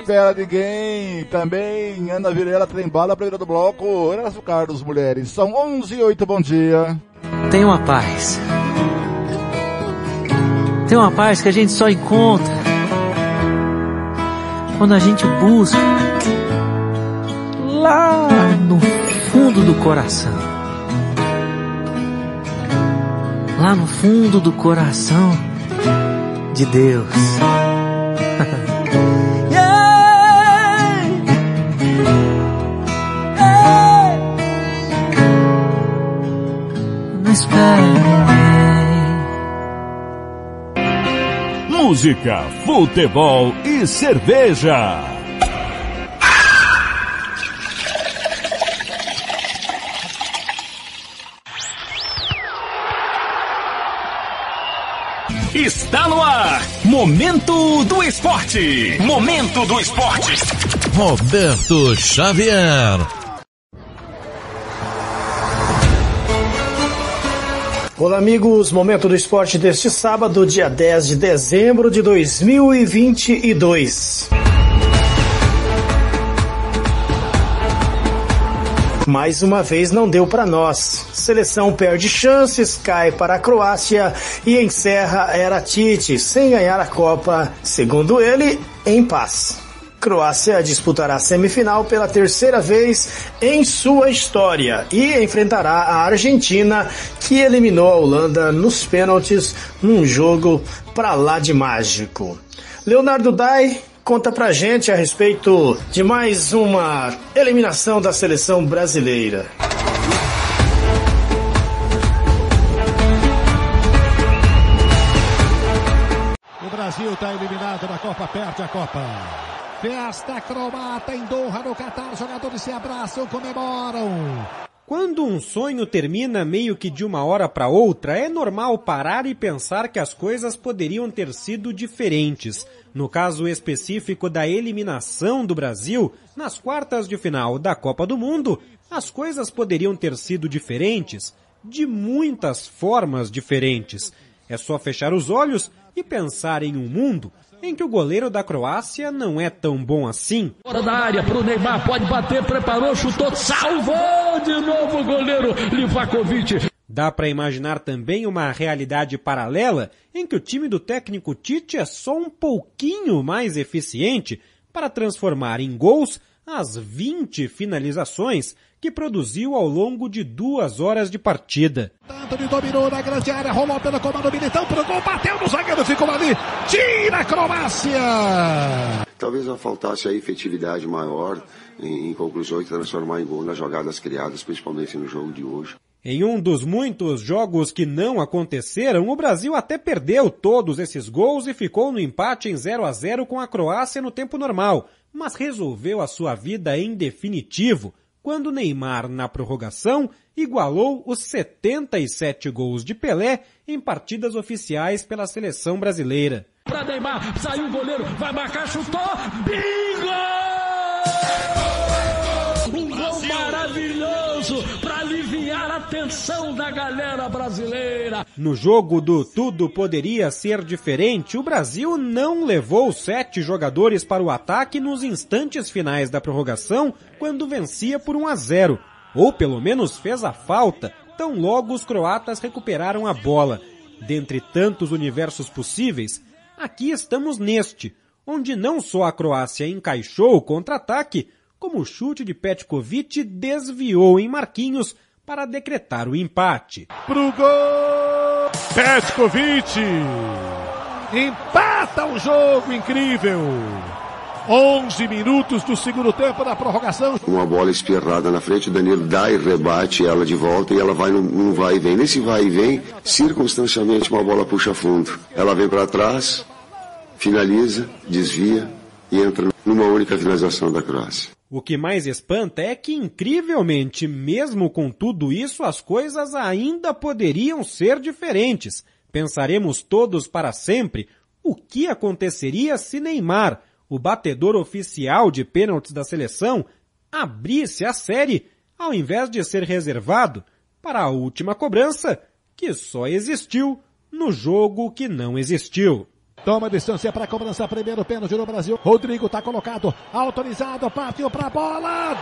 espera ninguém. Também Ana Vilela Trembala, primeira do bloco. Ana Carlos, mulheres. São 11 e 8, bom dia. Tem uma paz. Tem uma paz que a gente só encontra quando a gente busca lá no fundo do coração. Lá no fundo do coração de Deus. Música, futebol e cerveja. Está no ar. Momento do esporte. Momento do esporte. Roberto Xavier. Olá, amigos. Momento do esporte deste sábado, dia 10 de dezembro de 2022. Mais uma vez não deu para nós. Seleção perde chances, cai para a Croácia e encerra a era Tite sem ganhar a Copa, segundo ele, em paz. Croácia disputará a semifinal pela terceira vez em sua história e enfrentará a Argentina, que eliminou a Holanda nos pênaltis num jogo pra lá de mágico. Leonardo Dai conta pra gente a respeito de mais uma eliminação da seleção brasileira. O Brasil está eliminado da Copa, perde a Copa. Festa croata em Doha, no Catar. Jogadores se abraçam, comemoram. Quando um sonho termina meio que de uma hora para outra, é normal parar e pensar que as coisas poderiam ter sido diferentes. No caso específico da eliminação do Brasil nas quartas de final da Copa do Mundo, as coisas poderiam ter sido diferentes de muitas formas diferentes. É só fechar os olhos e pensar em um mundo em que o goleiro da Croácia não é tão bom assim. Fora da área para o Neymar, pode bater, preparou, chutou, salvou de novo o goleiro Livakovic. Dá para imaginar também uma realidade paralela em que o time do técnico Tite é só um pouquinho mais eficiente para transformar em gols as 20 finalizações que produziu ao longo de duas horas de partida. Antony dominou na grande área, rolou pelo comando Militão pro gol, bateu no zagueiro, ficou ali, tira a Croácia! Talvez faltasse a efetividade maior em, em conclusões, transformar em gol nas jogadas criadas, principalmente no jogo de hoje. Em um dos muitos jogos que não aconteceram, o Brasil até perdeu todos esses gols e ficou no empate em 0 a 0 com a Croácia no tempo normal, mas resolveu a sua vida em definitivo quando Neymar, na prorrogação, igualou os 77 gols de Pelé em partidas oficiais pela seleção brasileira. Para Neymar, saiu o goleiro, vai marcar, chutou, bingo! Um gol maravilhoso para aliviar a tensão da galera brasileira. No jogo do tudo poderia ser diferente, o Brasil não levou sete jogadores para o ataque nos instantes finais da prorrogação, quando vencia por 1 a 0, ou pelo menos fez a falta, tão logo os croatas recuperaram a bola. Dentre tantos universos possíveis, aqui estamos neste, onde não só a Croácia encaixou o contra-ataque, como o chute de Petkovic desviou em Marquinhos para decretar o empate. Pro gol! Petkovic! Empata o jogo incrível! 11 minutos do segundo tempo da prorrogação. Uma bola espirrada na frente, o Danilo dá e rebate ela de volta e ela vai num, num vai e vem. Nesse vai e vem, circunstancialmente uma bola puxa fundo. Ela vem para trás, finaliza, desvia e entra numa única finalização da Croácia. O que mais espanta é que, incrivelmente, mesmo com tudo isso, as coisas ainda poderiam ser diferentes. Pensaremos todos para sempre o que aconteceria se Neymar, o batedor oficial de pênaltis da seleção, abrisse a série ao invés de ser reservado para a última cobrança que só existiu no jogo que não existiu. Toma distância para a cobrança. Primeiro pênalti no Brasil. Rodrigo está colocado. Autorizado. Partiu para a bola.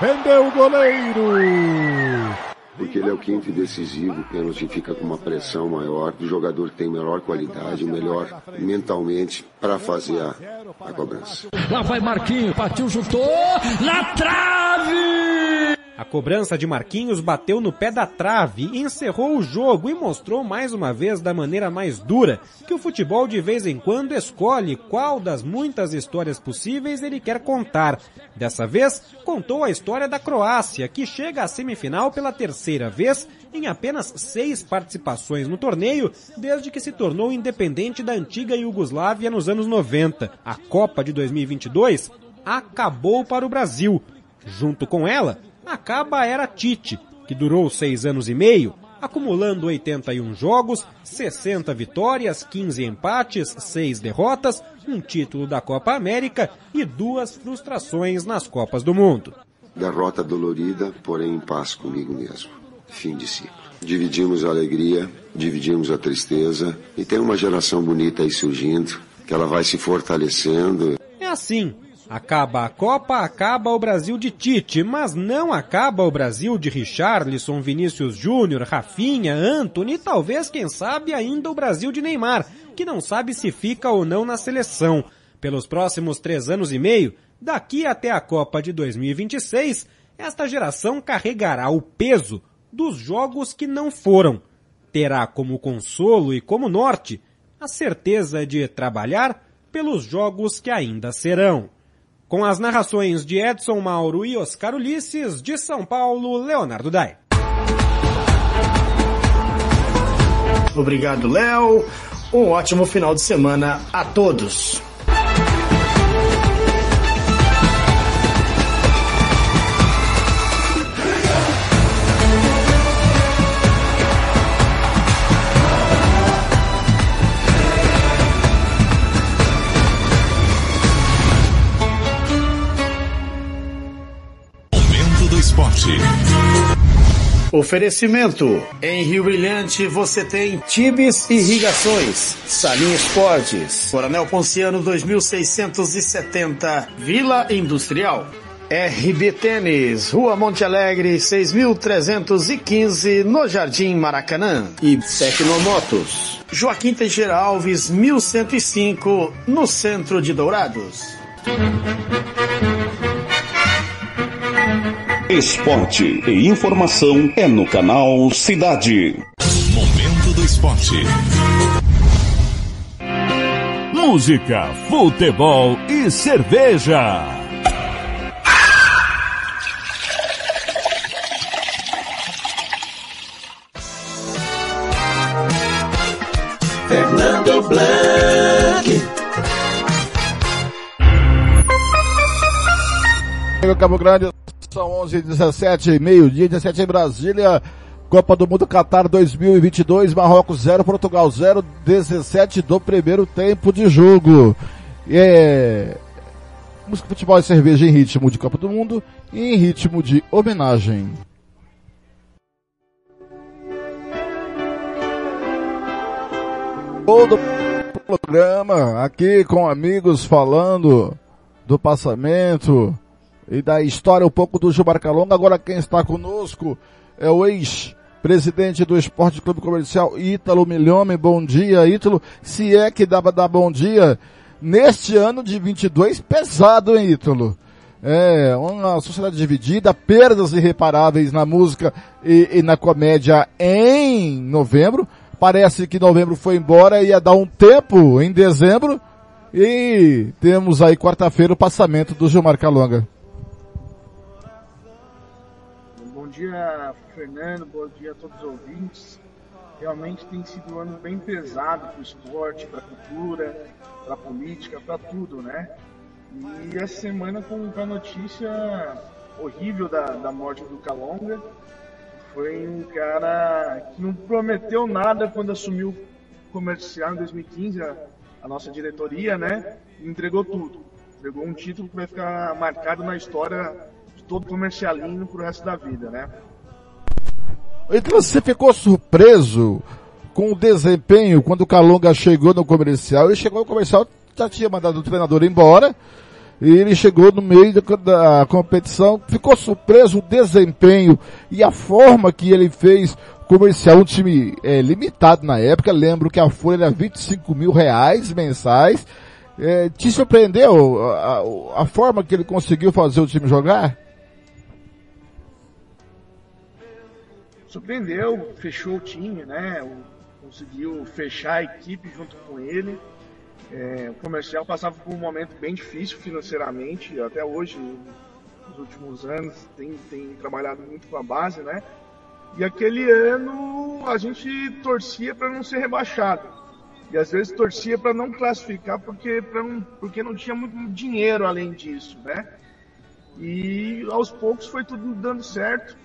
Defendeu o goleiro. Porque ele é o quinto e decisivo, o pênalti fica com uma pressão maior, do jogador tem melhor qualidade, o melhor mentalmente para fazer a, a cobrança. Lá vai Marquinhos, partiu, chutou, na trave! A cobrança de Marquinhos bateu no pé da trave, encerrou o jogo e mostrou mais uma vez da maneira mais dura que o futebol de vez em quando escolhe qual das muitas histórias possíveis ele quer contar. Dessa vez, contou a história da Croácia, que chega à semifinal pela terceira vez em apenas seis participações no torneio desde que se tornou independente da antiga Iugoslávia nos anos 90. A Copa de 2022 acabou para o Brasil. Junto com ela, acaba a era Tite, que durou seis anos e meio, acumulando 81 jogos, 60 vitórias, 15 empates, 6 derrotas, um título da Copa América e duas frustrações nas Copas do Mundo. Derrota dolorida, porém em paz comigo mesmo. Fim de ciclo. Dividimos a alegria, dividimos a tristeza e tem uma geração bonita aí surgindo, que ela vai se fortalecendo. É assim, Acaba a Copa, acaba o Brasil de Tite, mas não acaba o Brasil de Richarlison, Vinícius Júnior, Rafinha, Anthony e talvez, quem sabe, ainda o Brasil de Neymar, que não sabe se fica ou não na seleção. Pelos próximos três anos e meio, daqui até a Copa de 2026, esta geração carregará o peso dos jogos que não foram. Terá como consolo e como norte a certeza de trabalhar pelos jogos que ainda serão. Com as narrações de Edson Mauro e Oscar Ulisses, de São Paulo, Leonardo Dai. Obrigado, Léo. Um ótimo final de semana a todos. Oferecimento. Em Rio Brilhante você tem Tibes Irrigações, Salim Esportes, Coronel Ponciano 2670, Vila Industrial. RB Tênis, Rua Monte Alegre, 6315, no Jardim Maracanã. E Tecnomotos, Joaquim Teixeira Alves, 1105, no centro de Dourados. Esporte e informação é no canal Cidade. Momento do esporte. Música, futebol e cerveja. Fernando Blanc. Cabo Grande, são 11 17 meio-dia, 17 em Brasília. Copa do Mundo Qatar 2022, Marrocos 0, Portugal 0, 17 do primeiro tempo de jogo. É... Música, futebol e cerveja em ritmo de Copa do Mundo e em ritmo de homenagem. Todo programa aqui com amigos falando do passamento e da história um pouco do Gilmar Calonga. Agora quem está conosco é o ex-presidente do Esporte Clube Comercial Ítalo Milhome. Bom dia, Ítalo. Se é que dá para dar bom dia neste ano de 22, pesado, hein, Ítalo? É, uma sociedade dividida, perdas irreparáveis na música e, e na comédia em novembro. Parece que novembro foi embora e ia dar um tempo em dezembro. E temos aí quarta-feira o passamento do Gilmar Calonga. Dia, Fernando. Bom dia a todos os ouvintes. Realmente tem sido um ano bem pesado para o esporte, para a cultura, para a política, para tudo, né? E essa semana com a notícia horrível da, da morte do Calonga, foi um cara que não prometeu nada quando assumiu o comercial em 2015, a, a nossa diretoria, né? E entregou tudo. Entregou um título que vai ficar marcado na história todo comercialino pro resto da vida, né? Então você ficou surpreso com o desempenho quando o Calonga chegou no comercial. Ele chegou no comercial, já tinha mandado o treinador embora. E ele chegou no meio da, da competição, ficou surpreso o desempenho e a forma que ele fez comercial, um time é, limitado na época, lembro que a folha era 25 mil reais mensais. É, te surpreendeu a, a, a forma que ele conseguiu fazer o time jogar? Surpreendeu, fechou o time, né? Conseguiu fechar a equipe junto com ele. É, o comercial passava por um momento bem difícil financeiramente, até hoje, nos últimos anos, tem, tem trabalhado muito com a base, né? E aquele ano a gente torcia para não ser rebaixado. E às vezes torcia para não classificar porque, não, porque não tinha muito dinheiro além disso, né? E aos poucos foi tudo dando certo,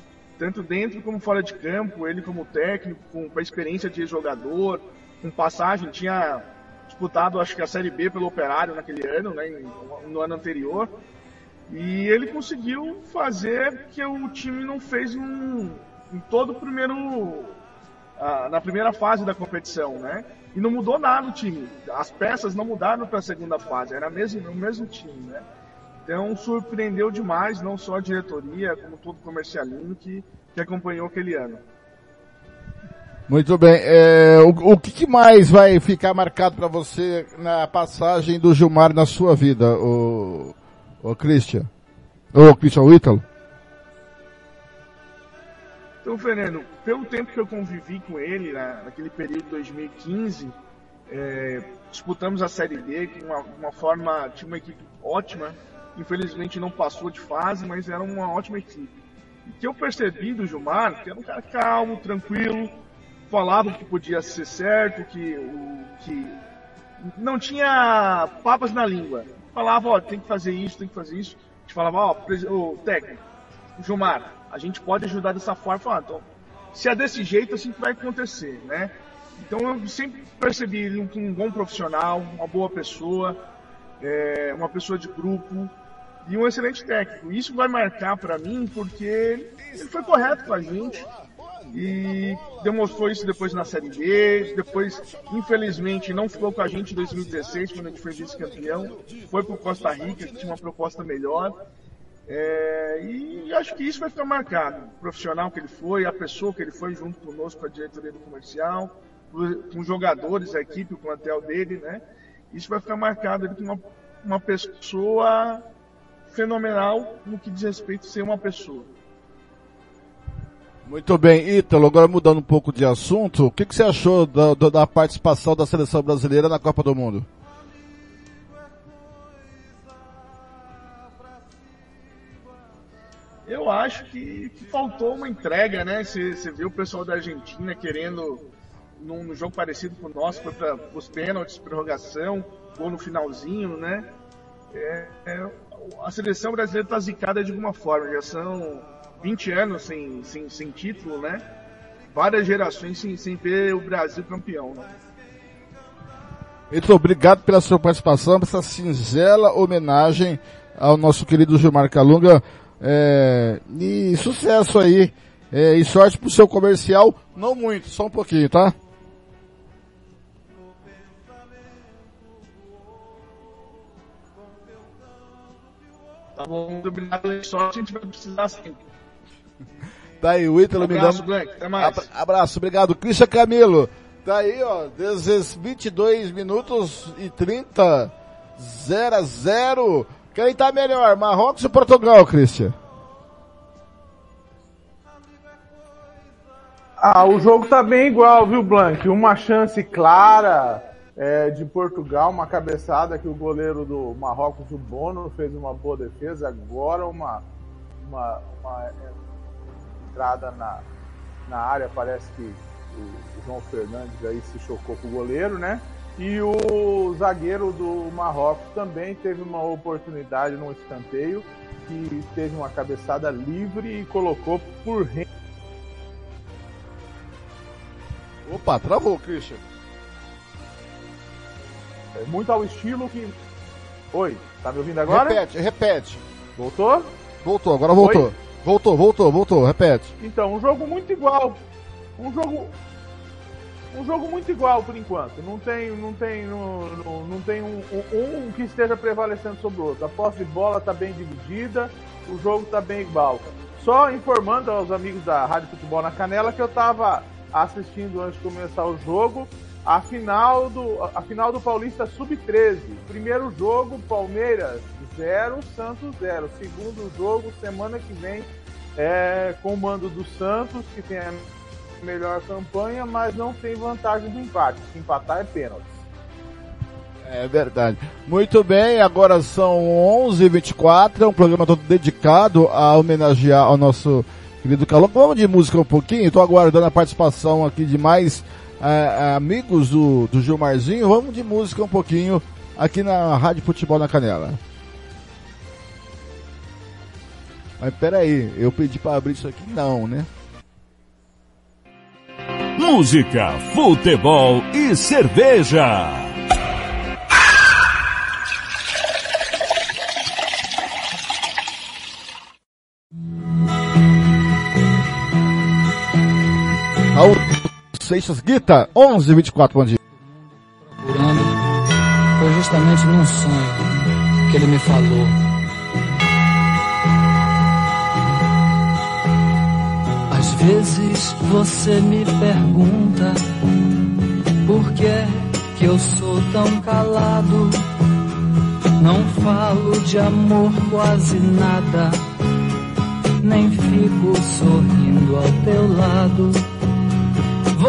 tanto dentro como fora de campo, ele como técnico, com, com a experiência de jogador, com passagem, tinha disputado acho que a Série B pelo Operário naquele ano, né, no ano anterior. E ele conseguiu fazer que o time não fez um, em todo o primeiro uh, na primeira fase da competição, né? E não mudou nada o time. As peças não mudaram para a segunda fase, era mesmo, o mesmo time, né? Então surpreendeu demais, não só a diretoria, como todo o comercialino que, que acompanhou aquele ano. Muito bem. É, o, o que, mais vai ficar marcado para você na passagem do Gilmar na sua vida, o, o Christian? Ou Christian Whittle? Então, Fernando, pelo tempo que eu convivi com ele, na, naquele período de 2015, é, disputamos a Série D com uma, uma, forma, tinha uma equipe ótima, infelizmente não passou de fase, mas era uma ótima equipe. E que eu percebi do Gilmar, que era um cara calmo, tranquilo, falava que podia ser certo, que, o, que não tinha papas na língua. Falava, ó, tem que fazer isso, tem que fazer isso. A gente falava, ó, o técnico, Gilmar, a gente pode ajudar dessa forma. Falava, então, se é desse jeito, assim que vai acontecer, né? Então eu sempre percebi ele um, um bom profissional, uma boa pessoa, é, uma pessoa de grupo e um excelente técnico. Isso vai marcar para mim porque ele foi correto com a gente, e demonstrou isso depois na Série B, depois, infelizmente, não ficou com a gente em 2016, quando a gente foi vice-campeão, foi para Costa Rica, que tinha uma proposta melhor, é, e acho que isso vai ficar marcado. O profissional que ele foi, a pessoa que ele foi junto conosco, com a diretoria do comercial, com os jogadores, a equipe, o plantel dele, né? Isso vai ficar marcado ele como uma, uma pessoa fenomenal no que diz respeito a ser uma pessoa. Muito bem, Ítalo, agora mudando um pouco de assunto, o que, que você achou da, da participação da seleção brasileira na Copa do Mundo? Eu acho que, que faltou uma entrega, né? Você, você vê o pessoal da Argentina querendo, num, num jogo parecido com o nosso, para os pênaltis, prorrogação, gol no finalzinho, né? É, é, a seleção brasileira está zicada de alguma forma, já são 20 anos sem, sem, sem título, né? Várias gerações sem, sem ter o Brasil campeão, né? Muito obrigado pela sua participação, essa singela homenagem ao nosso querido Gilmar Calunga. É, e sucesso aí. É, e sorte pro seu comercial. Não muito, só um pouquinho, tá? Tá bom, muito obrigado pela sorte, a gente vai precisar sempre. Tá aí, o Ítalo me Abraço, Blank, até mais. Abra- Abraço, obrigado. Christian Camilo. Tá aí, ó, desde 22 minutos e 30, 0 a 0. Quem tá melhor, Marrocos ou Portugal, Christian? Ah, o jogo tá bem igual, viu, Blank? Uma chance clara é, de Portugal, uma cabeçada que o goleiro do Marrocos, o Bono, fez uma boa defesa. Agora uma, uma, uma, é, entrada na, na área, parece que o João Fernandes aí se chocou com o goleiro, né? E o zagueiro do Marrocos também teve uma oportunidade num escanteio que teve uma cabeçada livre e colocou por Opa, travou, Christian. É muito ao estilo que. Oi, tá me ouvindo agora? Repete, repete. Voltou? Voltou, agora voltou. Oi? Voltou, voltou, voltou, repete. Então, um jogo muito igual. Um jogo. Um jogo muito igual por enquanto. Não tem, não tem, não, não, não tem um, um, um que esteja prevalecendo sobre o outro. A posse de bola está bem dividida, o jogo está bem igual. Só informando aos amigos da Rádio Futebol na Canela que eu estava assistindo antes de começar o jogo a final do, a final do Paulista Sub-13. Primeiro jogo, Palmeiras 0, Santos 0. Segundo jogo, semana que vem, é, com o mando do Santos, que tem a melhor campanha, mas não tem vantagem do empate. Se empatar é pênalti. É verdade. Muito bem, agora são 11h24, é um programa todo dedicado a homenagear ao nosso querido Calão. Vamos de música um pouquinho, estou aguardando a participação aqui de mais eh, amigos do, do Gilmarzinho. Vamos de música um pouquinho aqui na Rádio Futebol na Canela. Mas peraí, eu pedi para abrir isso aqui? Não, né? Música, futebol e cerveja. Raul Seixas Guita, 11h24, bom dia. procurando foi justamente num sonho que ele me falou. Às vezes você me pergunta por que é que eu sou tão calado. Não falo de amor quase nada, nem fico sorrindo ao teu lado.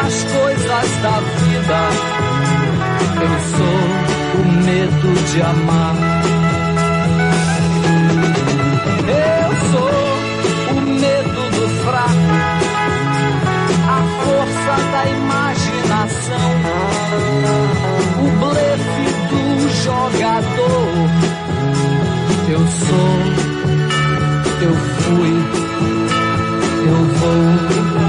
as coisas da vida. Eu sou o medo de amar. Eu sou o medo do fraco, a força da imaginação, o blefe do jogador. Eu sou, eu fui, eu vou.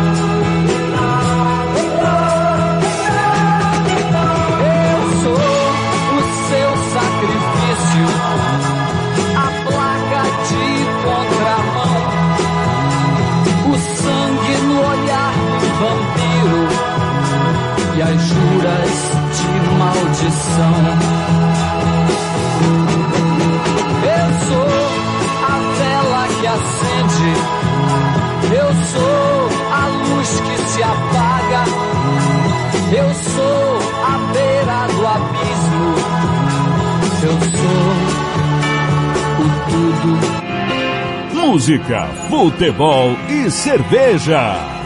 Maldição. Eu sou a vela que acende, eu sou a luz que se apaga, eu sou a beira do abismo, eu sou o tudo. Música, futebol e cerveja.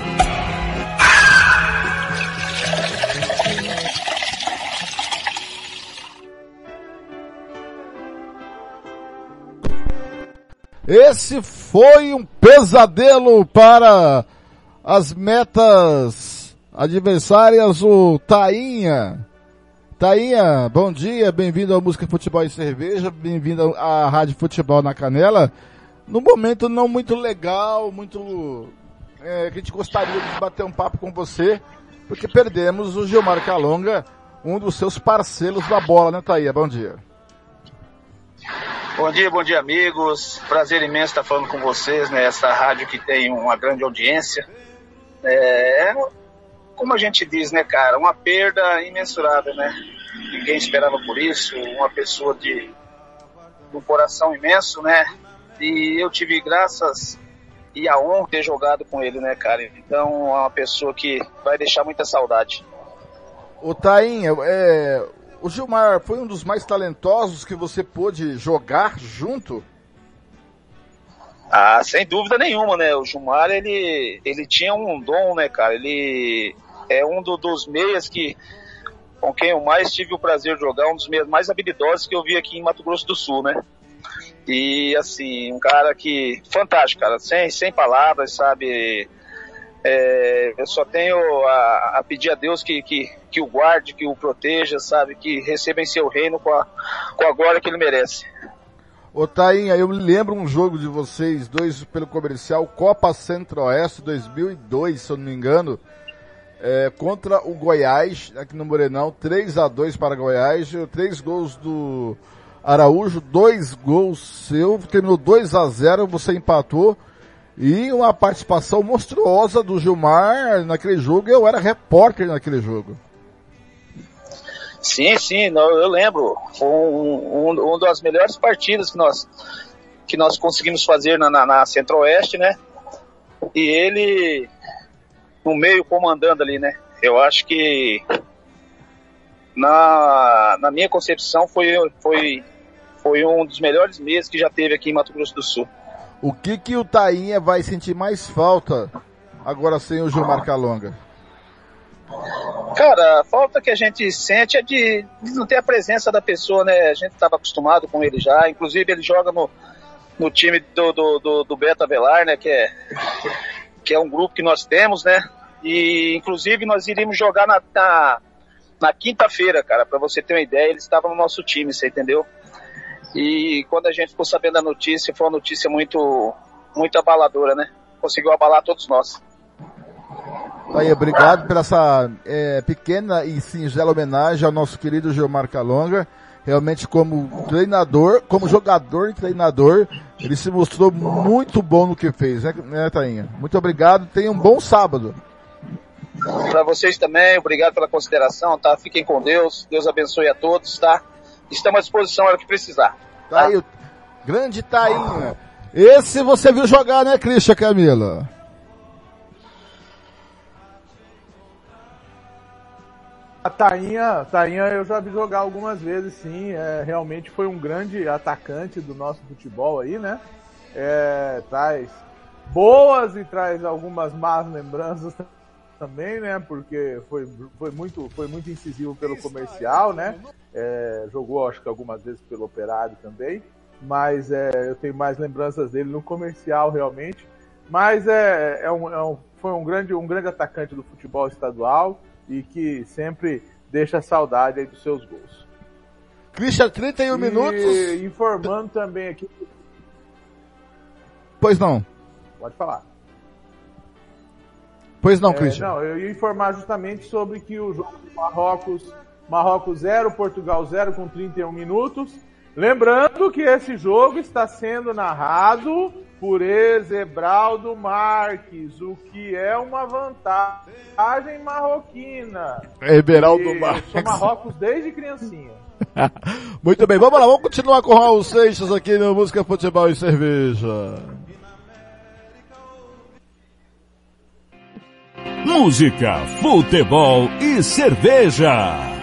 Esse foi um pesadelo para as metas adversárias, o Tainha. Tainha, bom dia, bem-vindo ao Música Futebol e Cerveja, bem-vindo à Rádio Futebol na Canela. Num momento não muito legal, muito. É, que a gente gostaria de bater um papo com você, porque perdemos o Gilmar Calonga, um dos seus parceiros da bola, né, Tainha? Bom dia. Bom dia, bom dia, amigos. Prazer imenso estar falando com vocês nessa rádio que tem uma grande audiência. É, como a gente diz, né, cara, uma perda imensurável, né? Ninguém esperava por isso. Uma pessoa de um coração imenso, né? E eu tive graças e a honra de ter jogado com ele, né, cara? Então, é uma pessoa que vai deixar muita saudade. O Tainha, é, o Gilmar foi um dos mais talentosos que você pôde jogar junto? Ah, sem dúvida nenhuma, né? O Gilmar, ele, ele tinha um dom, né, cara? Ele é um do, dos meias que, com quem eu mais tive o prazer de jogar, um dos meias mais habilidosos que eu vi aqui em Mato Grosso do Sul, né? E, assim, um cara que, fantástico, cara, sem, sem palavras, sabe? É, eu só tenho a, a, pedir a Deus que, que, que o guarde, que o proteja, sabe? Que receba em seu reino com a, com a glória que ele merece. Ô Tainha, eu me lembro um jogo de vocês dois pelo comercial Copa Centro-Oeste 2002, se eu não me engano, é, contra o Goiás, aqui no Morenão, 3 a 2 para Goiás, três gols do Araújo, dois gols seu, terminou 2 a 0 você empatou, e uma participação monstruosa do Gilmar naquele jogo, eu era repórter naquele jogo. Sim, sim, eu lembro. Foi um, um, uma das melhores partidas que nós, que nós conseguimos fazer na, na, na Centro-Oeste, né? E ele no meio comandando ali, né? Eu acho que na, na minha concepção foi, foi, foi um dos melhores meses que já teve aqui em Mato Grosso do Sul. O que que o Tainha vai sentir mais falta agora sem o Gilmar Calonga? Cara, a falta que a gente sente é de, de não ter a presença da pessoa, né? A gente estava acostumado com ele já. Inclusive ele joga no, no time do, do, do, do Beto né? Que é, que é um grupo que nós temos, né? E inclusive nós iríamos jogar na, na, na quinta-feira, cara, para você ter uma ideia, ele estava no nosso time, você entendeu? E quando a gente ficou sabendo da notícia, foi uma notícia muito, muito abaladora, né? Conseguiu abalar todos nós. Aí, obrigado por essa é, pequena e singela homenagem ao nosso querido Gilmar Calonga. Realmente, como treinador, como jogador e treinador, ele se mostrou muito bom no que fez, né, né Tainha? Muito obrigado, tenha um bom sábado. Para vocês também, obrigado pela consideração, tá? Fiquem com Deus, Deus abençoe a todos, tá? Estamos à disposição, era o que precisar. Tá, tá aí, o grande Tainha. Esse você viu jogar, né, Christian Camila? A Tainha, Tainha eu já vi jogar algumas vezes, sim. É, realmente foi um grande atacante do nosso futebol aí, né? É, traz boas e traz algumas más lembranças também, né? Porque foi, foi, muito, foi muito incisivo pelo comercial, né? É, jogou, acho que algumas vezes pelo Operário também. Mas é, eu tenho mais lembranças dele no comercial, realmente. Mas é, é, um, é um, foi um grande, um grande atacante do futebol estadual e que sempre deixa saudade aí dos seus gols. Christian, 31 e minutos. informando também aqui. Pois não. Pode falar. Pois não, É, Christian. Não, eu ia informar justamente sobre que o jogo do Marrocos, Marrocos 0, Portugal 0 com 31 minutos. Lembrando que esse jogo está sendo narrado por Ezebraldo Marques, o que é uma vantagem marroquina. Eberaldo E Marques. Sou Marrocos desde criancinha. Muito bem, vamos lá, vamos continuar com o Raul Seixas aqui no Música, Futebol e Cerveja. Música, futebol e cerveja.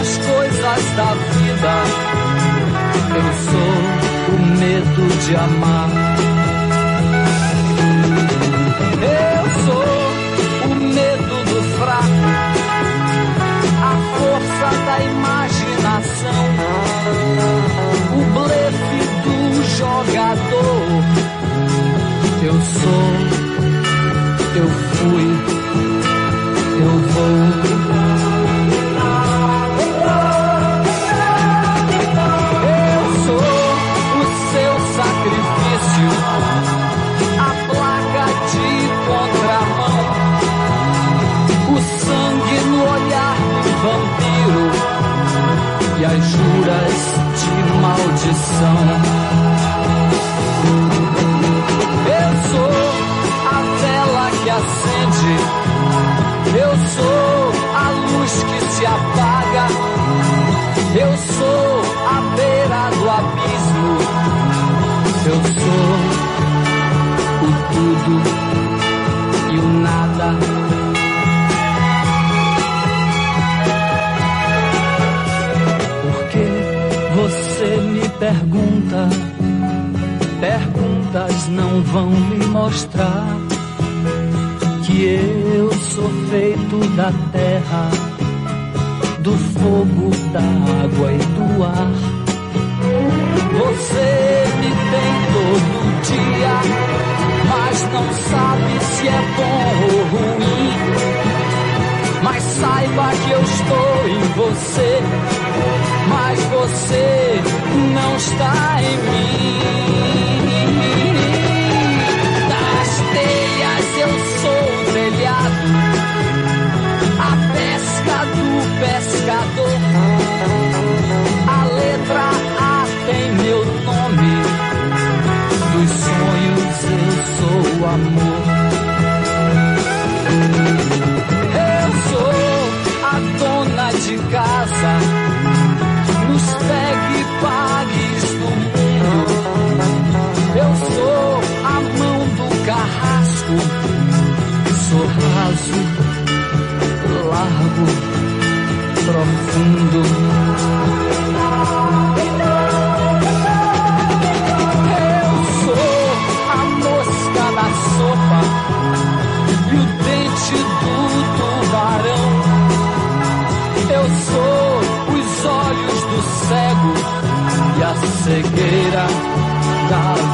as coisas da vida, eu sou o medo de amar. Eu sou o medo do fraco, a força da imaginação, o blefe do jogador. Eu sou, eu fui, eu vou. Sou o tudo e o nada. Por que você me pergunta? Perguntas não vão me mostrar que eu sou feito da terra do fogo, da água e do ar. Você todo dia, mas não sabe se é bom ou ruim. Mas saiba que eu estou em você, mas você não está em mim. Das telhas eu sou telhado a pesca do pescador. A letra eu sou amor. Eu sou a dona de casa. Nos pegue pagues do mundo. Eu sou a mão do carrasco. Sou raso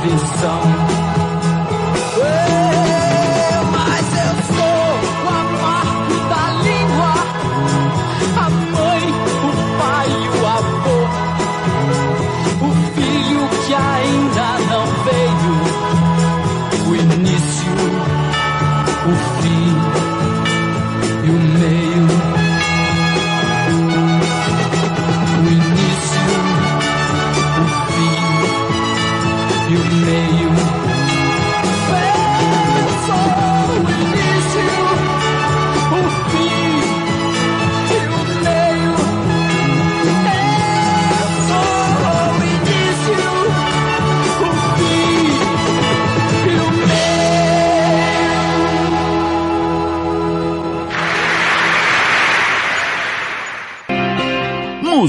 da visão.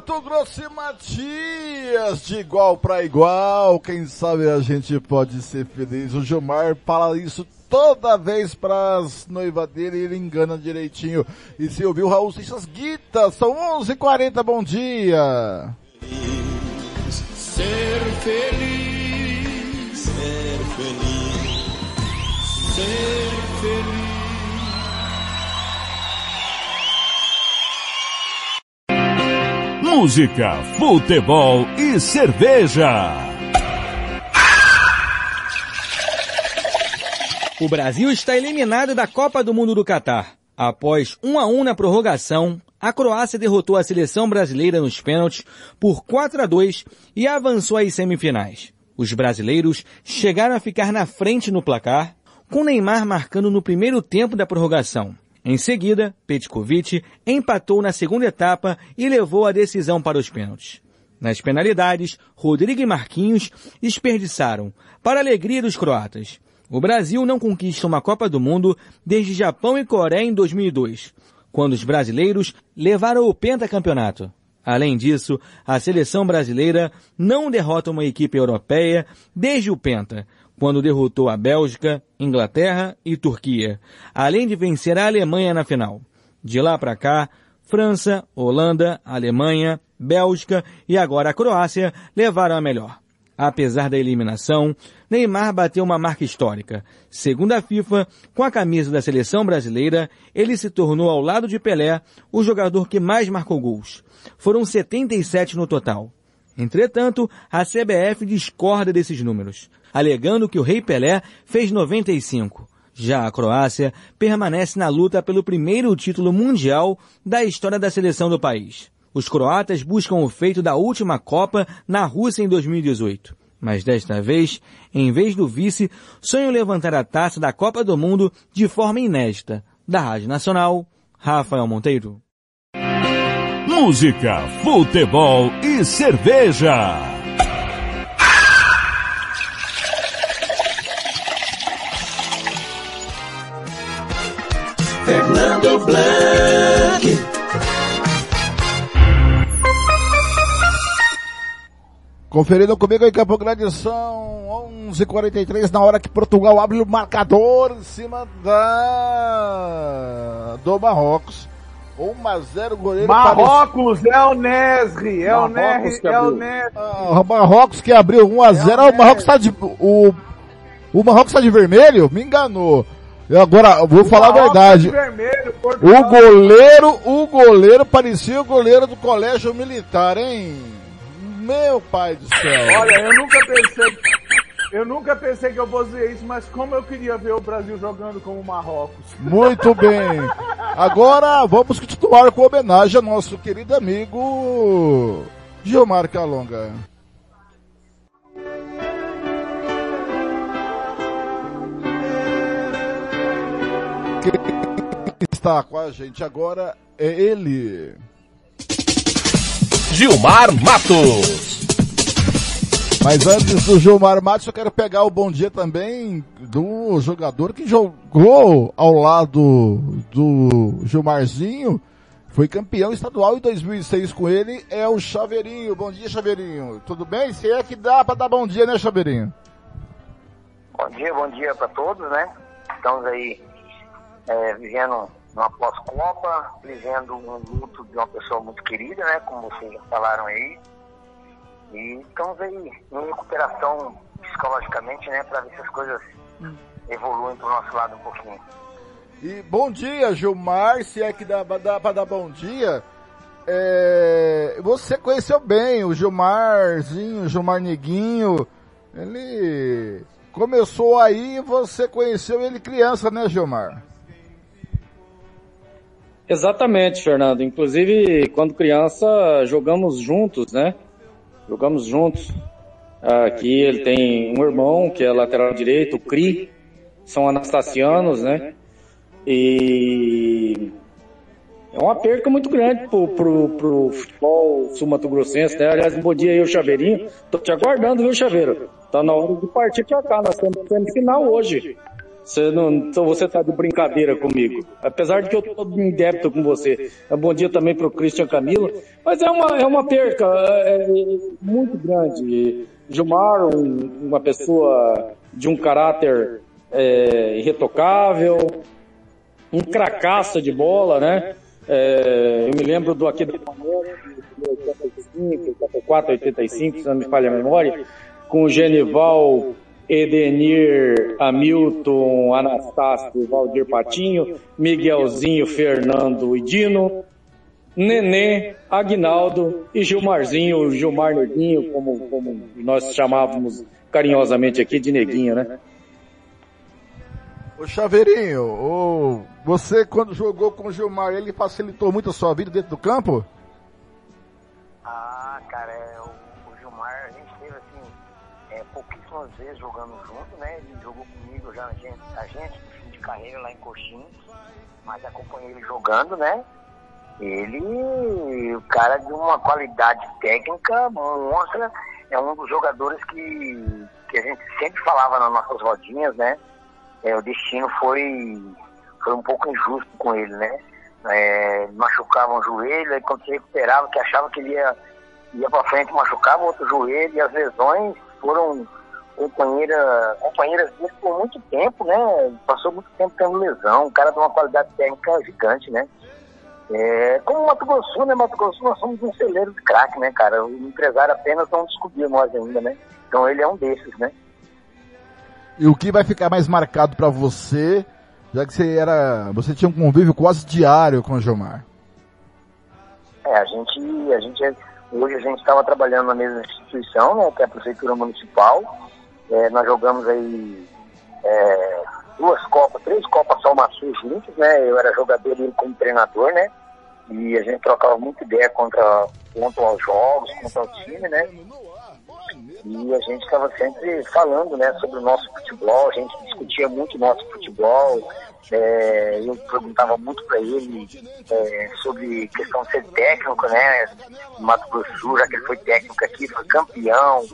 Mato Grosso e Matias, de igual para igual, quem sabe a gente pode ser feliz. O Gilmar fala isso toda vez pras noivas dele e ele engana direitinho. E se ouviu Raul Seixas Guita, são 11h40, bom dia. Ser feliz, ser feliz, ser feliz. Música, futebol e cerveja. O Brasil está eliminado da Copa do Mundo do Catar. Após 1 a 1 na prorrogação, a Croácia derrotou a seleção brasileira nos pênaltis por 4 a 2 e avançou às semifinais. Os brasileiros chegaram a ficar na frente no placar, com Neymar marcando no primeiro tempo da prorrogação. Em seguida, Petkovic empatou na segunda etapa e levou a decisão para os pênaltis. Nas penalidades, Rodrigo e Marquinhos desperdiçaram, para a alegria dos croatas. O Brasil não conquista uma Copa do Mundo desde Japão e Coreia em 2002, quando os brasileiros levaram o pentacampeonato. Além disso, a seleção brasileira não derrota uma equipe europeia desde o Penta, quando derrotou a Bélgica, Inglaterra e Turquia, além de vencer a Alemanha na final. De lá para cá, França, Holanda, Alemanha, Bélgica e agora a Croácia levaram a melhor. Apesar da eliminação, Neymar bateu uma marca histórica. Segundo a FIFA, com a camisa da seleção brasileira, ele se tornou ao lado de Pelé o jogador que mais marcou gols. Foram 77 no total. Entretanto, a CBF discorda desses números, alegando que o Rei Pelé fez 95. Já a Croácia permanece na luta pelo primeiro título mundial da história da seleção do país. Os croatas buscam o feito da última Copa na Rússia em 2018. Mas desta vez, em vez do vice, sonham levantar a taça da Copa do Mundo de forma inédita. Da Rádio Nacional, Rafael Monteiro. Música, futebol e cerveja. Fernando Blanc. Conferindo comigo em Campo Grande são 11h43 na hora que Portugal abre o marcador em cima da do Marrocos. 1 a 0 goleiro Marrocos, é o Nesri, é o Marrocos Nesri, que é o abriu. Nesri. Ah, o Marrocos que abriu 1 a 0 o Marrocos tá de o o Marrocos tá de vermelho? Me enganou. Eu agora vou falar a verdade. de vermelho, O goleiro, o goleiro parecia o goleiro do colégio militar, hein? Meu pai do céu. Olha, eu nunca pensei, eu nunca pensei que eu fosse isso, mas como eu queria ver o Brasil jogando como o Marrocos. Muito bem. Agora vamos continuar com homenagem ao nosso querido amigo Gilmar Calonga. Está com a gente agora é ele. Gilmar Matos. Mas antes do Gilmar Matos, eu quero pegar o bom dia também do jogador que jogou ao lado do Gilmarzinho. Foi campeão estadual em 2006 com ele, é o Chaveirinho. Bom dia, Chaveirinho. Tudo bem? Se é que dá pra dar bom dia, né, Chaveirinho? Bom dia, bom dia para todos, né? Estamos aí é, vivendo uma pós-copa, vivendo um luto de uma pessoa muito querida, né? Como vocês já falaram aí. E estamos aí em recuperação psicologicamente, né? Para ver se as coisas evoluem pro nosso lado um pouquinho. E bom dia, Gilmar, se é que dá, dá pra dar bom dia. É, você conheceu bem o Gilmarzinho, o Gilmar Neguinho. Ele começou aí e você conheceu ele criança, né, Gilmar? Exatamente, Fernando. Inclusive, quando criança, jogamos juntos, né? Jogamos juntos. Aqui ele tem um irmão que é lateral direito, o Cri. São anastasianos, né? E é uma perca muito grande pro, pro, pro futebol sul-mato-grossense, né? Aliás, bom dia aí, o Chaveirinho. Tô te aguardando, viu, Chaveiro? Tá na hora de partir pra cá. Nós estamos no semifinal hoje. Você não, então você tá de brincadeira comigo. Apesar de que eu tô em débito com você. É bom dia também pro Christian Camilo. Mas é uma, é uma perca é, é muito grande. Gilmar, um- uma pessoa de um caráter é, irretocável, um cracaça de bola, né? É, eu me lembro do aqui do Palmeiras, de 85, 84, 85, se não me falha a memória, com o Genival, Edenir, Hamilton, Anastácio, Valdir Patinho, Miguelzinho, Fernando e Dino, Nenê, Agnaldo e Gilmarzinho, Gilmar Neguinho, como, como nós chamávamos carinhosamente aqui de Neguinho, né? Ô Chaveirinho, ô, você quando jogou com o Gilmar, ele facilitou muito a sua vida dentro do campo? Ah, cara, é, jogando junto, né? Ele jogou comigo já, a gente, a gente no fim de carreira lá em Coxim, mas acompanhei ele jogando, né? Ele, o cara de uma qualidade técnica monstra, é um dos jogadores que, que a gente sempre falava nas nossas rodinhas, né? É, o destino foi, foi um pouco injusto com ele, né? É, machucava um joelho, aí quando se recuperava, que achava que ele ia, ia pra frente, machucava outro joelho, e as lesões foram companheira, companheiras dele por muito tempo, né? Passou muito tempo tendo lesão, um cara de uma qualidade técnica gigante, né? É, como Mato Grosso, né? Mato Grosso nós somos um celeiro de craque, né, cara? O empresário apenas não descobriu nós ainda, né? Então ele é um desses, né? E o que vai ficar mais marcado para você, já que você era, você tinha um convívio quase diário com o Gilmar? É, a gente, a gente hoje a gente estava trabalhando na mesma instituição, né, que é a prefeitura municipal. É, nós jogamos aí é, duas copas, três copas Salmaçu juntos, né? Eu era jogador e ele como treinador, né? E a gente trocava muita ideia contra, contra os jogos, contra o time, né? E a gente estava sempre falando, né, sobre o nosso futebol, a gente discutia muito o nosso futebol, é, eu perguntava muito para ele é, sobre questão de ser técnico, né? No Mato Grosso Sul, já que ele foi técnico aqui, foi campeão,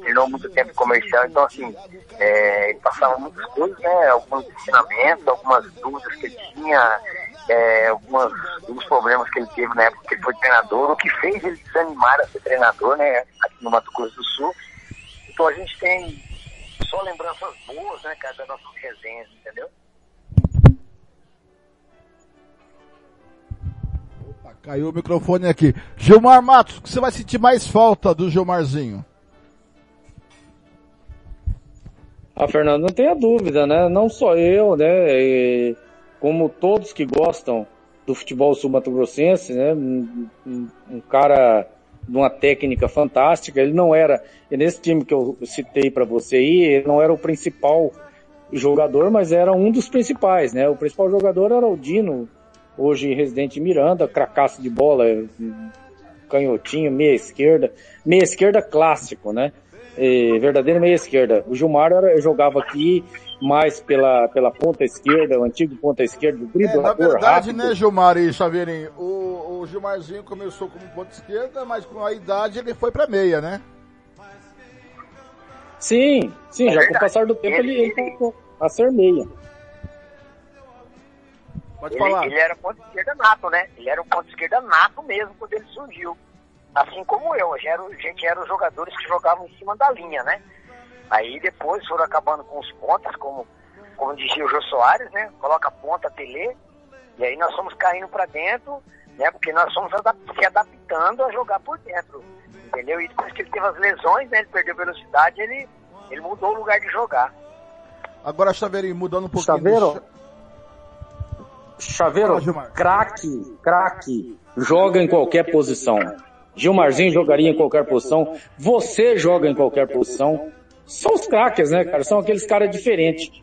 treinou muito tempo comercial, então assim, é, ele passava muitas coisas, né? Alguns ensinamentos, algumas dúvidas que ele tinha, é, algumas, alguns problemas que ele teve na época que ele foi treinador, o que fez ele desanimar a ser treinador, né? Aqui no Mato Grosso do Sul. Então a gente tem só lembranças boas, né, cara, das nossas resenhas, entendeu? Caiu o microfone aqui. Gilmar Matos, que você vai sentir mais falta do Gilmarzinho? Ah, Fernando, não tenha dúvida, né? Não só eu, né? Como todos que gostam do futebol sul-mato-grossense, né? Um, um, cara de uma técnica fantástica. Ele não era, nesse time que eu citei para você aí, ele não era o principal jogador, mas era um dos principais, né? O principal jogador era o Dino, hoje residente em Miranda, cracaço de bola, canhotinho, meia esquerda, meia esquerda clássico, né? E, verdadeiro meia esquerda. O Gilmar era, jogava aqui mais pela, pela ponta esquerda, o antigo ponta esquerda, o driblador é, Na verdade, rápido. né, Gilmar e Xaveirinho, o, o Gilmarzinho começou como ponta esquerda, mas com a idade ele foi pra meia, né? Sim, sim, é já com o passar do tempo ele, ele passou a ser meia. Pode ele, falar. Ele era ponto esquerda nato, né? Ele era um ponto esquerda nato mesmo quando ele surgiu. Assim como eu, a gente, era, a gente era os jogadores que jogavam em cima da linha, né? Aí depois foram acabando com os pontas, como, como dizia o Jô Soares, né? Coloca ponta, tele, e aí nós fomos caindo para dentro, né? Porque nós fomos se adaptando a jogar por dentro, entendeu? E depois que ele teve as lesões, né? Ele perdeu velocidade, ele, ele mudou o lugar de jogar. Agora, Chaveirinho, mudando um pouquinho. Chaveiro, Chaveiro, craque, craque, joga em qualquer posição. Gilmarzinho jogaria em qualquer posição. Você joga em qualquer posição. São os craques, né, cara? São aqueles caras diferentes.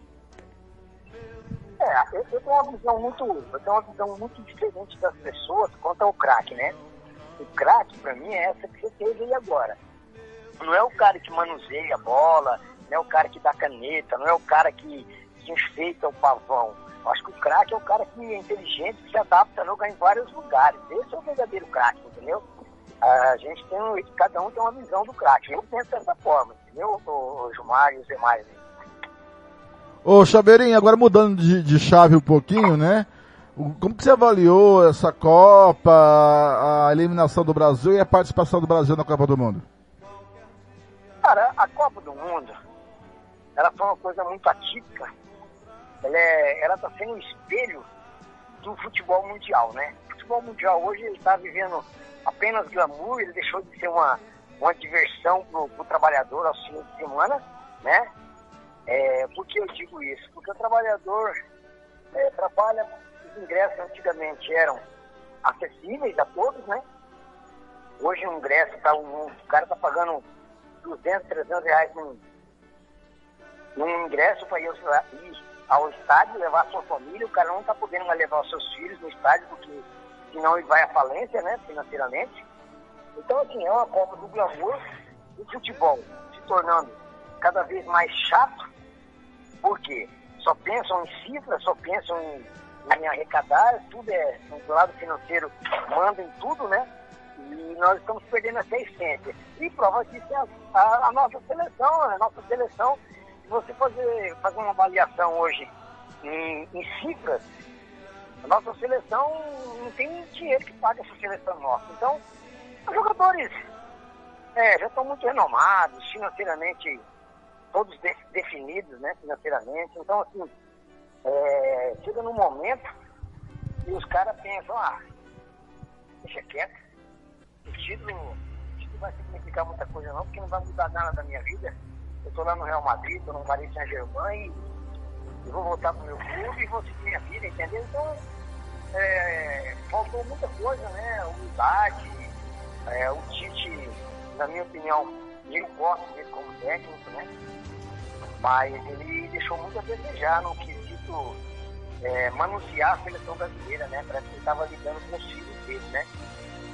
É, eu, eu, tenho uma visão muito, eu tenho uma visão muito diferente das pessoas quanto ao craque, né? O craque, pra mim, é essa que você teve aí agora. Não é o cara que manuseia a bola, não é o cara que dá caneta, não é o cara que, que enfeita o pavão Acho que o craque é o cara que é inteligente, que se adapta a jogar em vários lugares. Esse é o verdadeiro craque, entendeu? A gente tem, cada um tem uma visão do craque. Eu penso dessa forma, entendeu? O, Gilmar e os demais. Ô Chaveirinho, agora mudando de, de chave um pouquinho, né? Como que você avaliou essa Copa, a eliminação do Brasil e a participação do Brasil na Copa do Mundo? Cara, a Copa do Mundo, ela foi uma coisa muito atípica ela é, está sendo um espelho do futebol mundial, né? O futebol mundial hoje está vivendo apenas glamour, ele deixou de ser uma, uma diversão para o trabalhador aos fins de semana, né? É, por que eu digo isso? Porque o trabalhador é, trabalha, os ingressos antigamente eram acessíveis a todos, né? Hoje o ingresso, tá, um, o cara está pagando 200, 300 reais num, num ingresso para ir ao estádio, levar a sua família, o cara não está podendo mais levar os seus filhos no estádio, porque senão ele vai à falência, né, financeiramente. Então, assim, é uma Copa do glamour, o futebol se tornando cada vez mais chato, porque só pensam em cifras, só pensam em, em arrecadar, tudo é, do lado financeiro manda em tudo, né? E nós estamos perdendo essa essência. E prova disso é a, a, a nossa seleção, a nossa seleção, se você fazer, fazer uma avaliação hoje em, em cifras, a nossa seleção não tem dinheiro que pague essa seleção nossa. Então, os jogadores é, já estão muito renomados, financeiramente, todos de, definidos, né, financeiramente. Então, assim, é, chega num momento e os caras pensam, ah, deixa quieto, o título, o título vai significar muita coisa não, porque não vai mudar nada da minha vida. Eu estou lá no Real Madrid, estou no Paris Saint-Germain e eu vou voltar pro meu clube e vou seguir minha vida, entendeu? Então, é, faltou muita coisa, né? Humildade, é, o Tite, na minha opinião, eu gosto dele como técnico, né? Mas ele deixou muito a desejar no quesito é, manusear a seleção brasileira, né? Parece que ele estava lidando com os filhos dele, né?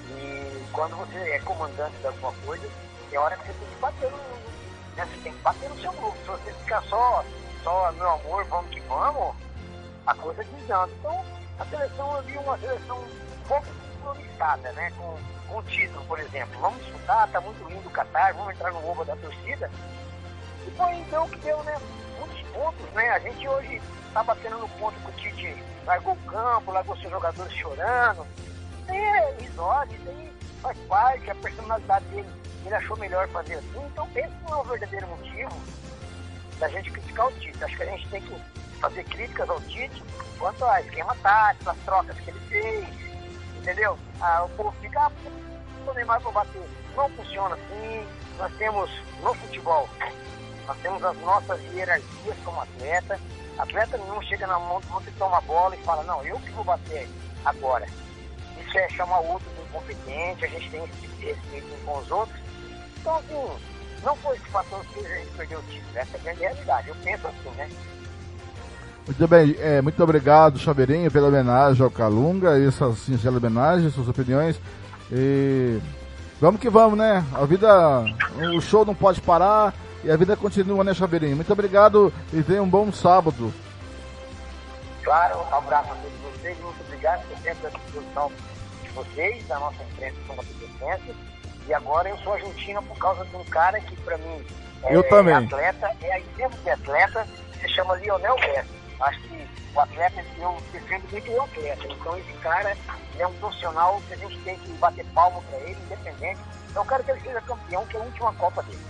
E quando você é comandante de alguma coisa, tem hora que você tem que bater no, né? Você tem que bater no seu grupo. Se você ficar só só, meu amor, vamos que vamos, a coisa desanda. Então, a seleção, vi uma seleção pouco compromissada, né? Com, com o título, por exemplo. Vamos disputar, tá muito lindo o Qatar, vamos entrar no oba da torcida. E foi então que deu, né? Muitos pontos, né? A gente hoje tá batendo no ponto que o Tite largou o campo, largou seus jogadores chorando. Tem episódio, tem, faz parte, a personalidade dele, ele achou melhor fazer assim. Então, esse não é o verdadeiro motivo da gente criticar o Tite. Acho que a gente tem que fazer críticas ao Tite quanto a esquema tático, as trocas que ele fez, entendeu? Ah, o povo fica, ah, o Neymar para bater. Não funciona assim. Nós temos no futebol, nós temos as nossas hierarquias como atleta. Atleta não chega na mão, você toma a bola e fala, não, eu que vou bater agora. Isso é chamar o outro de incompetente, a gente tem esse respeito com os outros. Então, assim, não foi esse fator que a gente perdeu o título. Essa é a grande realidade. Eu penso assim, né? Muito bem, é, muito obrigado, Chaveirinho, pela homenagem ao Calunga, essa singela homenagem, suas opiniões. E vamos que vamos, né? A vida, o show não pode parar e a vida continua, né, Chaveirinho? Muito obrigado e tenha um bom sábado. Claro, um abraço a todos vocês, muito obrigado, por sempre à disposição de vocês, da nossa imprensa, como e agora eu sou argentina por causa de um cara que, para mim, é, eu também. atleta, é exemplo de atleta, se chama Lionel Messi. Acho que o atleta, eu defendo muito o atleta. Então, esse cara é um profissional que a gente tem que bater palmo para ele, independente. Então, eu quero que ele seja campeão, que é a última Copa dele.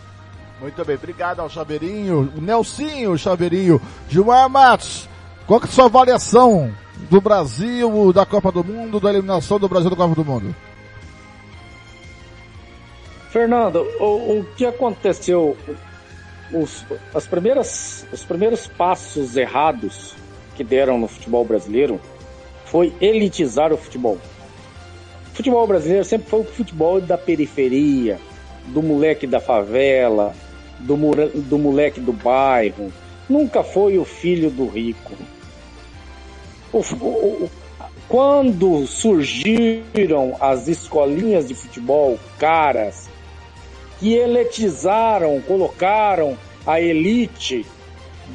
Muito bem, obrigado ao Chaveirinho, Nelsinho Chaveirinho, Gilmar Matos. Qual que é a sua avaliação do Brasil, da Copa do Mundo, da eliminação do Brasil da Copa do Mundo? Fernando, o, o que aconteceu? Os, as primeiras, os primeiros passos errados que deram no futebol brasileiro foi elitizar o futebol. O futebol brasileiro sempre foi o futebol da periferia, do moleque da favela, do, do moleque do bairro. Nunca foi o filho do rico. O, o, quando surgiram as escolinhas de futebol caras, que eletizaram, colocaram a elite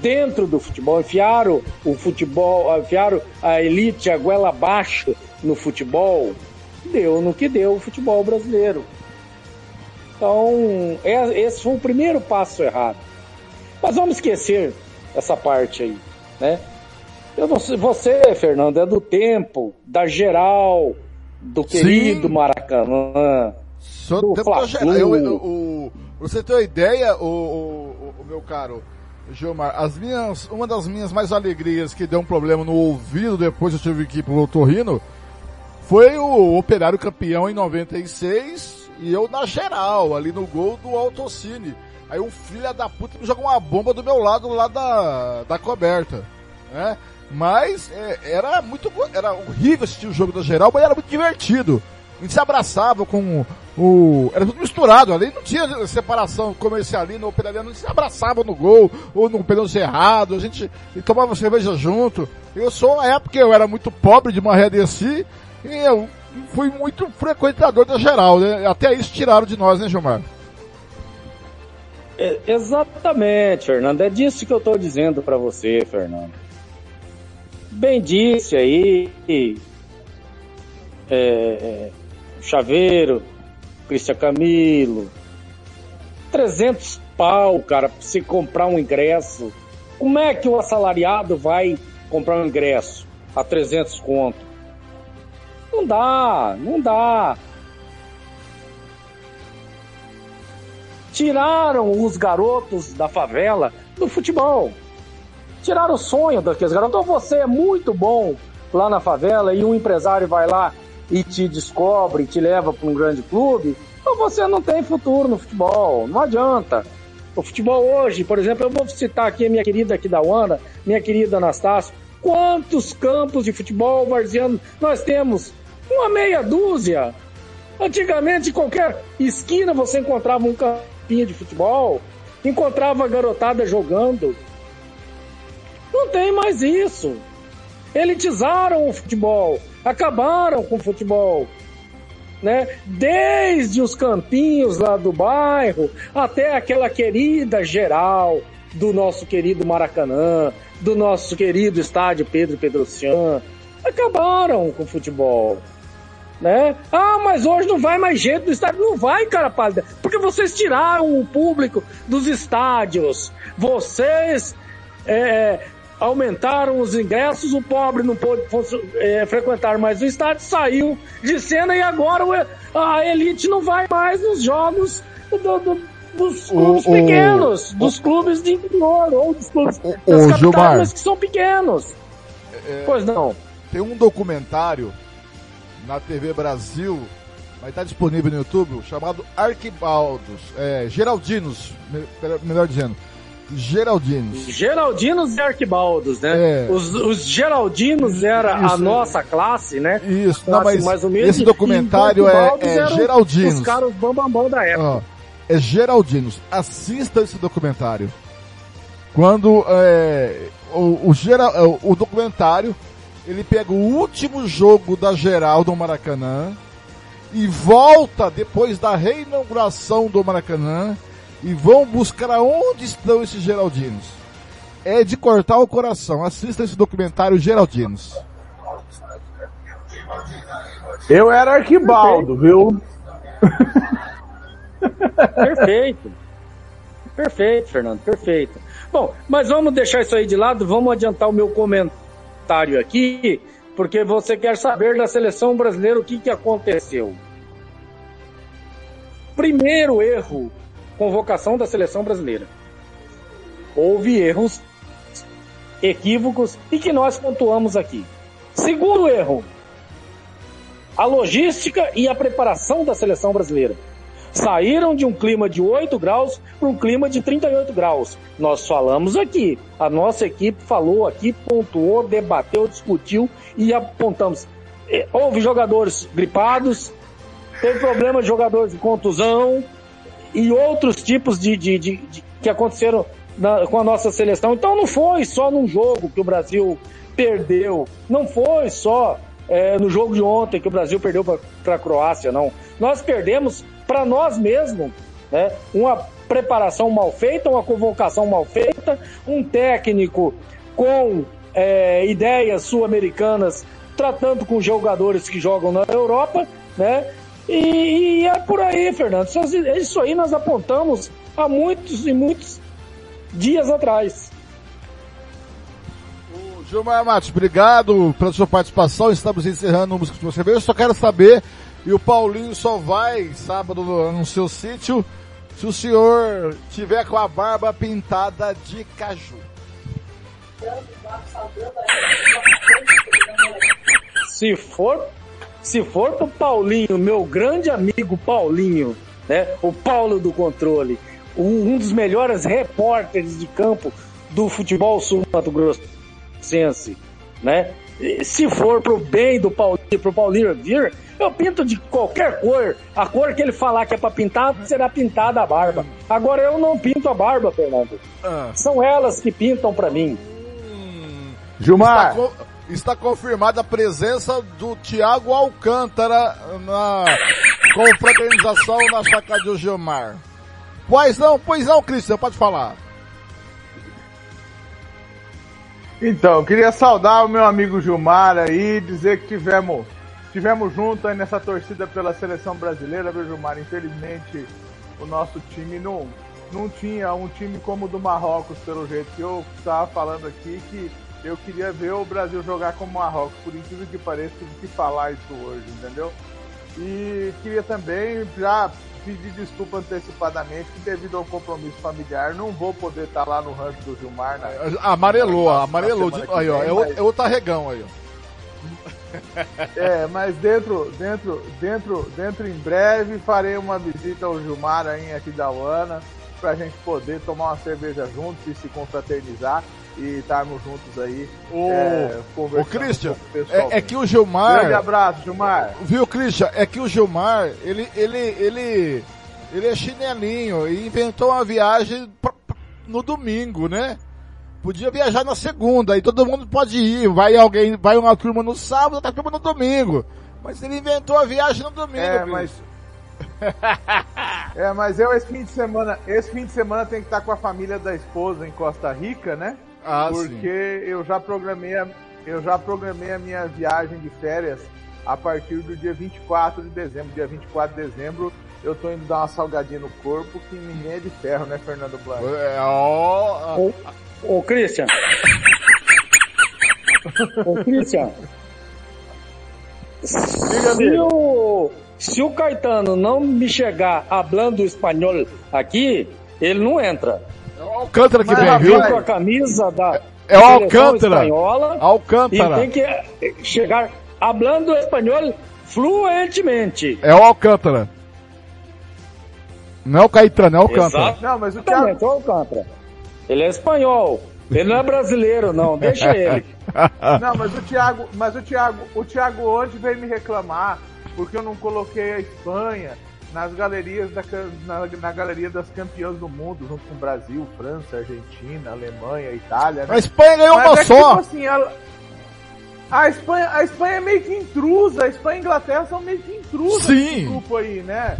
dentro do futebol, enfiaram o futebol, enfiaram a elite a goela abaixo no futebol, deu no que deu o futebol brasileiro. Então, é, esse foi o primeiro passo errado. Mas vamos esquecer essa parte aí, né? Eu não sei, você, Fernando, é do tempo, da geral, do querido Sim. Maracanã, só do geral. Eu, eu, o, você ter uma ideia, o, o, o, meu caro Gilmar, as minhas, uma das minhas mais alegrias que deu um problema no ouvido depois eu tive que ir pro Torrino foi o Operário campeão em 96 e eu na geral, ali no gol do Autocine. Aí um filho da puta me joga uma bomba do meu lado lá da, da coberta, né? Mas é, era muito era horrível assistir o jogo da geral, mas era muito divertido. Gente se abraçava com o. Era tudo misturado, ali não tinha separação comercialina ou pedalina, a gente se abraçava no gol, ou no pneu cerrado, a gente tomava cerveja junto. Eu sou, a época eu era muito pobre de Maré Desci, e eu fui muito frequentador da geral, né? Até isso tiraram de nós, né, Gilmar? É, exatamente, Fernando. É disso que eu estou dizendo para você, Fernando. Bem disse aí. É, Chaveiro, Cristian Camilo. 300 pau, cara, pra você comprar um ingresso. Como é que o assalariado vai comprar um ingresso a 300 conto? Não dá, não dá. Tiraram os garotos da favela do futebol. Tiraram o sonho daqueles garotos. Ou você é muito bom lá na favela e um empresário vai lá e te descobre, te leva para um grande clube, ou você não tem futuro no futebol. Não adianta. O futebol hoje, por exemplo, eu vou citar aqui a minha querida aqui da Wanda, minha querida Anastácio. Quantos campos de futebol varziano nós temos? Uma meia dúzia. Antigamente, em qualquer esquina você encontrava um campinho de futebol, encontrava a garotada jogando. Não tem mais isso. Elitizaram o futebol, acabaram com o futebol. Né? Desde os campinhos lá do bairro até aquela querida geral do nosso querido Maracanã, do nosso querido estádio Pedro Pedrocian, acabaram com o futebol. Né? Ah, mas hoje não vai mais gente no estádio. Não vai, cara pálida, porque vocês tiraram o público dos estádios. Vocês é, aumentaram os ingressos, o pobre não pôde é, frequentar mais o estádio, saiu de cena e agora a elite não vai mais nos jogos do, do, dos clubes o, pequenos, o, dos clubes de interior ou dos clubes o, das capitais, Gilmar, mas que são pequenos. É, pois não. Tem um documentário na TV Brasil, vai estar disponível no YouTube, chamado Arquibaldos, é, Geraldinos, melhor dizendo Geraldinos. Geraldinos e Arquibaldos, né? É. Os, os Geraldinos era Isso, a nossa classe, né? Isso, classe não, mas mais ou menos, esse documentário é, é Geraldinos. Os caras bambambão da época. é Geraldinos. Assista esse documentário. Quando é, o, o, geral, é, o documentário ele pega o último jogo da geral do Maracanã e volta depois da reinauguração do Maracanã e vão buscar aonde estão esses Geraldinos. É de cortar o coração. Assista esse documentário Geraldinos. Eu era Arquibaldo, viu? Perfeito. Perfeito, Fernando, perfeito. Bom, mas vamos deixar isso aí de lado, vamos adiantar o meu comentário aqui, porque você quer saber da seleção brasileira o que, que aconteceu. Primeiro erro convocação da seleção brasileira. Houve erros, equívocos e que nós pontuamos aqui. Segundo erro, a logística e a preparação da seleção brasileira. Saíram de um clima de 8 graus para um clima de 38 graus. Nós falamos aqui, a nossa equipe falou aqui, pontuou, debateu, discutiu e apontamos. É, houve jogadores gripados, teve problema de jogadores de contusão, e outros tipos de, de, de, de que aconteceram na, com a nossa seleção. Então não foi só num jogo que o Brasil perdeu, não foi só é, no jogo de ontem que o Brasil perdeu para a Croácia, não. Nós perdemos para nós mesmos, né? Uma preparação mal feita, uma convocação mal feita, um técnico com é, ideias sul-americanas tratando com jogadores que jogam na Europa, né? E, e, é por aí, Fernando. Isso aí nós apontamos há muitos e muitos dias atrás. Gilmar Matos, obrigado pela sua participação. Estamos encerrando o Música de Você Eu só quero saber, e o Paulinho só vai sábado no, no seu sítio, se o senhor tiver com a barba pintada de caju. Se for se for pro Paulinho, meu grande amigo Paulinho, né? O Paulo do controle, um, um dos melhores repórteres de campo do futebol sul-mato grossense, né? Se for pro bem do Paulinho, pro Paulinho vir, eu pinto de qualquer cor. A cor que ele falar que é pra pintar, será pintada a barba. Agora eu não pinto a barba, Fernando. Ah. São elas que pintam para mim. Gilmar, está confirmada a presença do Tiago Alcântara na confraternização na sacada do Gilmar. Pois não, pois não, Cristian, pode falar. Então, queria saudar o meu amigo Gilmar aí, dizer que tivemos, tivemos junto aí nessa torcida pela seleção brasileira, viu, Gilmar? Infelizmente, o nosso time não, não tinha um time como o do Marrocos, pelo jeito que eu estava falando aqui, que eu queria ver o Brasil jogar como o Marrocos, por incrível que pareça, tive que falar isso hoje, entendeu? E queria também já pedir desculpa antecipadamente, que devido ao compromisso familiar, não vou poder estar lá no rancho do Gilmar. Na, Amarelou, na- na amarelou. de- Aí, ó, é, o- mas- é outro arregão aí, ó. É, mas dentro, dentro, dentro, dentro em breve farei uma visita ao Gilmar aí em Aquidauana pra gente poder tomar uma cerveja juntos e se confraternizar e estarmos juntos aí. É, Ô, conversando Christian, um pouco pessoalmente. é, é que o Gilmar. Grande abraço, Gilmar. Viu, Christian? É que o Gilmar, ele, ele, ele, ele é chinelinho e inventou uma viagem no domingo, né? Podia viajar na segunda, aí todo mundo pode ir. Vai alguém, vai uma turma no sábado, outra turma no domingo. Mas ele inventou a viagem no domingo. É, Christian. mas. É, mas eu esse fim de semana, esse fim de semana tem que estar com a família da esposa em Costa Rica, né? Ah, Porque eu já programei a, eu já programei a minha viagem de férias a partir do dia 24 de dezembro. Dia 24 de dezembro eu tô indo dar uma salgadinha no corpo que ninguém é de ferro, né, Fernando Blanco? É, ó. Ô, ô Christian. ô, Christian. Se o, se o Caetano não me chegar hablando espanhol aqui, ele não entra. É o Alcântara que vem, viu? com a camisa da É o seleção Alcântara. espanhola Alcântara. E tem que eh, chegar hablando espanhol fluentemente. É o Alcântara. Não é o Caetano, é o Alcântara. Exato. Não, mas o Exatamente, é o Alcântara. Ele é espanhol. Ele não é brasileiro, não. Deixa ele. Não, mas o Thiago, mas o Thiago, o Thiago hoje veio me reclamar porque eu não coloquei a Espanha nas galerias da, na, na galeria das campeãs do mundo, junto com Brasil, França, Argentina, Alemanha, Itália. né? A Espanha ganhou Mas uma é só. tipo assim, ela- a Espanha, a Espanha é meio que intrusa, a Espanha e a Inglaterra são meio que intrusas Sim. nesse grupo aí, né?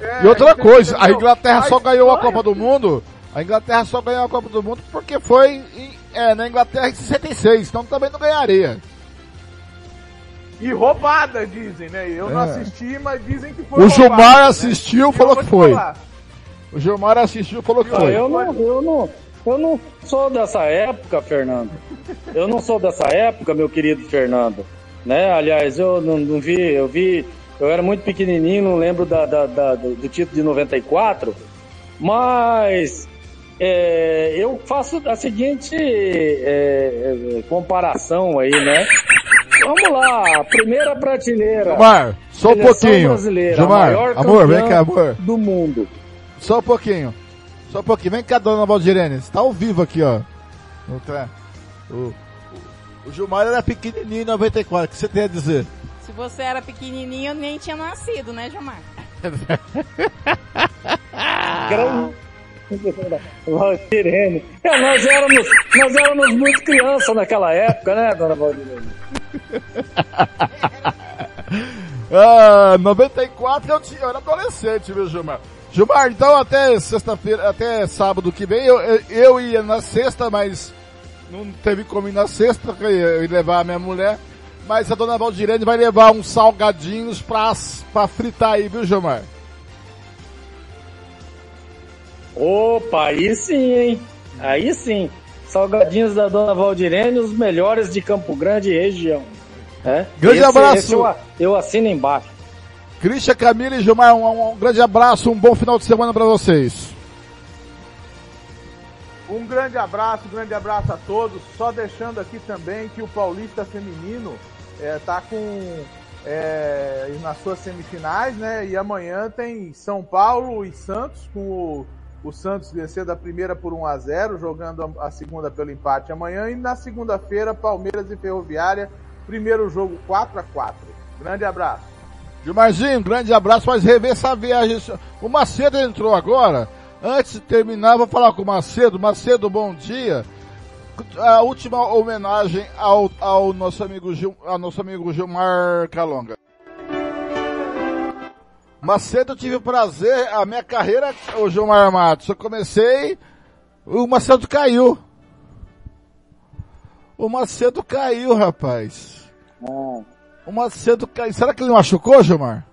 É, E outra coisa, a Inglaterra só ganhou a Espanha- Copa do Mundo. A Inglaterra só ganhou a Copa do Mundo porque foi em- é, na Inglaterra em 66, então também não ganharia. E roubada, dizem, né? Eu não É. assisti, mas dizem que foi O roubada, Gilmar né? assistiu, E falou que foi. falar, O Gilmar assistiu, falou que Não, foi. eu não, eu não, eu não sou dessa época, Fernando. Eu não sou dessa época, meu querido Fernando. Né? Aliás, eu não, não vi, eu vi, eu era muito pequenininho, não lembro da, da- da- do, do título de 94, mas é, eu faço a seguinte é, é, comparação aí, né? Vamos lá, primeira prateleira. Gilmar, só um pouquinho. Gilmar, amor, vem cá, amor. Do mundo. Só um pouquinho. Só um pouquinho. Vem cá, dona Valdirene. Você tá ao vivo aqui, ó. Não tá? O, o, o Gilmar era pequenininho em 94. O que você tem a dizer? Se você era pequenininho, eu nem tinha nascido, né, Gilmar? Valdirene. É, nós éramos, nós éramos muito criança naquela época, né, dona Valdirene? Ah, 94 eu, tinha, eu era adolescente, viu, Gilmar? Gilmar, então até sexta-feira, até sábado que vem, eu, eu, ia na sexta, mas não teve como ir na sexta, eu ia levar a minha mulher. Mas a dona Valdirene vai levar uns salgadinhos pra, pra fritar aí, viu, Gilmar? Opa, aí sim, hein? Aí sim. Salgadinhos da dona Valdirene, os melhores de Campo Grande e região. É? Grande Esse- abraço. esse eu, eu assino embaixo. Christian, Camila e Gilmar, um, um grande abraço, um bom final de semana pra vocês. Um grande abraço, um grande abraço a todos. Só deixando aqui também que o Paulista Feminino está com é, nas suas semifinais, né? E amanhã tem São Paulo e Santos, com o, o Santos vencendo a primeira por 1 a 0 jogando a, segunda pelo empate amanhã. E na segunda-feira, Palmeiras e Ferroviária, primeiro jogo 4 a 4 Grande abraço. Gilmarzinho, grande abraço, mas rever essa viagem. O Macedo entrou agora. Antes de terminar, vou falar com o Macedo. Macedo, bom dia. A última homenagem ao, ao nosso amigo Gil, ao nosso amigo Gilmar Calonga. Macedo, eu tive o prazer, a minha carreira, o Gilmar Matos, eu comecei, o Macedo caiu. O Macedo caiu, rapaz. Ah. O Macedo caiu. Será que ele machucou, Gilmar?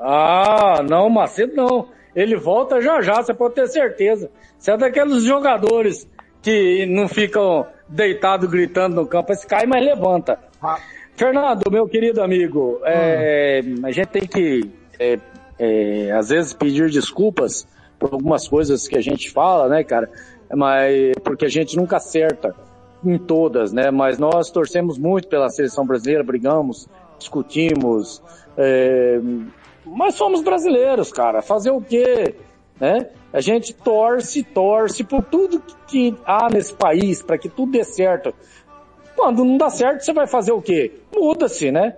Ah, não, Macedo não. Ele volta já já, você pode ter certeza. Você é daqueles jogadores que não ficam deitados gritando no campo, esse cai, mas levanta. Fernando, meu querido amigo, é, a gente tem que, é, é, às vezes, pedir desculpas por algumas coisas que a gente fala, né, cara? Mas, porque a gente nunca acerta em todas, né? Mas nós torcemos muito pela seleção brasileira, brigamos, discutimos, é, mas somos brasileiros, cara. Fazer o quê? Né? A gente torce, torce por tudo que há nesse país, para que tudo dê certo. Quando não dá certo, você vai fazer o quê? Muda-se, né?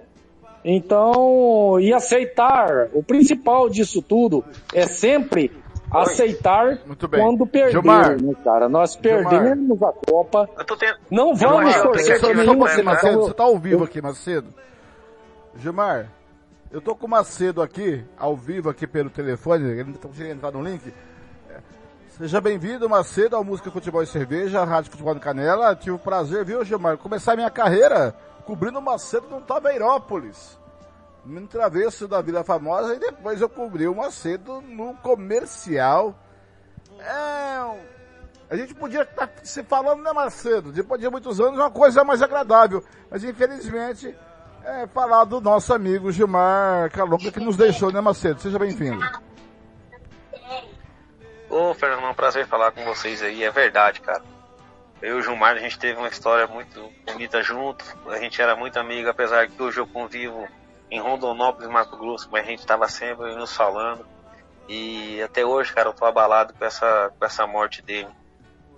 Então, e aceitar, o principal disso tudo é sempre aceitar quando perder, Gilmar. né, cara? Nós perdemos a Copa, tendo... não vamos Gilmar, torcer só por um nenhum pouquinho, Macedo, então, você tá ao vivo aqui, Macedo. Gilmar, eu tô com o Macedo aqui, ao vivo aqui pelo telefone, ele não tá conseguindo entrar no link. Seja bem-vindo, Macedo, ao Música Futebol e Cerveja, Rádio Futebol do Canela. Tive o prazer, viu, Gilmar, começar minha carreira cobrindo o Macedo no Taveirópolis. No travesso da Vila Famosa e depois eu cobri o Macedo no comercial. É, a gente podia estar se falando, né, Macedo? Depois de muitos anos, uma coisa mais agradável. Mas infelizmente, é falar do nosso amigo Gilmar Calonga que nos deixou, né, Macedo? Seja bem-vindo. Ô, Fernando, é um prazer falar com vocês aí. É verdade, cara. Eu e o Gilmar, a gente teve uma história muito bonita junto. A gente era muito amigo, apesar que hoje eu convivo em Rondonópolis, Mato Grosso, mas a gente tava sempre nos falando. E até hoje, cara, eu tô abalado com essa, com essa morte dele.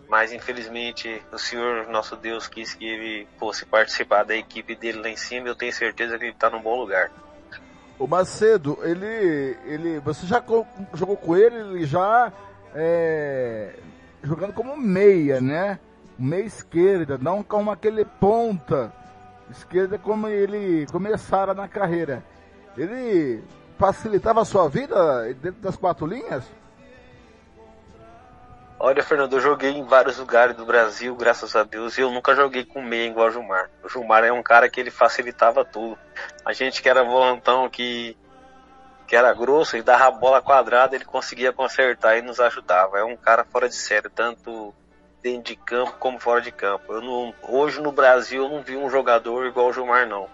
Mas infelizmente o Senhor, nosso Deus, quis que ele fosse participar da equipe dele lá em cima. Eu tenho certeza que ele tá num bom lugar. O Macedo, ele, ele, você já jogou com ele, ele já é, jogando como meia, né? Meia esquerda, não como aquele ponta esquerda como ele começara na carreira. Ele facilitava a sua vida dentro das quatro linhas? Olha, Fernando, eu joguei em vários lugares do Brasil, graças a Deus, e eu nunca joguei com meia igual o Gilmar. O Gilmar é um cara que ele facilitava tudo. A gente que era volantão, que, que era grosso e dava a bola quadrada, ele conseguia consertar e nos ajudava. É um cara fora de série, tanto dentro de campo como fora de campo. Eu não, hoje no Brasil eu não vi um jogador igual o Gilmar, não.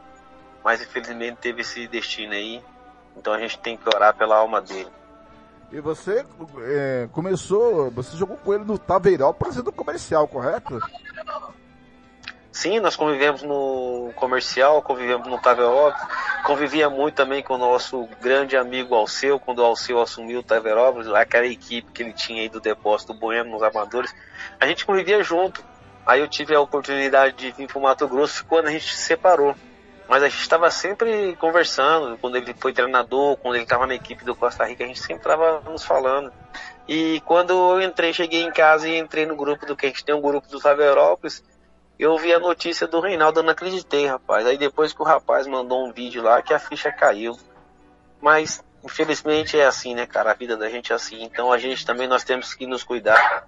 Mas infelizmente teve esse destino aí, então a gente tem que orar pela alma dele. E você é, começou, você jogou com ele no Taveirópolis e no comercial, correto? Sim, nós convivemos no comercial, convivemos no Taverópolis, convivia muito também com o nosso grande amigo Alceu, quando o Alceu assumiu o Taverópolis, aquela equipe que ele tinha aí do depósito Bueno nos Amadores, a gente convivia junto. Aí eu tive a oportunidade de vir para o Mato Grosso quando a gente se separou. Mas a gente estava sempre conversando, quando ele foi treinador, quando ele estava na equipe do Costa Rica, a gente sempre estava nos falando. E quando eu entrei, cheguei em casa e entrei no grupo do que a gente tem um grupo do Taverópolis, eu vi a notícia do Reinaldo, não acreditei, rapaz. Aí depois que o rapaz mandou um vídeo lá, que a ficha caiu. Mas, infelizmente é assim, né, cara? A vida da gente é assim. Então a gente também nós temos que nos cuidar.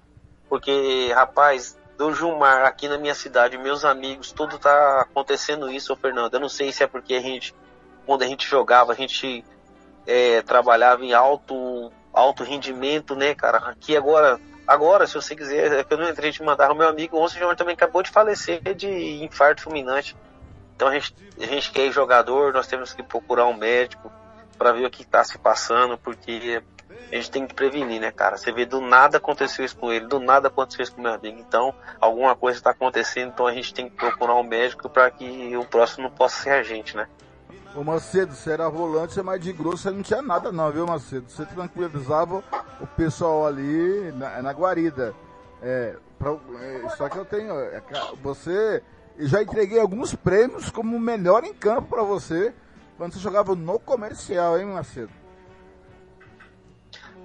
Porque, rapaz, do Gilmar aqui na minha cidade, meus amigos, tudo tá acontecendo isso, Fernando. Eu não sei se é porque a gente, quando a gente jogava, a gente é, trabalhava em alto, alto rendimento, né, cara? Aqui agora, agora, se você quiser, é que eu não entrei de mandar, o meu amigo ontem Gilmar também acabou de falecer de infarto fulminante. Então a gente, a gente que é jogador, nós temos que procurar um médico para ver o que está se passando, porque a gente tem que prevenir, né, cara? Você vê, do nada aconteceu isso com ele, do nada aconteceu isso com meu amigo. Então, alguma coisa está acontecendo, então a gente tem que procurar um médico para que o próximo não possa ser a gente, né? Ô Macedo, você era volante, mas de grosso não tinha nada não, viu Macedo? Você tranquilizava o pessoal ali na, na guarida. É, pra, é, só que eu tenho, é, você, eu já entreguei alguns prêmios como melhor em campo pra você, quando você jogava no comercial, hein Macedo?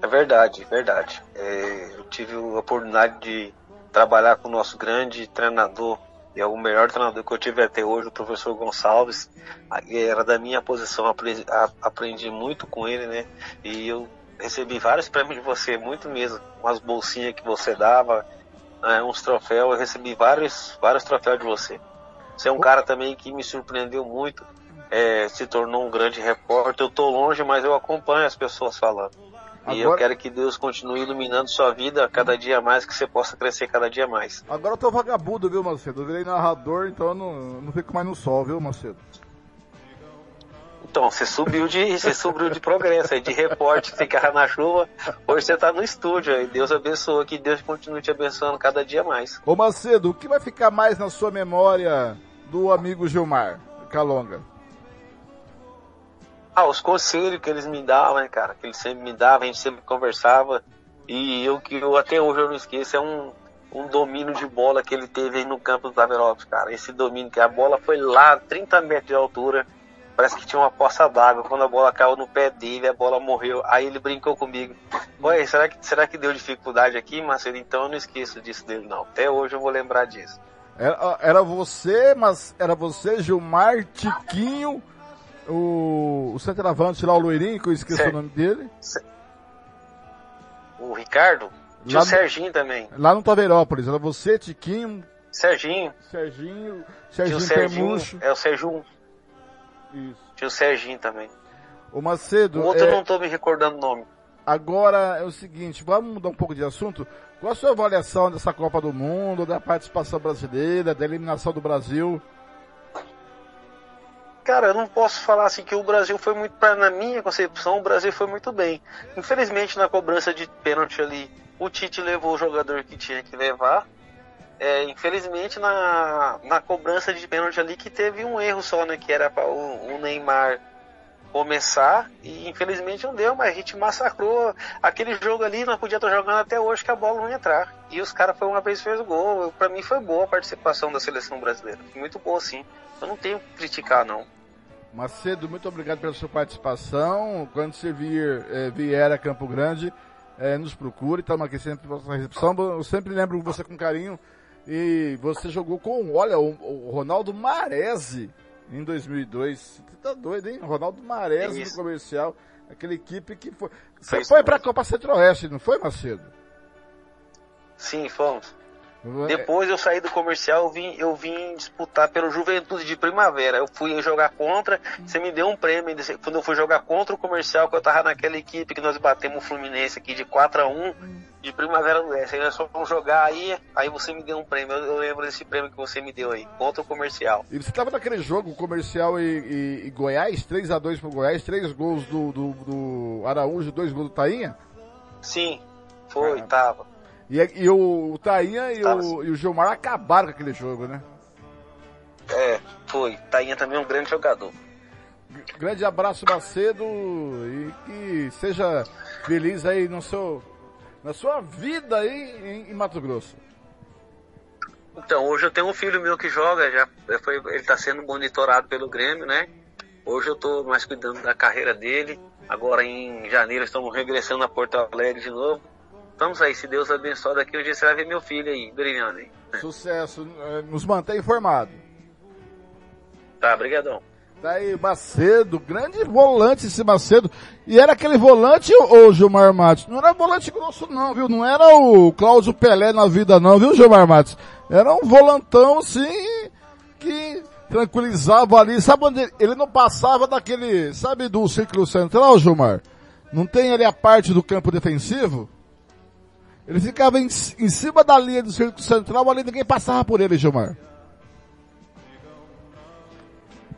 É verdade, é verdade. É, eu tive a oportunidade de trabalhar com o nosso grande treinador E é o melhor treinador que eu tive até hoje, o professor Gonçalves. Era da minha posição, aprendi, muito com ele, né? E eu recebi vários prêmios de você, muito mesmo. Umas bolsinhas que você dava, né, uns troféus. Eu recebi vários, vários troféus de você. Você é um cara também que me surpreendeu muito. É, se tornou um grande repórter. Eu tô longe, mas eu acompanho as pessoas falando. E eu quero que Deus continue iluminando sua vida cada dia mais, que você possa crescer cada dia mais. Agora eu tô vagabundo, viu, Macedo? Eu virei narrador, então eu não, não fico mais no sol, viu, Macedo? Então, você subiu de, você subiu de progresso, aí de repórter, ficava na chuva, hoje você tá no estúdio, aí Deus abençoa, que Deus continue te abençoando cada dia mais. Ô Macedo, o que vai ficar mais na sua memória do amigo Gilmar Calonga? Ah, os conselhos que eles me davam, né, cara? Que eles sempre me davam, a gente sempre conversava. E eu que eu, até hoje eu não esqueço, é um, um domínio de bola que ele teve aí no campo do Taverópolis, cara. Esse domínio, que a bola foi lá, 30 metros de altura, parece que tinha uma poça d'água. Quando a bola caiu no pé dele, a bola morreu. Aí ele brincou comigo. Ué, será que, será que deu dificuldade aqui, Marcelo? Então eu não esqueço disso dele, não. Até hoje eu vou lembrar disso. Era, era você, mas era você, Gilmar, Tiquinho o, o centroavante lá, o loirinho, que eu esqueci o nome dele. O Ricardo? Tinha lá o Serginho no, também. Lá no Taveirópolis, era você, Tiquinho. Serginho. Serginho. Serginho, Serginho É o Serginho. Isso. Tinha o Serginho também. O Macedo. O outro é... eu não tô me recordando o nome. Agora é o seguinte, vamos mudar um pouco de assunto. Qual a sua avaliação dessa Copa do Mundo, da participação brasileira, da eliminação do Brasil? Cara, eu não posso falar assim que o Brasil foi muito, pra, na minha concepção, o Brasil foi muito bem. Infelizmente, na cobrança de pênalti ali, o Tite levou o jogador que tinha que levar. É, infelizmente, na, na cobrança de pênalti ali, que teve um erro só, né? Que era o, o Neymar começar e infelizmente não deu, mas a gente massacrou aquele jogo ali, não podia estar jogando até hoje que a bola não ia entrar. E os caras foi uma vez fez o gol. Para mim foi boa a participação da seleção brasileira. Muito boa sim. Eu não tenho que criticar não. Macedo, muito obrigado pela sua participação. Quando você vir, é, vier a Campo Grande, é, nos procure, estamos aqui sempre para recepção. Eu sempre lembro você com carinho. E você jogou com, olha, o, o Ronaldo Marese em 2002. Você tá doido, hein? Ronaldo Marese no comercial. Aquela equipe que foi. Você foi para a Copa Centro-Oeste, não foi, Macedo? Sim, fomos. Depois eu saí do comercial, eu vim, eu vim disputar pelo Juventude de Primavera. Eu fui jogar contra, você me deu um prêmio. Quando eu fui jogar contra o comercial, que eu tava naquela equipe que nós batemos o Fluminense aqui de 4 a 1 de Primavera do Leste. Aí nós fomos jogar aí, aí você me deu um prêmio. Eu, eu, lembro desse prêmio que você me deu aí, contra o comercial. E você tava naquele jogo, comercial e, e, e Goiás, 3 a 2 pro Goiás, três gols do, do, do Araújo, dois gols do Tainha? Sim, foi, ah. tava. E, e o, o Tainha e o, e o Gilmar acabaram com aquele jogo, né? É, foi. Tainha também é um grande jogador. Grande abraço, Macedo, e que seja feliz aí no seu, na sua vida aí em, em Mato Grosso. Então, hoje eu tenho um filho meu que joga, já foi, ele está sendo monitorado pelo Grêmio, né? Hoje eu estou mais cuidando da carreira dele. Agora em janeiro estamos regressando a Porto Alegre de novo. Vamos aí, se Deus abençoar, daqui um dia você vai ver meu filho aí, brilhando aí. Sucesso, eh, nos mantém informado. Tá, brigadão. Daí, Macedo, grande volante esse Macedo. E era aquele volante, ô Gilmar Matos? Não era volante grosso não, viu? Não era o Cláudio Pelé na vida não, viu, Gilmar Matos? Era um volantão, assim, que tranquilizava ali. Sabe onde ele, ele não passava daquele, sabe do círculo central, Gilmar? Não tem ali a parte do campo defensivo? Ele ficava em, em cima da linha do círculo central, ali ninguém passava por ele, Gilmar.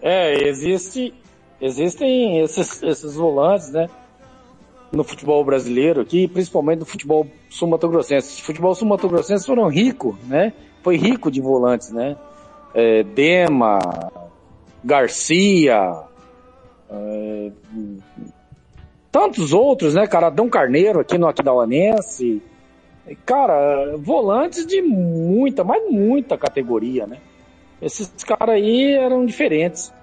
É, existe, existem esses, esses volantes, né? No futebol brasileiro aqui, principalmente no futebol sul-mato-grossense. O futebol sul-mato-grossense foram rico, né? Foi rico de volantes, né? É, Dema, Garcia, é, tantos outros, né, cara? Adão Carneiro aqui no Aquidauanense. Cara, volantes de muita, mas muita categoria, né? Esses caras aí eram diferentes.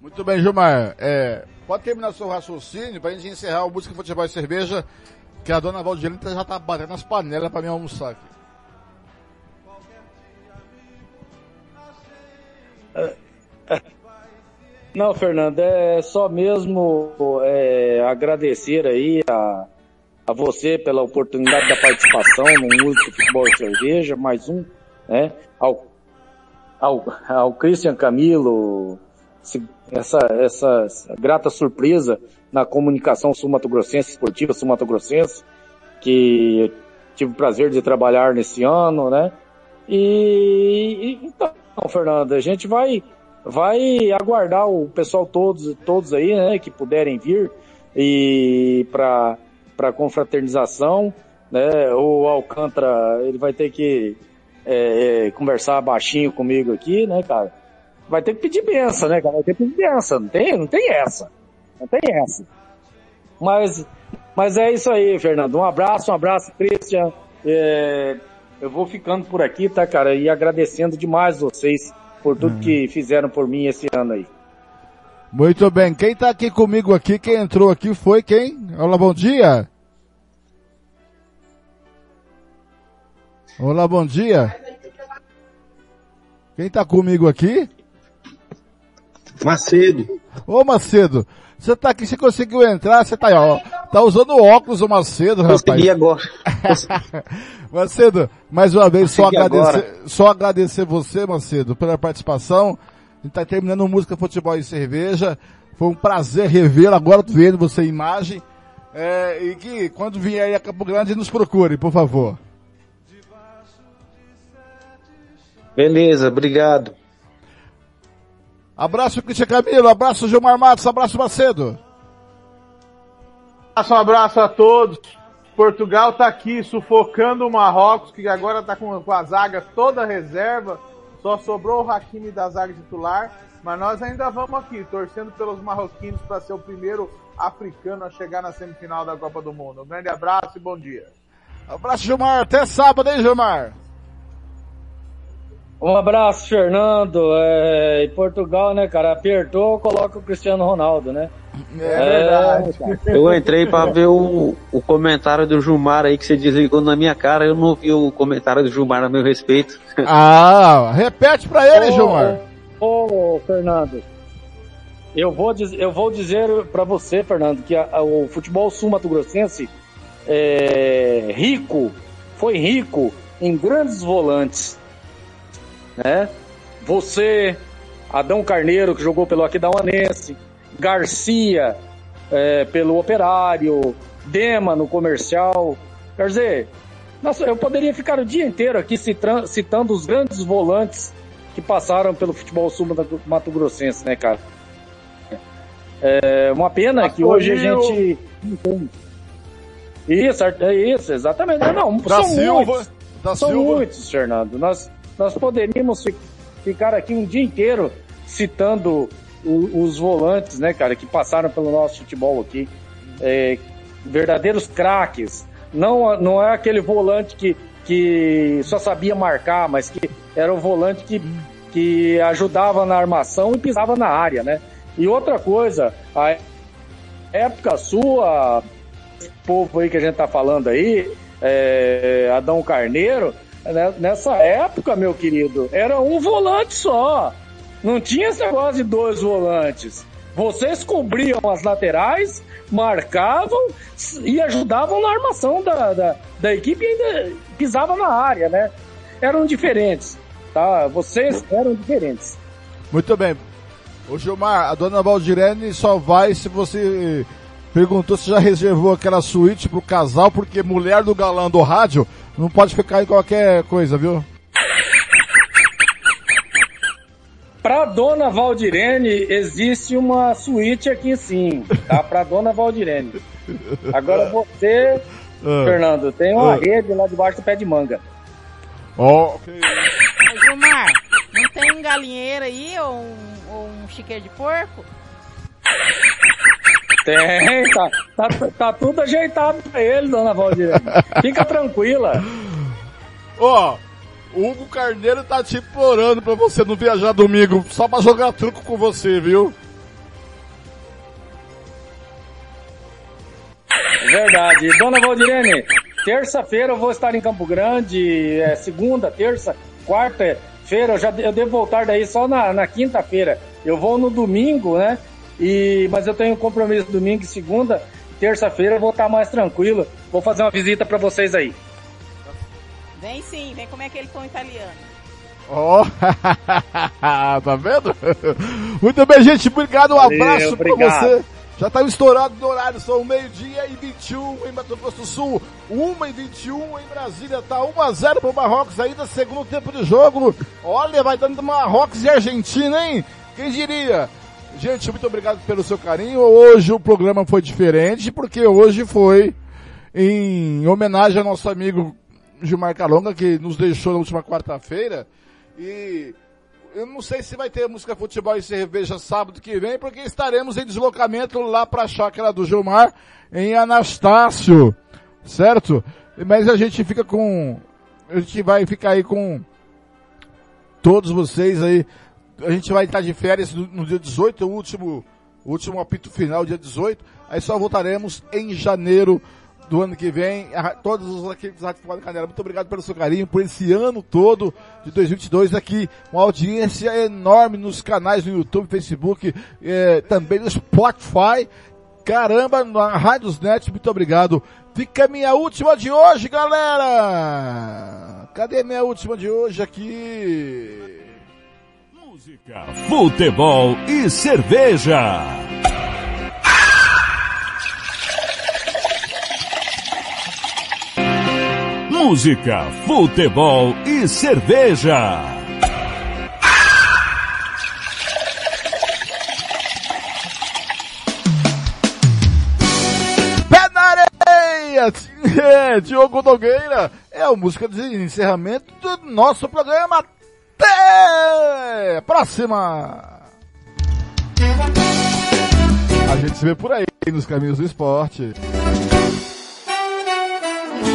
Muito bem, Gilmar. É, pode terminar seu raciocínio pra gente encerrar o Música Futebol e Cerveja, que a dona Valdirita já tá batendo nas panelas pra mim almoçar aqui. Não, Fernando, é só mesmo é, agradecer aí a, a você pela oportunidade da participação no Música Futebol e Cerveja, mais um, né? Ao, ao, ao Christian Camilo, essa, essa, essa grata surpresa na comunicação sul-mato-grossense, esportiva sul-mato-grossense, que tive o prazer de trabalhar nesse ano, né? E, e então, Fernando, a gente vai vai aguardar o pessoal todos todos aí, né, que puderem vir e para para confraternização, né? O Alcântara ele vai ter que é, é, conversar baixinho comigo aqui, né, cara? Vai ter que pedir benção, né, cara? Vai ter que pedir benção, não tem, não tem essa, não tem essa. Mas mas é isso aí, Fernando. Um abraço, um abraço, Christian. É, eu vou ficando por aqui, tá, cara? E agradecendo demais vocês por tudo uhum. que fizeram por mim esse ano aí. Muito bem. Quem tá aqui comigo aqui, quem entrou aqui foi quem? Olá, bom dia. Olá, bom dia. Quem tá comigo aqui? Macedo. Ô Macedo, você tá aqui, você conseguiu entrar, você tá aí, ó. Tá usando óculos o Macedo, rapaz. Consegui agora. Macedo, mais uma vez, só agradecer, só agradecer você, Macedo, pela participação. A gente tá terminando Música, Futebol e Cerveja. Foi um prazer revê-lo, agora vendo você em imagem. É, e que quando vier aí a Campo Grande, nos procure, por favor. Beleza, obrigado. Abraço, Cristian Camilo. Abraço, Gilmar Matos. Abraço, Macedo. Um abraço a todos. Portugal está aqui sufocando o Marrocos, que agora está com, com a zaga toda reserva. Só sobrou o Hakimi da zaga titular. Mas nós ainda vamos aqui, torcendo pelos marroquinos para ser o primeiro africano a chegar na semifinal da Copa do Mundo. Um grande abraço e bom dia. Abraço, Gilmar. Até sábado, hein, Gilmar? Um abraço, Fernando. É, em Portugal, né, cara? Apertou, coloca o Cristiano Ronaldo, né? É, é verdade. Eu entrei para ver o, o comentário do Gilmar aí que você desligou na minha cara. Eu não vi o comentário do Gilmar a meu respeito. Ah, repete para ele, ô, Gilmar. Ô, ô, Fernando. Eu vou, diz, eu vou dizer para você, Fernando, que a, a, o futebol sul-mato-grossense é rico, foi rico em grandes volantes né? Você, Adão Carneiro, que jogou pelo Aquidauanense, Garcia, é, pelo Operário, Dema no Comercial. Quer dizer, nossa, eu poderia ficar o dia inteiro aqui citando os grandes volantes que passaram pelo futebol sul-mato grossense, né, cara? É uma pena que hoje a gente. Isso, é isso, exatamente. Não, da são Silva, muitos, da são Silva. muitos, Fernando. Nós, nós poderíamos ficar aqui um dia inteiro citando os volantes, né, cara, que passaram pelo nosso futebol aqui. É, verdadeiros craques. Não, não é aquele volante que, que só sabia marcar, mas que era o volante que, que ajudava na armação e pisava na área, né? E outra coisa, a época sua, povo aí que a gente tá falando aí, é, Adão Carneiro, né, nessa época, meu querido, era um volante só. Não tinha esse negócio de dois volantes. Vocês cobriam as laterais, marcavam e ajudavam na armação da, da, da equipe e ainda pisavam na área, né? Eram diferentes, tá? Vocês eram diferentes. Muito bem. Ô Gilmar, a dona Valdirene só vai se você perguntou se já reservou aquela suíte pro casal, porque mulher do galã do rádio não pode ficar em qualquer coisa, viu? Pra dona Valdirene, existe uma suíte aqui sim, tá? Pra dona Valdirene. Agora você, uh, Fernando, tem uma uh. rede lá debaixo do pé de manga. Ó. Oh. Gilmar, não tem um galinheiro aí ou um, ou um chiqueiro de porco? Tem, tá, tá, tá tudo ajeitado pra ele, dona Valdir. Fica tranquila. Ó, o Hugo Carneiro tá te implorando pra você não viajar domingo, só pra jogar truco com você, viu? Verdade. Dona Valdirene, terça-feira eu vou estar em Campo Grande, é, segunda, terça, quarta-feira, eu já eu devo voltar daí só na, na quinta-feira. Eu vou no domingo, né? E, mas eu tenho compromisso domingo e segunda. Terça-feira eu vou estar mais tranquilo. Vou fazer uma visita para vocês aí. Vem sim, vem comer aquele pão italiano. Ó, tá vendo? Muito bem, gente. Obrigado, um Valeu, abraço pra obrigado. você. Já tá estourado no horário, são meio-dia e 21 em Mato Grosso do Sul, 1 e 21 em Brasília, tá 1 a 0 pro Marrocos ainda, segundo tempo de jogo. Olha, vai dando Marrocos e Argentina, hein? Quem diria? Gente, muito obrigado pelo seu carinho. Hoje o programa foi diferente, porque hoje foi em homenagem ao nosso amigo Gilmar Calonga, que nos deixou na última quarta-feira. E eu não sei se vai ter música futebol e cerveja sábado que vem, porque estaremos em deslocamento lá para a chácara do Gilmar, em Anastácio, certo? Mas a gente fica com, a gente vai ficar aí com todos vocês aí. A gente vai estar de férias no, dia 18, o último, último apito final, dia 18. Aí só voltaremos em janeiro do ano que vem. A- Todos os equipes da Rádio Canela, muito obrigado pelo seu carinho, por esse ano todo de 2022 aqui. Uma audiência enorme nos canais no YouTube, Facebook, eh, também no Spotify. Caramba, na Rádios Net, muito obrigado. Fica a minha última de hoje, galera! Cadê minha última de hoje aqui? Futebol e cerveja. Música, futebol e cerveja. Pé na areia! É, Diogo Nogueira é a música de encerramento do nosso programa. Até próxima! A gente se vê por aí nos caminhos do esporte.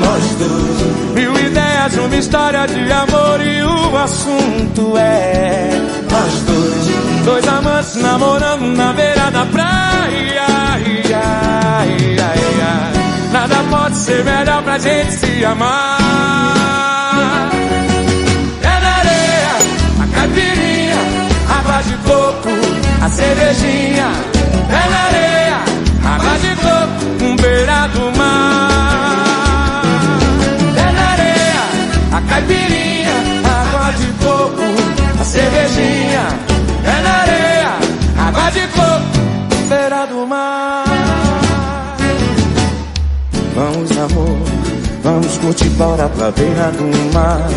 Nós dois. Mil ideias, uma história de amor e o assunto é nós dois. Dois amantes namorando na beira da praia. Ai, ai, ai, ai. Nada pode ser melhor pra gente se amar. É na areia, a caipirinha, água de coco, a cervejinha. É na areia, água de coco, um beira do mar. A caipirinha, água de coco, a cervejinha. É na areia, água de coco, beira do mar. Vamos amor, vamos curtir bora pra beira do mar.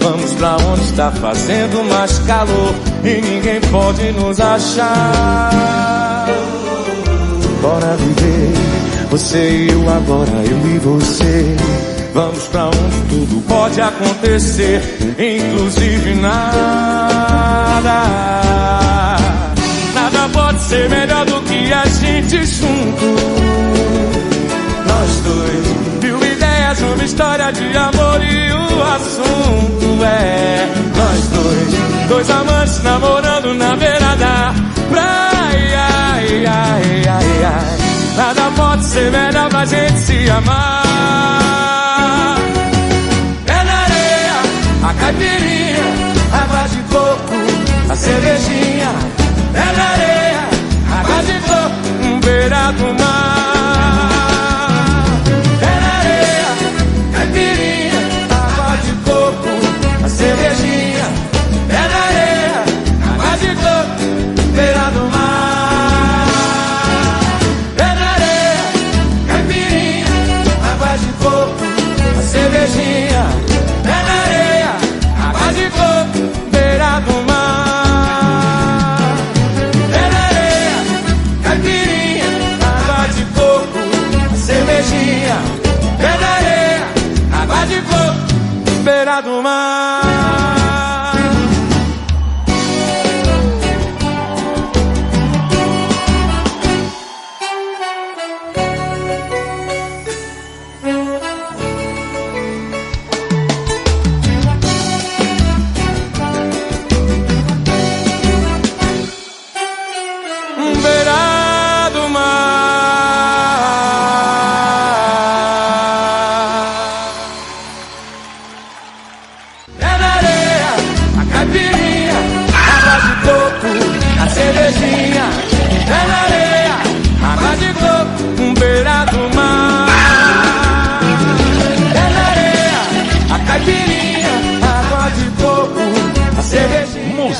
Vamos pra onde está fazendo mais calor e ninguém pode nos achar. Bora viver, você e eu agora, eu e você. Vamos pra onde tudo pode acontecer, inclusive nada. Nada pode ser melhor do que a gente junto. Nós dois, mil ideias, uma história de amor e o assunto é nós dois, dois amantes namorando na beira da praia. Ai, ai, ai, ai. Nada pode ser melhor pra gente se amar. É na areia, a caipirinha, água de coco, a cervejinha. É na areia, água de coco, um beira do mar.